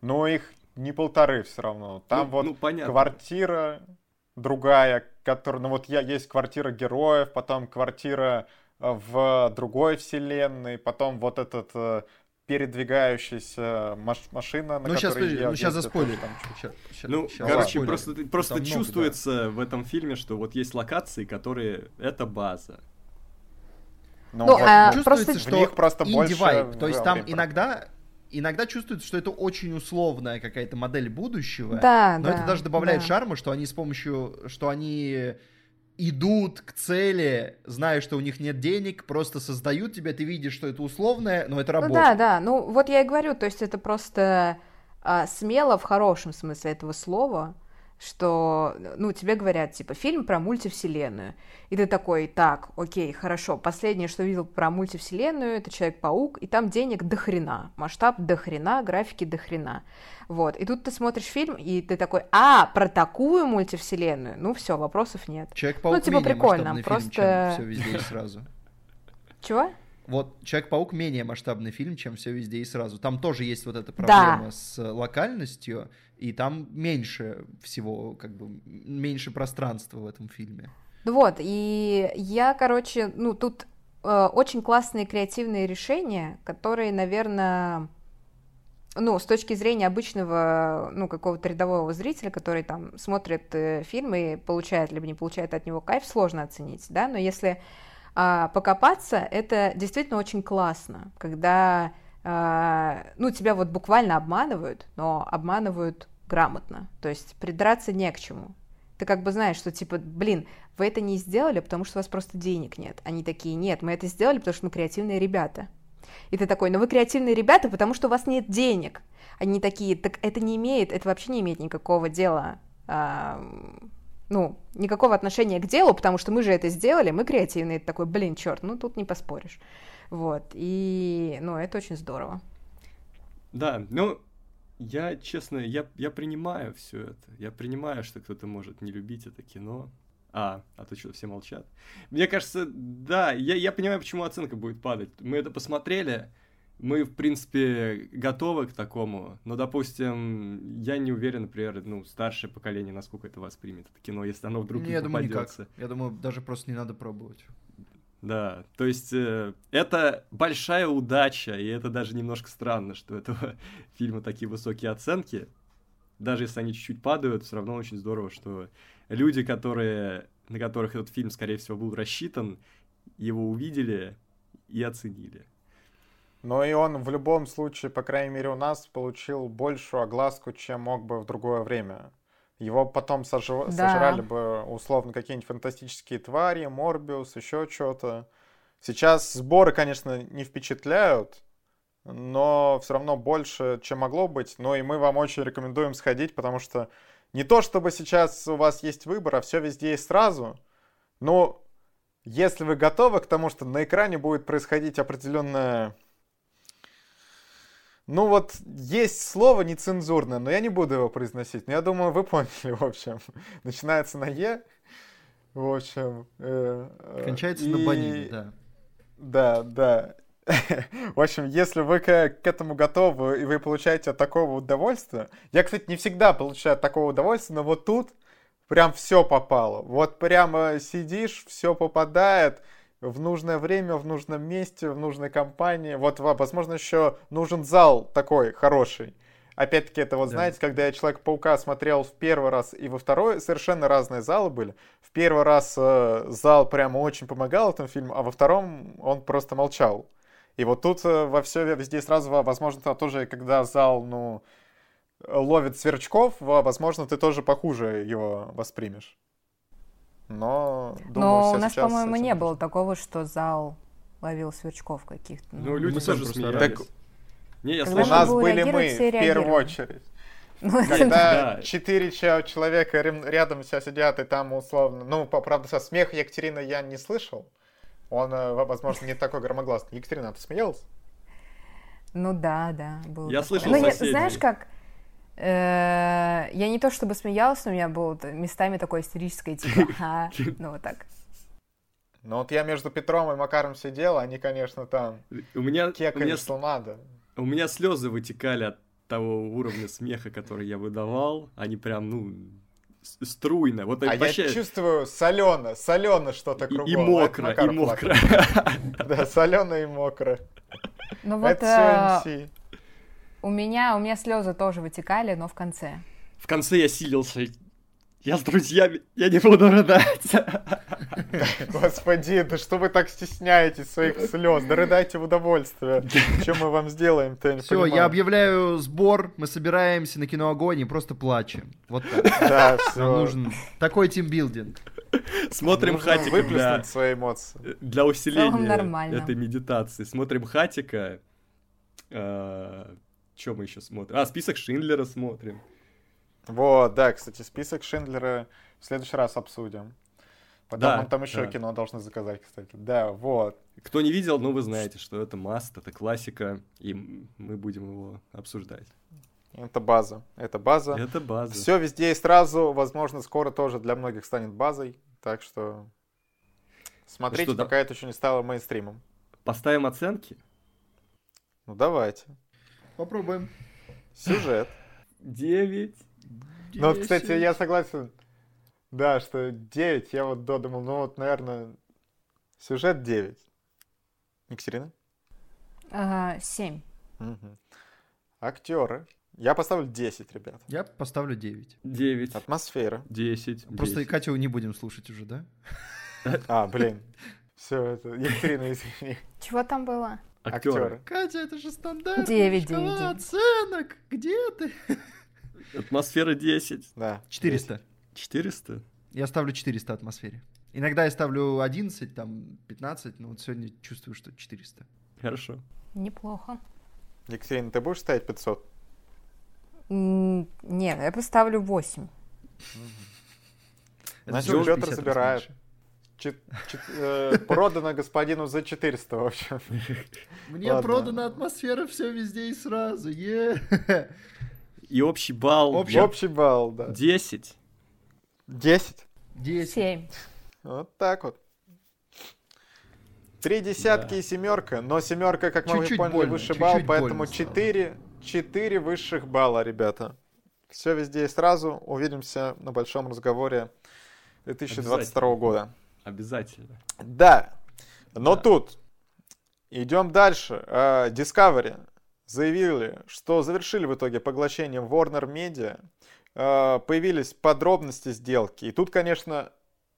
но их не полторы все равно. Там ну, вот ну, понятно. квартира другая, которая, ну вот я есть квартира героев, потом квартира э, в другой вселенной, потом вот этот э, передвигающаяся маш машина, на ну, сейчас, я Ну, сейчас заспойлер. Там, сейчас, сейчас, ну, сейчас короче, заспойлер. просто, просто там чувствуется много, да. в этом фильме, что вот есть локации, которые... Это база. Ну, ну вот, а, чувствуется, просто... что в них просто больше... Vibe. То есть там иногда иногда чувствуется, что это очень условная какая-то модель будущего. Да, но да, это даже добавляет да. шарма, что они с помощью, что они идут к цели, зная, что у них нет денег, просто создают тебя, ты видишь, что это условное, но это работает. Ну да, да, ну вот я и говорю, то есть это просто а, смело в хорошем смысле этого слова, что, ну, тебе говорят, типа, фильм про мультивселенную. И ты такой, так, окей, хорошо, последнее, что видел про мультивселенную, это Человек-паук, и там денег до хрена, масштаб до хрена, графики до хрена. Вот, и тут ты смотришь фильм, и ты такой, а, про такую мультивселенную? Ну, все, вопросов нет. Человек-паук ну, типа, прикольно, просто... все везде сразу. Чего? Вот Человек-паук менее масштабный фильм, чем все везде и сразу. Там тоже есть вот эта проблема да. с локальностью, и там меньше всего, как бы, меньше пространства в этом фильме. Вот, и я, короче, ну тут э, очень классные креативные решения, которые, наверное, ну, с точки зрения обычного, ну, какого-то рядового зрителя, который там смотрит э, фильм и получает либо не получает от него кайф, сложно оценить, да, но если э, покопаться, это действительно очень классно, когда, э, ну, тебя вот буквально обманывают, но обманывают грамотно. То есть придраться не к чему. Ты как бы знаешь, что типа, блин, вы это не сделали, потому что у вас просто денег нет. Они такие, нет, мы это сделали, потому что мы креативные ребята. И ты такой, ну вы креативные ребята, потому что у вас нет денег. Они такие, так это не имеет, это вообще не имеет никакого дела, а, ну, никакого отношения к делу, потому что мы же это сделали, мы креативные. Такой, блин, черт, ну тут не поспоришь. Вот, и, ну, это очень здорово. Да, ну, я, честно, я, я принимаю все это. Я принимаю, что кто-то может не любить это кино. А, а то что, все молчат. Мне кажется, да, я, я понимаю, почему оценка будет падать. Мы это посмотрели, мы, в принципе, готовы к такому, но, допустим, я не уверен, например, ну, старшее поколение, насколько это воспримет, это кино, если оно вдруг не, не я попадется. Думаю, никак. Я думаю, даже просто не надо пробовать. Да, то есть э, это большая удача, и это даже немножко странно, что этого (laughs) фильма такие высокие оценки. Даже если они чуть-чуть падают, все равно очень здорово, что люди, которые, на которых этот фильм, скорее всего, был рассчитан, его увидели и оценили. Но и он в любом случае, по крайней мере у нас, получил большую огласку, чем мог бы в другое время. Его потом сожив... да. сожрали бы условно какие-нибудь фантастические твари, Морбиус, еще что-то. Сейчас сборы, конечно, не впечатляют, но все равно больше, чем могло быть. Но и мы вам очень рекомендуем сходить, потому что не то, чтобы сейчас у вас есть выбор, а все везде и сразу. Но если вы готовы к тому, что на экране будет происходить определенная ну вот есть слово нецензурное, но я не буду его произносить. Но я думаю, вы поняли, в общем. (laughs) Начинается на Е. В общем. Э, э Кончается и... на банине, да. Да, да. (laughs) В общем, если вы к, к этому готовы и вы получаете от такого удовольствия, я, кстати, не всегда получаю от такого удовольствия, но вот тут прям все попало. Вот прямо сидишь, все попадает в нужное время, в нужном месте, в нужной компании. Вот, возможно, еще нужен зал такой хороший. Опять-таки, это вот, да. знаете, когда я Человек-паука смотрел в первый раз и во второй, совершенно разные залы были. В первый раз э, зал прямо очень помогал этому фильму, а во втором он просто молчал. И вот тут э, во все везде сразу, возможно, тоже, когда зал, ну, ловит сверчков, возможно, ты тоже похуже его воспримешь. Но, думаю, Но у нас, по-моему, не было такого, что зал ловил сверчков каких-то. Ну, люди мы тоже смеялись. Так... Не, я слышал. У нас были мы в первую очередь. (laughs) Ну, Когда четыре человека рядом себя сидят, и там условно... Ну, правда, со смеха Екатерины я не слышал. Он, э, возможно, не такой громогласный. Екатерина, ты смеялась? Ну да, да. Было я слышал ну, Знаешь как, я не то чтобы смеялась, но у меня было местами такое истерическое, типа, (laughs) ну вот так. Ну вот я между Петром и Макаром сидел, они, конечно, там у меня, кекали, у меня, что надо. У меня слезы вытекали от того уровня смеха, который я выдавал. Они прям, ну, струйно. Вот а вообще... я чувствую солено, солено что-то кругом. И мокро, и (laughs) мокро. Да, солено и мокро. Ну вот э, у меня, у меня слезы тоже вытекали, но в конце. В конце я силился я с друзьями, я не буду рыдать. (laughs) Господи, да что вы так стесняетесь своих слез? Да рыдайте в удовольствие. Что мы вам сделаем-то, я Все, я объявляю сбор, мы собираемся на кино Огонь и просто плачем. Вот так. (laughs) Да, все. Нам нужен такой тимбилдинг. Смотрим Нужно хатика для... свои эмоции. Для усиления этой медитации. Смотрим хатика. А, Что мы еще смотрим? А, список Шиндлера смотрим. Вот, да, кстати, список Шиндлера в следующий раз обсудим. Потом да, там еще да. кино должны заказать, кстати. Да, вот. Кто не видел, ну вы знаете, что это маст, это классика, и мы будем его обсуждать. Это база. Это база. Это база. Все везде и сразу, возможно, скоро тоже для многих станет базой. Так что смотрите, что, пока да... это еще не стало мейнстримом. Поставим оценки? Ну давайте. Попробуем. Сюжет. Девять. Ну, кстати, я согласен. Да, что 9, я вот додумал, ну вот, наверное, сюжет 9. Екатерина? Ага, 7. Угу. Актеры. Я поставлю 10, ребят. Я поставлю 9. 9. Атмосфера. 10. Просто 10. Катю не будем слушать уже, да? А, блин. Все, это... Екатерина, извини. Чего там было? Актеры. Катя, это же стандарт. 9, 9, 9. оценок. Где ты? (laughs) Атмосфера 10. Да. 400. 400? Я ставлю 400 атмосфере. Иногда я ставлю 11, там 15, но вот сегодня чувствую, что 400. Хорошо. Неплохо. Екатерина, ты будешь ставить 500? Нет, я поставлю 8. Значит, Петр забирает. Чет, чет, э, продано господину за 400, в общем. Мне Ладно. продана атмосфера все везде и сразу. Е и общий балл... Общий, общий балл, да. 10. 10? 10. 7. Вот так вот. Три десятки да. и семерка, но семерка, как мы поняли, больно, высший балл, поэтому 4, 4 высших балла, ребята. Все везде и сразу. Увидимся на большом разговоре 2022 года. Обязательно. Да. Но да. тут идем дальше. Uh, Discovery заявили, что завершили в итоге поглощение Warner Media, э, появились подробности сделки. И тут, конечно,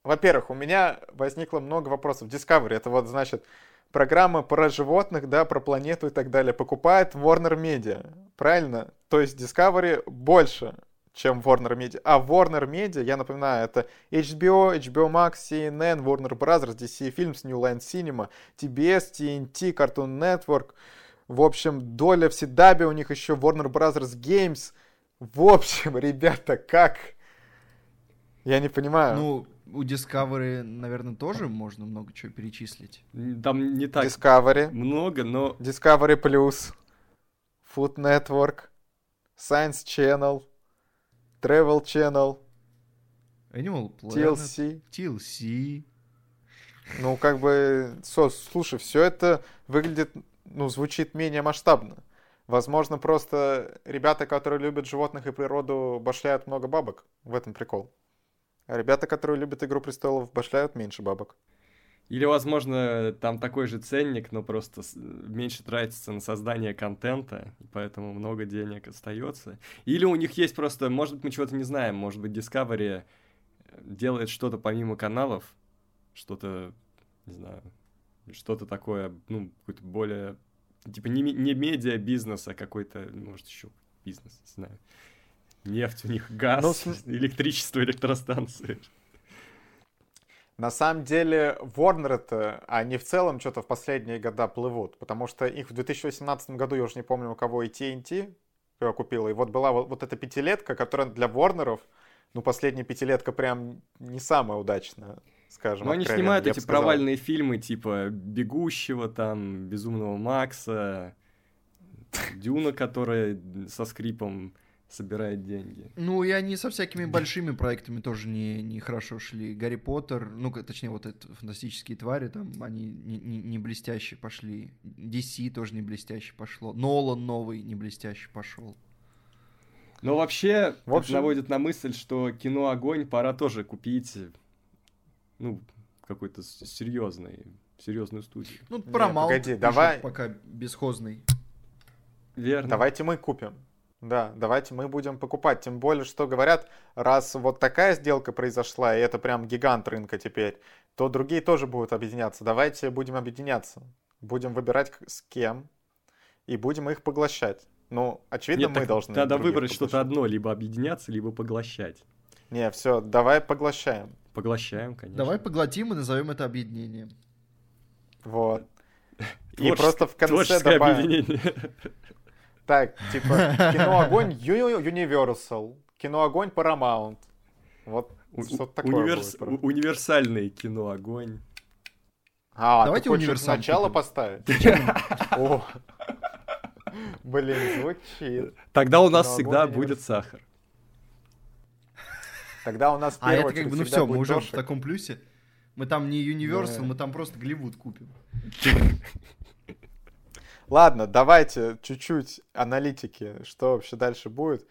во-первых, у меня возникло много вопросов. Discovery, это вот, значит, программа про животных, да, про планету и так далее, покупает Warner Media, правильно? То есть Discovery больше, чем Warner Media. А Warner Media, я напоминаю, это HBO, HBO Max, CNN, Warner Bros., DC Films, New Line Cinema, TBS, TNT, Cartoon Network, в общем, доля в Сидабе, у них еще Warner Bros. Games. В общем, ребята, как? Я не понимаю. Ну, у Discovery, наверное, тоже можно много чего перечислить. Там не так Discovery. много, но... Discovery Plus, Food Network, Science Channel, Travel Channel, Animal Planet, TLC. TLC. Ну, как бы, слушай, все это выглядит ну, звучит менее масштабно. Возможно, просто ребята, которые любят животных и природу, башляют много бабок. В этом прикол. А ребята, которые любят «Игру престолов», башляют меньше бабок. Или, возможно, там такой же ценник, но просто меньше тратится на создание контента, поэтому много денег остается. Или у них есть просто, может быть, мы чего-то не знаем, может быть, Discovery делает что-то помимо каналов, что-то, не знаю, что-то такое, ну, какое-то более, типа, не, не медиа-бизнес, а какой-то, может, еще бизнес, не знаю. Нефть у них, газ, ну, с... (laughs) электричество, электростанции. На самом деле, Warner это, они в целом что-то в последние года плывут, потому что их в 2018 году, я уже не помню, у кого и TNT купила, и вот была вот, вот эта пятилетка, которая для Warner'ов, ну, последняя пятилетка прям не самая удачная, скажем. Но они снимают эти провальные фильмы, типа «Бегущего», там, «Безумного Макса», «Дюна», которая со скрипом собирает деньги. Ну, и они со всякими большими проектами тоже не, не хорошо шли. Гарри Поттер, ну, точнее, вот это фантастические твари, там, они не, не, не блестяще пошли. DC тоже не блестяще пошло. Нолан новый не блестяще пошел. Но вообще, в общем... наводит на мысль, что кино «Огонь» пора тоже купить, ну, какой-то серьезный, серьезную студию. Ну, Paramount погоди, давай... пока бесхозный. Верно. Давайте мы купим. Да, давайте мы будем покупать. Тем более, что говорят, раз вот такая сделка произошла, и это прям гигант рынка теперь, то другие тоже будут объединяться. Давайте будем объединяться. Будем выбирать с кем, и будем их поглощать. Ну, очевидно, Нет, мы должны... Надо выбрать что-то одно, либо объединяться, либо поглощать. Не, все, давай поглощаем. Поглощаем, конечно. Давай поглотим и назовем это объединением. Вот. (laughs) И просто в конце добавим... (laughs) Так, типа, (laughs) кино огонь Universal, кино огонь Paramount. Вот что такое Универс... будет. Универсальное кино огонь. А, Давайте ты хочешь сначала поставить? О, Блин, звучит. Тогда у нас всегда будет сахар. Тогда у нас А это как бы, ну все, мы уже в таком плюсе. Мы там не Universal, мы там просто Голливуд купим. (laughs) Ладно, давайте чуть-чуть аналитики, что вообще дальше будет.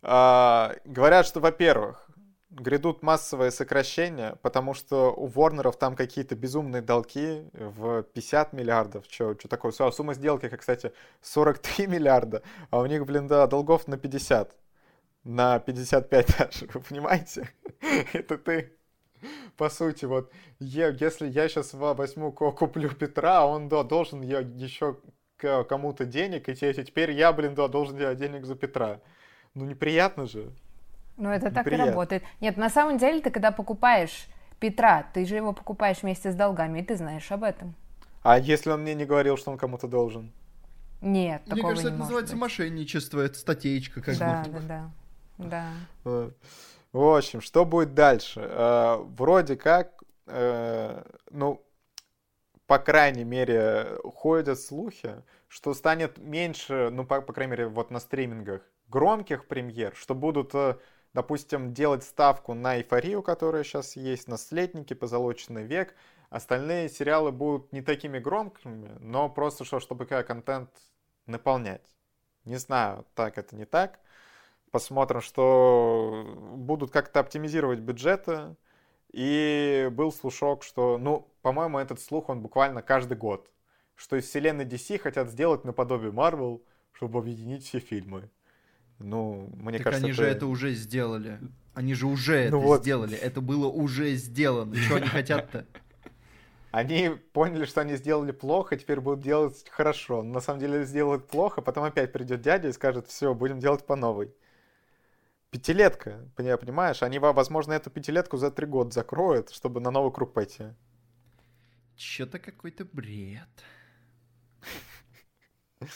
А, говорят, что, во-первых, грядут массовые сокращения, потому что у Ворнеров там какие-то безумные долги в 50 миллиардов. Что такое? А сумма сделки, кстати, 43 (laughs) миллиарда, а у них, блин, да, долгов на 50. На 55 даже, вы понимаете? (laughs) Это ты по сути, вот, если я сейчас возьму, куплю Петра, он да, должен еще кому-то денег, и теперь я, блин, да, должен делать денег за Петра. Ну, неприятно же. Ну, это так и работает. Нет, на самом деле, ты когда покупаешь Петра, ты же его покупаешь вместе с долгами, и ты знаешь об этом. А если он мне не говорил, что он кому-то должен? Нет, Мне кажется, это называется быть. мошенничество, это статейка как да, будто. Да, да, да. В общем, что будет дальше? Э, вроде как, э, ну, по крайней мере, ходят слухи, что станет меньше, ну, по, по крайней мере, вот на стримингах, громких премьер, что будут, э, допустим, делать ставку на эйфорию, которая сейчас есть, наследники, позолоченный век. Остальные сериалы будут не такими громкими, но просто что, чтобы контент наполнять. Не знаю, так это не так. Посмотрим, что будут как-то оптимизировать бюджеты. И был слушок, что, ну, по-моему, этот слух, он буквально каждый год, что из вселенной DC хотят сделать наподобие Marvel, чтобы объединить все фильмы. Ну, мне так кажется, они это... же это уже сделали. Они же уже ну это вот. сделали. Это было уже сделано. Что они хотят-то? Они поняли, что они сделали плохо, теперь будут делать хорошо. Но на самом деле сделают плохо, потом опять придет дядя и скажет, все, будем делать по новой. Пятилетка, понимаешь? Они, возможно, эту пятилетку за три года закроют, чтобы на новый круг пойти. Чё-то какой-то бред. (laughs)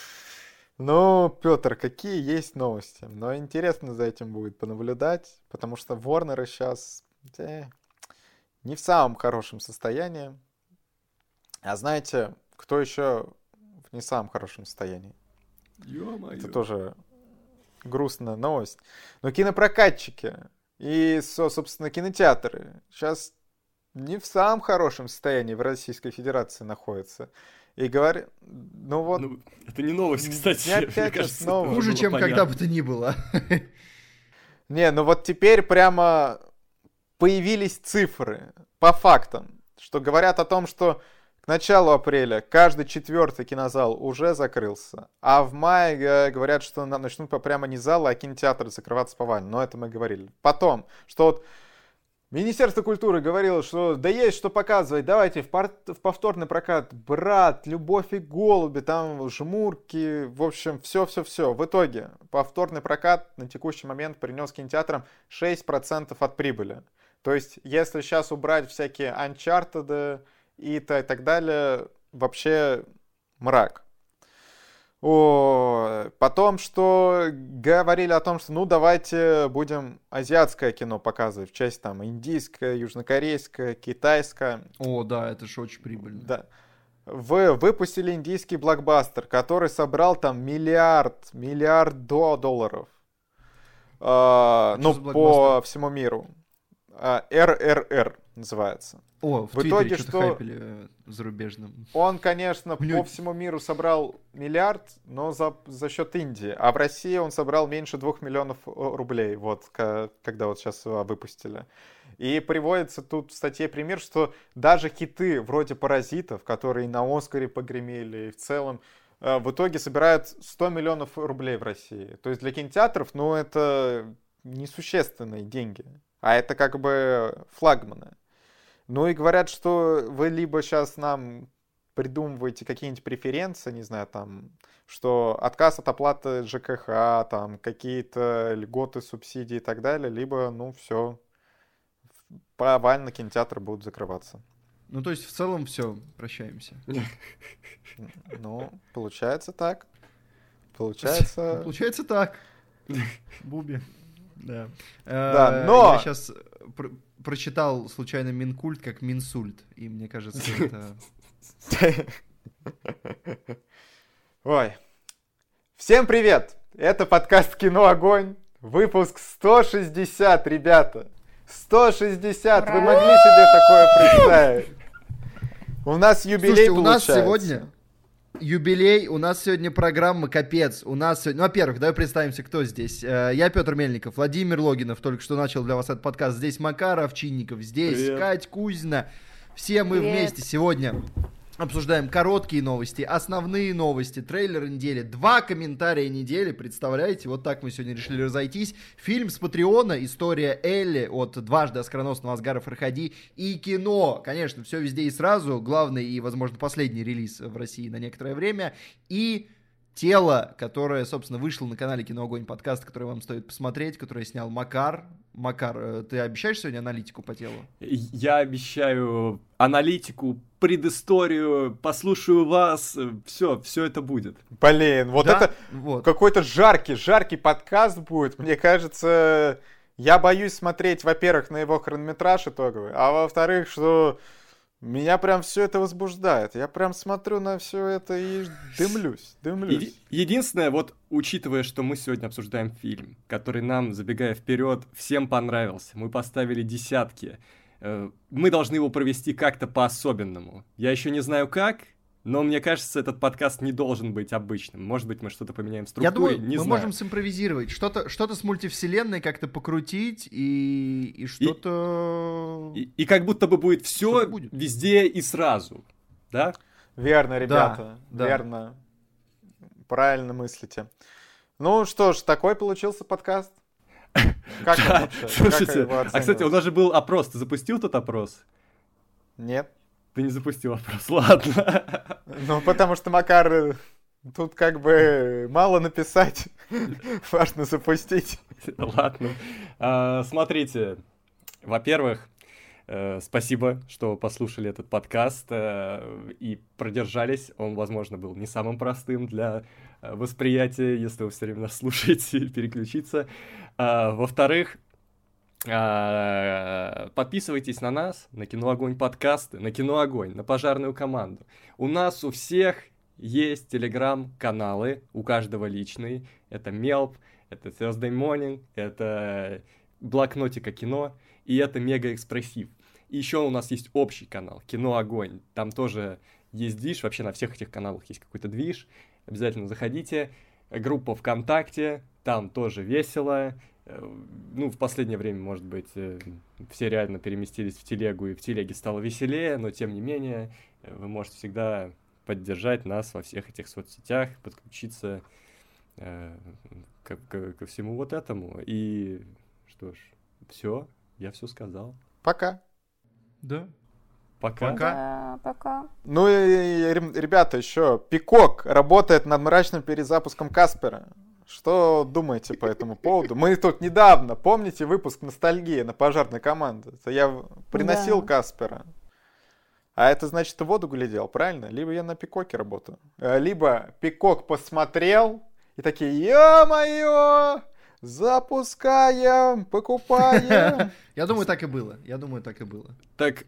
Ну, Петр, какие есть новости? Но интересно за этим будет понаблюдать, потому что Ворнеры сейчас э, не в самом хорошем состоянии. А знаете, кто еще в не самом хорошем состоянии? Ё-моё. Это тоже грустная новость. Но кинопрокатчики и, собственно, кинотеатры сейчас не в самом хорошем состоянии в Российской Федерации находятся. И говорят, ну вот... Ну, это не новость, кстати. Опять кажется, новость. Хуже, чем понятно. когда бы то ни было. Не, ну вот теперь прямо появились цифры по фактам, что говорят о том, что к началу апреля каждый четвертый кинозал уже закрылся, а в мае э, говорят, что начнут прямо не залы, а кинотеатры закрываться повально. Но это мы говорили. Потом, что вот Министерство культуры говорило, что да есть что показывать, давайте в, пар... в повторный прокат «Брат», «Любовь и голуби», там «Жмурки», в общем, все-все-все. В итоге повторный прокат на текущий момент принес кинотеатрам 6% от прибыли. То есть, если сейчас убрать всякие Uncharted и, и так далее, вообще мрак. О, потом, что говорили о том, что ну давайте будем азиатское кино показывать, в части там индийское, южнокорейское, китайское. О, да, это же очень прибыльно. Да. Вы выпустили индийский блокбастер, который собрал там миллиард, миллиард до долларов. А, ну, по всему миру. А, РРР называется. О, в, в итоге что хайпели э, зарубежным. Он, конечно, по всему миру собрал миллиард, но за, за счет Индии. А в России он собрал меньше двух миллионов э, рублей, вот, когда вот сейчас его выпустили. И приводится тут в статье пример, что даже хиты вроде «Паразитов», которые на Оскаре погремели, и в целом э, в итоге собирают 100 миллионов рублей в России. То есть для кинотеатров, ну, это несущественные деньги. А это как бы флагманы. Ну и говорят, что вы либо сейчас нам придумываете какие-нибудь преференции, не знаю, там, что отказ от оплаты ЖКХ, там, какие-то льготы, субсидии и так далее, либо, ну, все, повально кинотеатры будут закрываться. Ну, то есть, в целом, все, прощаемся. Ну, получается так. (laughs) Получается... Получается так. Буби. Да. Да, э, но... Я сейчас прочитал случайно Минкульт как Минсульт, и мне кажется, это... (laughs) Ой. Всем привет! Это подкаст «Кино Огонь», выпуск 160, ребята. 160, вы могли себе такое представить? (laughs) У нас юбилей Слушайте, у нас сегодня юбилей, у нас сегодня программа «Капец». У нас сегодня... Ну, во-первых, давай представимся, кто здесь. Э, я Петр Мельников, Владимир Логинов, только что начал для вас этот подкаст. Здесь Макар Овчинников, здесь Привет. Кать Кузина. Все мы Привет. вместе сегодня Обсуждаем короткие новости, основные новости, трейлеры недели, два комментария недели, представляете? Вот так мы сегодня решили разойтись. Фильм с Патреона, история Элли от дважды оскароносного Асгара Фархади и кино. Конечно, все везде и сразу, главный и, возможно, последний релиз в России на некоторое время. И тело, которое, собственно, вышло на канале Кино Огонь подкаст, который вам стоит посмотреть, который снял Макар. Макар, э, ты обещаешь сегодня аналитику по телу? Я обещаю аналитику, предысторию, послушаю вас, все, все это будет. Блин, вот да? это вот. какой-то жаркий, жаркий подкаст будет. Мне кажется, я боюсь смотреть, во-первых, на его хронометраж итоговый, а во-вторых, что меня прям все это возбуждает. Я прям смотрю на все это и дымлюсь, дымлюсь. Единственное, вот учитывая, что мы сегодня обсуждаем фильм, который нам, забегая вперед, всем понравился, мы поставили десятки, э, мы должны его провести как-то по-особенному. Я еще не знаю как, но мне кажется, этот подкаст не должен быть обычным. Может быть, мы что-то поменяем в структуре, Я думаю, не мы знаю. можем симпровизировать. Что-то что с мультивселенной как-то покрутить и, и что-то... И, и, и как будто бы будет все будет. везде и сразу. Да? Верно, ребята. Да, верно. Да. Правильно мыслите. Ну что ж, такой получился подкаст. (laughs) Как да, Слушайте, а, кстати, у нас же был опрос. Ты запустил тот опрос? Нет. Ты не запустил вопрос, (laughs) ладно. Ну, потому что, Макар, э, тут как бы мало написать, (laughs) важно запустить. Ладно. А, смотрите, во-первых, э, Спасибо, что послушали этот подкаст э, и продержались. Он, возможно, был не самым простым для восприятия, если вы все время нас слушаете, переключиться. А, во-вторых, подписывайтесь на нас, на Кино Огонь подкасты, на Кино Огонь, на пожарную команду. У нас у всех есть телеграм-каналы, у каждого личный. Это Мелп, это Thursday Morning, это Блокнотика кино и это Мега Экспрессив. И еще у нас есть общий канал Кино Огонь. Там тоже есть движ, вообще на всех этих каналах есть какой-то движ. Обязательно заходите. Группа ВКонтакте, там тоже весело. Э, ну, в последнее время, может быть, э, все реально переместились в телегу, и в телеге стало веселее, но тем не менее, э, вы можете всегда поддержать нас во всех этих соцсетях, подключиться э, ко, ко, ко всему вот этому. И что ж, все, я все сказал. Пока. Да. Пока. Пока. Да, пока. Ну и, ребята, еще Пикок работает над мрачным перезапуском Каспера. Что думаете по этому поводу? Мы тут недавно, помните выпуск «Ностальгия» на пожарной команде? Это я приносил да. Каспера. А это значит, ты воду глядел, правильно? Либо я на Пикоке работаю. Э, либо Пикок посмотрел и такие, ё-моё, запускаем, покупаем. (laughs) Я думаю, так и было. Я думаю, так и было. Так,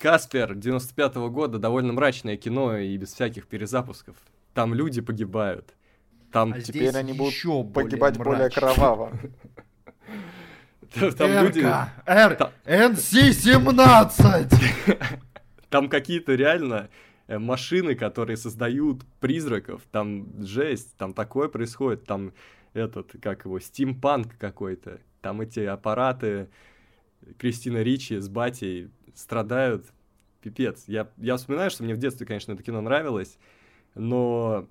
Каспер 95-го года довольно мрачное кино и без всяких перезапусков. Там люди погибают. Там а теперь они будут погибать более, более кроваво. (laughs) Там люди... НС-17! (laughs) Там какие-то реально э, машины, которые создают призраков, там жесть, там такое происходит, там этот, как его, стимпанк какой-то, там эти аппараты Кристина Ричи с батей страдают, пипец. Я, я вспоминаю, что мне в детстве, конечно, это кино нравилось, но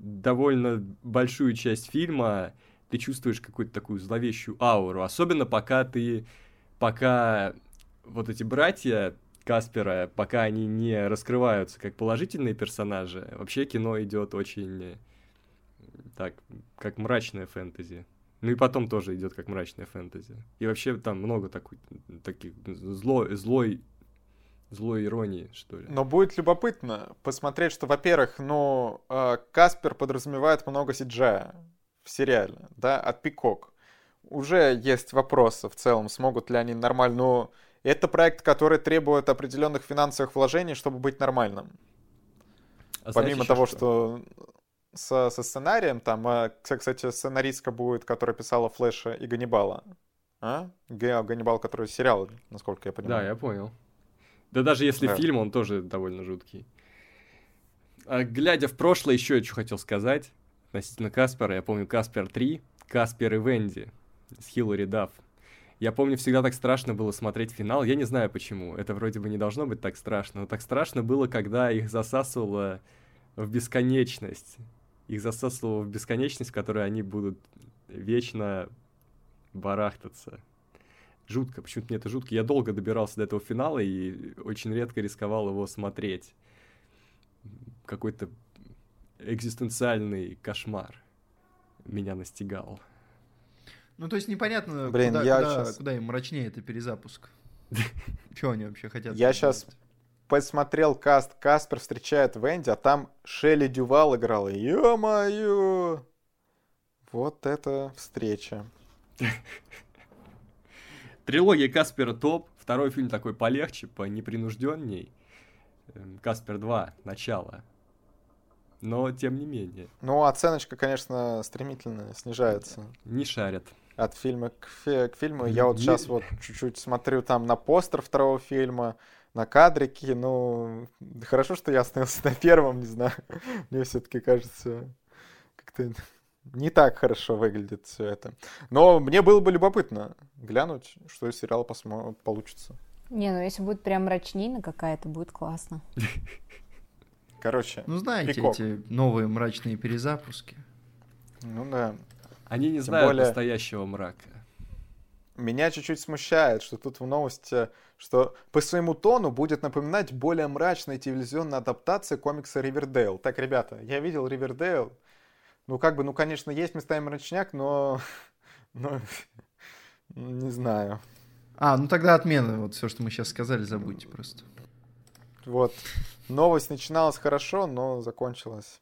довольно большую часть фильма ты чувствуешь какую-то такую зловещую ауру, особенно пока ты, пока вот эти братья Каспера, пока они не раскрываются как положительные персонажи, вообще кино идет очень так, как мрачная фэнтези. Ну и потом тоже идет как мрачная фэнтези. И вообще там много такой, таких зло, злой злой иронии, что ли. Но будет любопытно посмотреть, что, во-первых, ну, э, Каспер подразумевает много сиджая в сериале, да, от Пикок. Уже есть вопросы в целом, смогут ли они нормально, но это проект, который требует определенных финансовых вложений, чтобы быть нормальным. А Помимо того, что, что со, со сценарием, там, а, кстати, сценаристка будет, которая писала Флэша и Ганнибала. А? Ганнибал, который сериал, насколько я понимаю. Да, я понял. Да даже если да. фильм, он тоже довольно жуткий. А, глядя в прошлое, еще я что хотел сказать относительно Каспера. Я помню Каспер 3, Каспер и Венди с Хиллари Дафф. Я помню, всегда так страшно было смотреть финал. Я не знаю почему. Это вроде бы не должно быть так страшно. Но так страшно было, когда их засасывало в бесконечность. Их засасывало в бесконечность, в которой они будут вечно барахтаться жутко. Почему-то мне это жутко. Я долго добирался до этого финала и очень редко рисковал его смотреть. Какой-то экзистенциальный кошмар меня настигал. Ну, то есть непонятно, Блин, куда, я куда, сейчас... куда им мрачнее это перезапуск. (laughs) Чего они вообще хотят? Я сейчас посмотрел каст «Каспер встречает Венди», а там Шелли Дювал играла. Ё-моё! Вот это встреча. (laughs) Трилогия Каспера топ. Второй фильм такой полегче, по непринужденней. Эм, Каспер 2. Начало. Но тем не менее. Ну, оценочка, конечно, стремительно снижается. Не шарят. От фильма к, фи- к фильму. Я вот сейчас вот чуть-чуть смотрю там на постер второго фильма, на кадрики. Ну, хорошо, что я остановился на первом, не знаю. (laughs) Мне все-таки кажется, как-то не так хорошо выглядит все это. Но мне было бы любопытно глянуть, что из сериала посмо- получится. Не, ну если будет прям мрачнина какая-то, будет классно. Короче, Ну знаете пикок. эти новые мрачные перезапуски? Ну да. Они не Тем знают более... настоящего мрака. Меня чуть-чуть смущает, что тут в новости, что по своему тону будет напоминать более мрачная телевизионная адаптация комикса Ривердейл. Так, ребята, я видел Ривердейл, ну, как бы, ну, конечно, есть местами мрачняк, но... (laughs) но... Не знаю. А, ну тогда отмена. Вот все, что мы сейчас сказали, забудьте просто. Вот. Новость начиналась хорошо, но закончилась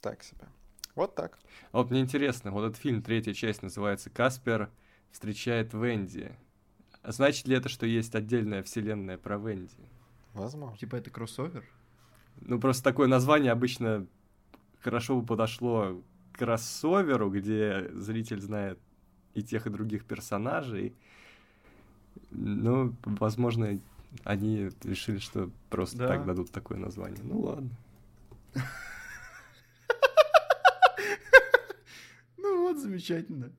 так себе. Вот так. А вот мне интересно, вот этот фильм, третья часть, называется «Каспер встречает Венди». А значит ли это, что есть отдельная вселенная про Венди? Возможно. Типа это кроссовер? Ну, просто такое название обычно хорошо бы подошло кроссоверу, где зритель знает и тех, и других персонажей. Ну, возможно, они решили, что просто да. так дадут такое название. Ну ладно. (laughs) Ну вот замечательно.